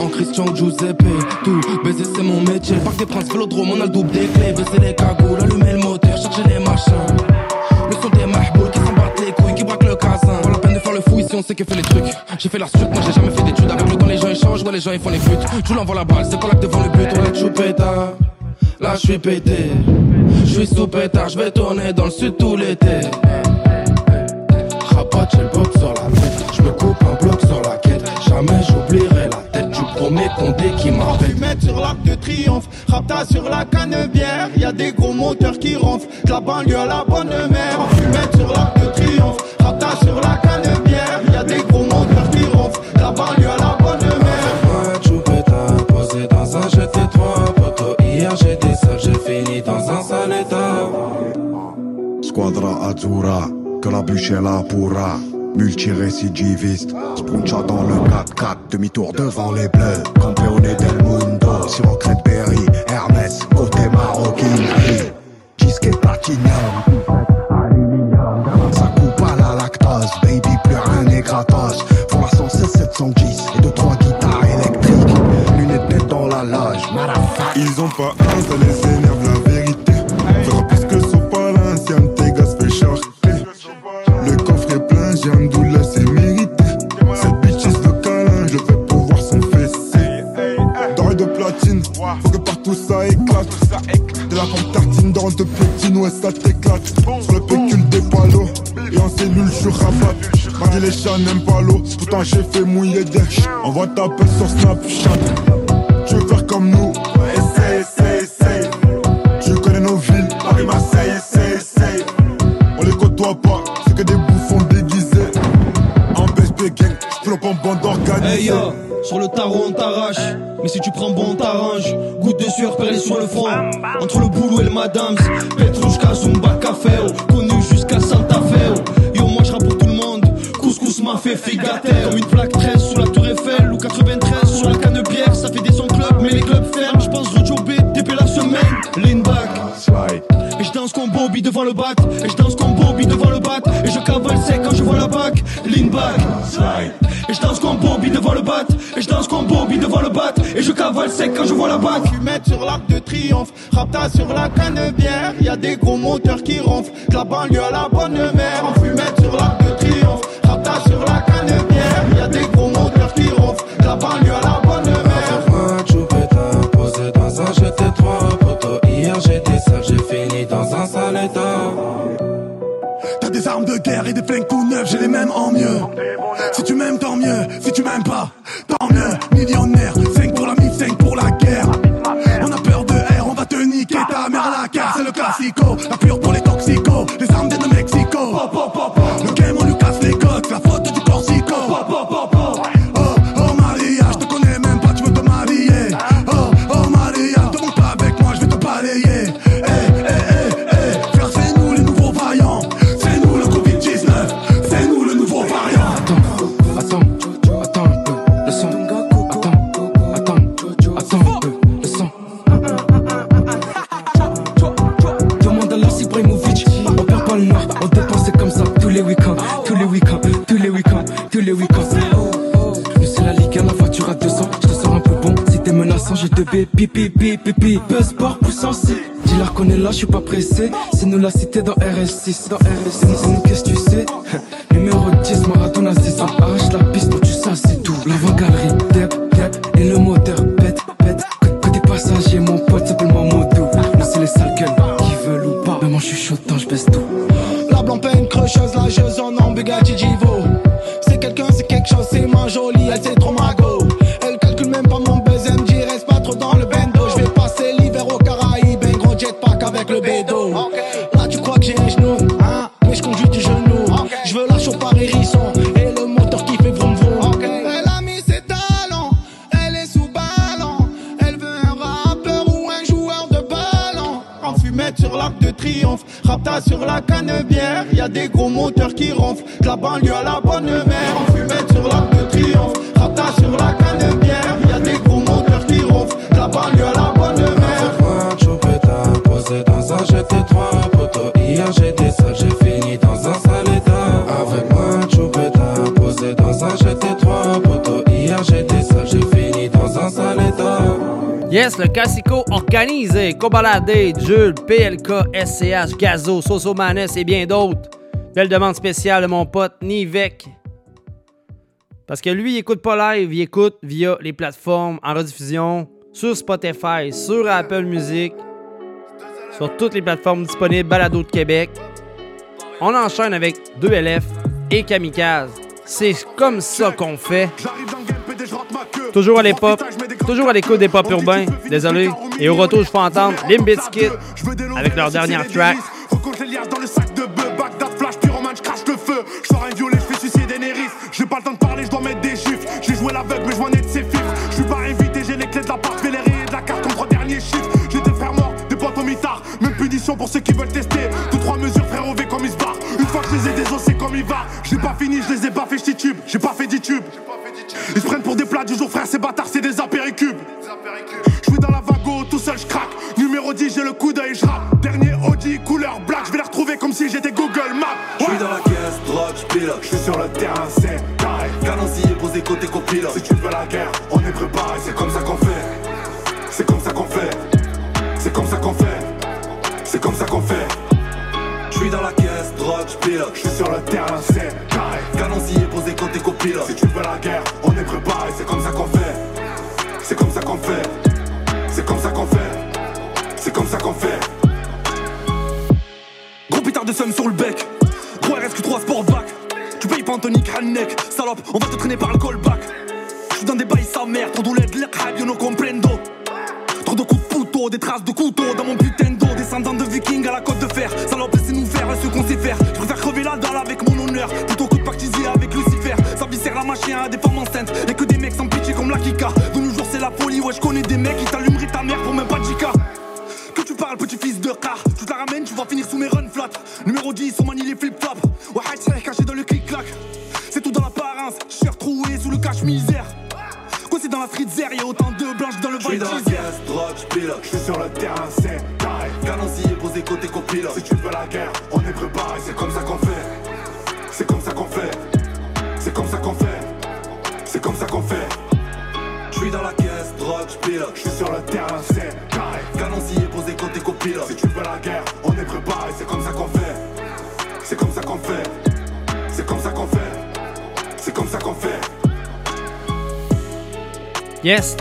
En Christian Giuseppe, tout baiser c'est mon métier. Le parc des princes, vélodrome, on a le double des clés. Baisser les cagoules, allumer le moteur, chercher les machins. Le son des mahboules qui s'en battent les couilles, qui braquent le casin. Pas la peine de faire le fou ici, on sait que fait les trucs. J'ai fait la suite, moi j'ai jamais fait d'études. Avec le temps, les gens échangent, ouais, les gens ils font les flûtes. Je l'envoie la balle, c'est que devant le but. Je suis pétard, là je suis pété. Je suis sous pétard, je vais tourner dans le sud tout l'été. Rapote, j'ai le pop sur la tête. Je me coupe un bloc sur la quête. Jamais j'oublierai premier condé qui m'appelle. Fumette sur l'arc de triomphe, rapta sur la canebière. Y a des gros moteurs qui ronflent, de la banlieue à la bonne mère. Fumette sur l'arc de triomphe, rapta sur la canebière. Y a des gros moteurs qui ronflent, de la banlieue à la bonne mère. Posé dans un GT3. Poto, hier j'étais seul, j'ai fini dans un sale état. Squadra Azzurra, que la bûche est là pourra multirécidiviste. Spuncha dans le 4-4, demi-tour devant les bleus. Campeone del mundo, sur Oxette Berry, Hermès, côté marocain. Disque et ça coupe à la lactose, baby, plus rien n'est gratos. Formation C710 ça éclate. De la forme tartine, dans de platine, ouais ça t'éclate. Sur le pécule des palos, et en cellule je suis rabat. Mardi les chats n'aiment pas l'eau, pourtant j'ai fait mouiller des Envoie ta pelle sur Snapchat. Tu veux faire comme nous, essaye, essaye, essaye. Tu connais nos villes, Paris, Marseille, essaye, essaye. On les côtoie pas, c'est que des bouffons déguisés. En BSP gang, j'plombe en bande organisée. Hey yo, sur le tarot on t'arrache, mais si tu prends bon on t'arrange. Goutte de sueur perlée sur le front, entre le boulot et le madame. Petrushka, Zumba, Café, oh, connu jusqu'à Santa Fe. oh. Yo, moi je pour tout le monde, couscous m'a fait figater. Comme une plaque 13 sous la tour Eiffel ou 93 sur la canne pierre. Ça fait des sons club, mais les clubs ferment. Je pense B, TP la semaine, lean back. Et je danse comme Bobby devant le bac. Et je danse comme Bobby devant le bac. Et je cavale sec quand je vois la bac. Et je danse comme Bobby devant le bat. Et je danse comme Bobby devant le bat. Et je cavale sec quand je vois la bac. Fumette sur l'arc de triomphe, rapta sur la canne bière. Y a des gros moteurs qui ronflent, de la banlieue à la bonne mère. En fumette guerre et des flingues tout neufs, j'ai les mêmes en mieux. Si tu m'aimes, tant mieux. Si tu m'aimes pas, Peu sport, puissance. Dis-leur qu'on est là, je suis pas pressé. C'est nous la cité dans RS6, dans RS6. C'est nous, qu'est-ce que tu sais Cobalade, Jules, PLK, SCH, Gazo, Soso Manes et bien d'autres. Belle demande spéciale de mon pote Nivek. Parce que lui, il écoute pas live, il écoute via les plateformes en rediffusion sur Spotify, sur Apple Music, sur toutes les plateformes disponibles, Balado de Québec. On enchaîne avec 2LF et Kamikaze. C'est comme ça qu'on fait. Toujours à l'époque, toujours à l'écoute des pop urbains. Désolé. Et au retour, je fais entendre Limbiskit avec leur dernière track. Recompte les liasses dans le sac de bœuf, Bagdad flash, pyromane, je crache le feu. Je sors un violet, je fais suicider. J'ai pas le temps de parler, je dois mettre des chiffres. J'ai joué l'aveugle, mais je vois net ses fifres. Je suis pas invité, j'ai les clés de l'appart, fais les rayés de la carte contre dernier chiffre. J'ai des frères morts, des potes au mitard. Même punition pour ceux qui veulent tester. Deux, trois mesures, frère, V comme ils se barrent. Une fois que je les ai désossés comme il va. J'ai pas fini, je les ai pas fait tube. J'ai pas fait 10 tubes. Ils se prennent pour des plats du jour, frère, ces bâtards, sur le terrain, c'est carré. Canancier posé côté copilote. Si tu veux la guerre, on est préparé, c'est comme ça qu'on fait. C'est comme ça qu'on fait. C'est comme ça qu'on fait. C'est comme ça qu'on fait. Je suis dans la caisse, drogue, je pilote, Je suis sur le terrain, c'est carré. Canancier posé côté copilote. Si tu veux la guerre,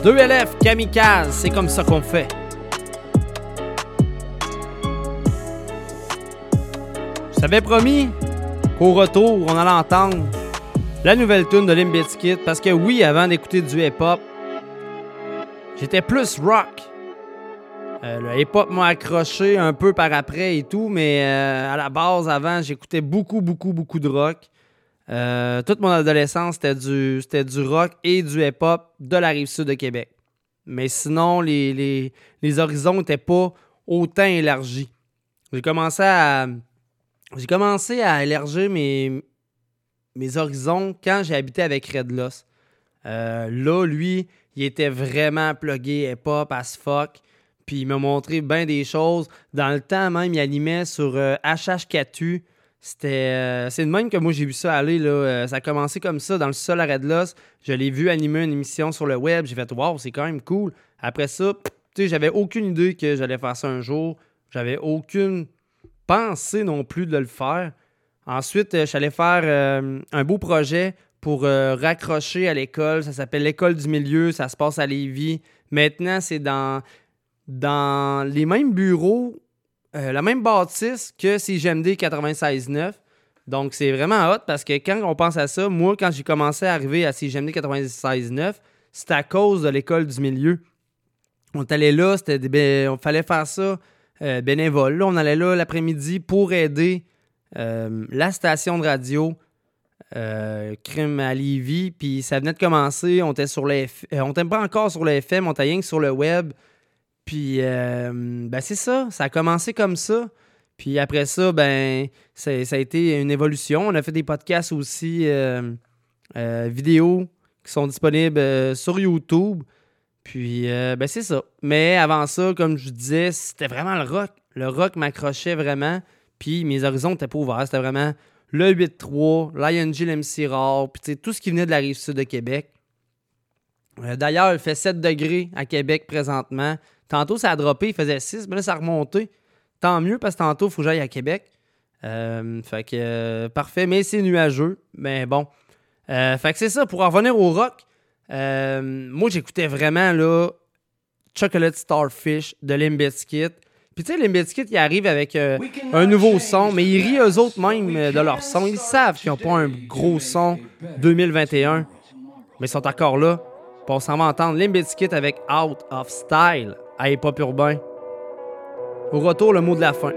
Yes, 2LF, Kamikaze, c'est comme ça qu'on fait. Je t'avais promis qu'au retour, on allait entendre la nouvelle tune de Limp Bizkit parce que oui, avant d'écouter du hip-hop, j'étais plus rock. Euh, le hip-hop m'a accroché un peu par après et tout, mais euh, à la base, avant, j'écoutais beaucoup, beaucoup, beaucoup de rock. Euh, toute mon adolescence, c'était du, rock et du hip-hop de la rive sud de Québec. Mais sinon, les, horizons n'étaient pas autant élargis. J'ai commencé à. J'ai élargir mes, horizons quand j'ai habité avec Red Loss. Euh, là, lui, il était vraiment plugué hip-hop as fuck. Puis il m'a montré bien des choses. Dans le temps, même, il animait sur euh, HH4U. C'était, euh, c'est de même que moi j'ai vu ça aller. Là. Euh, ça a commencé comme ça dans le sol à Red Loss. Je l'ai vu animer une émission sur le web. J'ai fait Waouh, c'est quand même cool. Après ça, j'avais aucune idée que j'allais faire ça un jour. J'avais aucune pensée non plus de le faire. Ensuite, euh, allé faire un beau projet pour raccrocher à l'école. Ça s'appelle l'école du milieu. Ça se passe à Lévis. Maintenant, c'est dans, dans les mêmes bureaux euh, la même bâtisse que CGMD 96.9. Donc, c'est vraiment hot parce que quand on pense à ça, moi, quand j'ai commencé à arriver à CGMD 96.9, c'était à cause de l'école du milieu. On allé là, c'était des on fallait faire ça euh, bénévole. Là, on allait là l'après-midi pour aider euh, la station de radio Crime à Lévis. Puis ça venait de commencer. On était sur le F- euh, on était pas encore sur le FM, on était rien que sur le web. Puis, euh, ben c'est ça. Ça a commencé comme ça. Puis après ça, ben, ça a été une évolution. On a fait des podcasts aussi euh, euh, vidéo qui sont disponibles sur YouTube. Puis, ben, c'est ça. Mais avant ça, comme je disais, c'était vraiment le rock. Le rock m'accrochait vraiment. Puis mes horizons n'étaient pas ouverts. C'était vraiment le 8-3, l'ING, l'MC Rare, puis tout ce qui venait de la rive sud de Québec. D'ailleurs, il fait 7 degrés à Québec présentement. Tantôt, ça a droppé, il faisait 6, mais là, ça a remonté. Tant mieux parce que tantôt, il faut que j'aille à Québec. Euh, fait que euh, parfait, mais c'est nuageux. Mais bon. Euh, fait que c'est ça. Pour en revenir au rock, moi, j'écoutais vraiment là, Chocolate Starfish de Limp Bizkit. Puis tu sais, Limp Bizkit, ils arrivent avec un nouveau son, mais ils rient eux autres même de leur son. Ils savent qu'ils n'ont pas un gros son 2021, mais ils sont encore là. Puis on s'en va entendre Limp Bizkit avec Out of Style à Hip Hop Urbain. Au retour, le mot de la fin.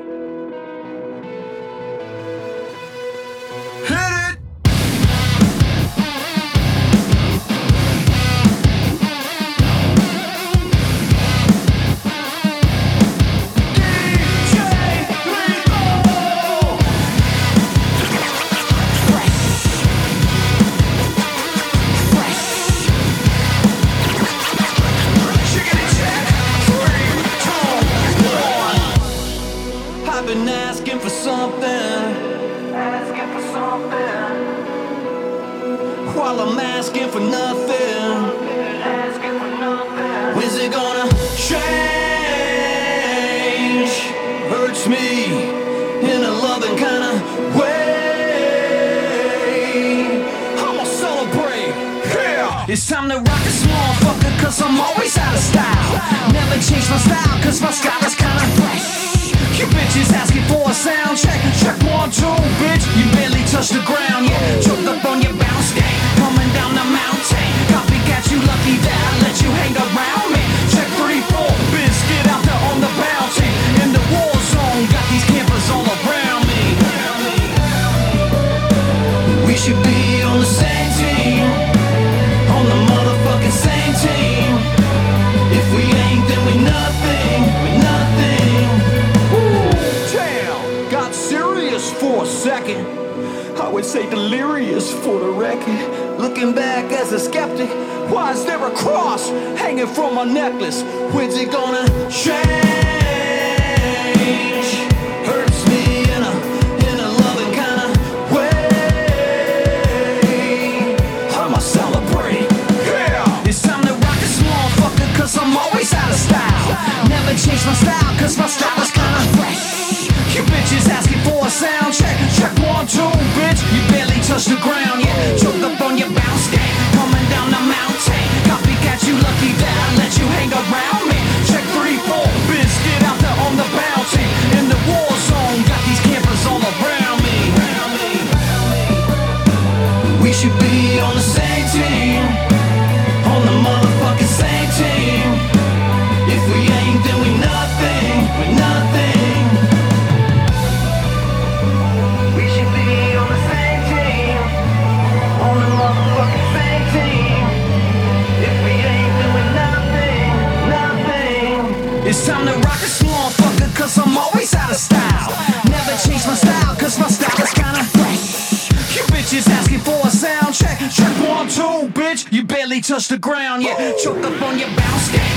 It's time to rock this motherfucker, I'm always out of style. Never change my style, my style is kinda fresh. You bitches asking for a sound check. One, two, bitch. You barely touch the ground, yeah. Choke up on your bounce down.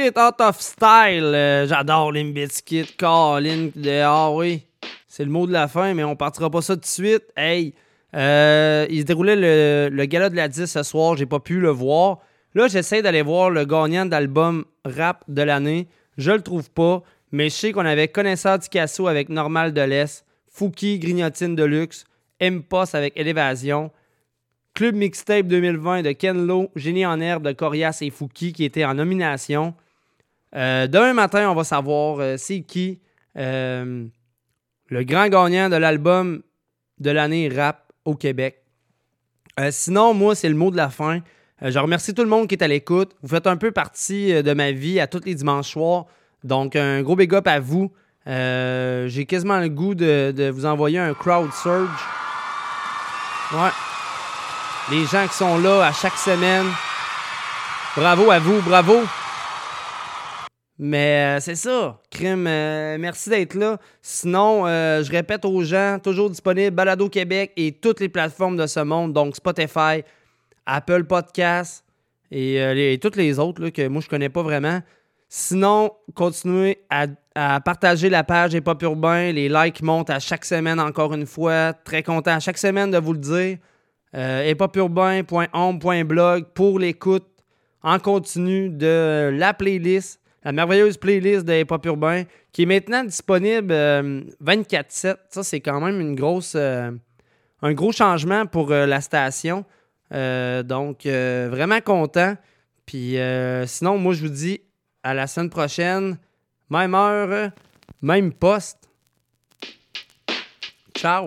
Limbiskit out of style. Euh, J'adore Limbiskit. Colin, ah oui. C'est le mot de la fin, mais on partira pas ça tout de suite. Hey, euh, il se déroulait le, gala de la 10 ce soir. J'ai pas pu le voir. Là, j'essaie d'aller voir le gagnant d'album rap de l'année. Je le trouve pas, mais je sais qu'on avait Connaisseur du Casso avec Normal de l'Est, Fouki, Grignotine de Luxe, M-Post avec Élévasion, Club Mixtape 2020 de Ken Lo, Génie en herbe de Corias et Fouki qui étaient en nomination. Euh, demain matin, on va savoir euh, c'est qui euh, le grand gagnant de l'album de l'année rap au Québec. Sinon, moi, c'est le mot de la fin. Je remercie tout le monde qui est à l'écoute. Vous faites un peu partie de ma vie à tous les dimanches soirs. Donc, un gros big up à vous. J'ai quasiment le goût de, de vous envoyer un crowd surge. Ouais. Les gens qui sont là à chaque semaine. Bravo à vous, bravo. Mais euh, c'est ça, crime. euh, merci d'être là. Sinon, euh, je répète aux gens, toujours disponible Balado Québec et toutes les plateformes de ce monde, donc Spotify, Apple Podcasts et, toutes les autres là, que moi je connais pas vraiment. Sinon, continuez à, partager la page Hip Hop Urbain. Les likes montent à chaque semaine, encore une fois. Très content à chaque semaine de vous le dire. Euh, pour l'écoute en continu de la playlist, la merveilleuse playlist de Hip Hop Urbain, qui est maintenant disponible euh, 24-7. Ça, c'est quand même une grosse, euh, un gros changement pour euh, la station. Euh, donc, euh, vraiment content. Puis euh, sinon, moi, je vous dis à la semaine prochaine. Même heure, même poste. Ciao!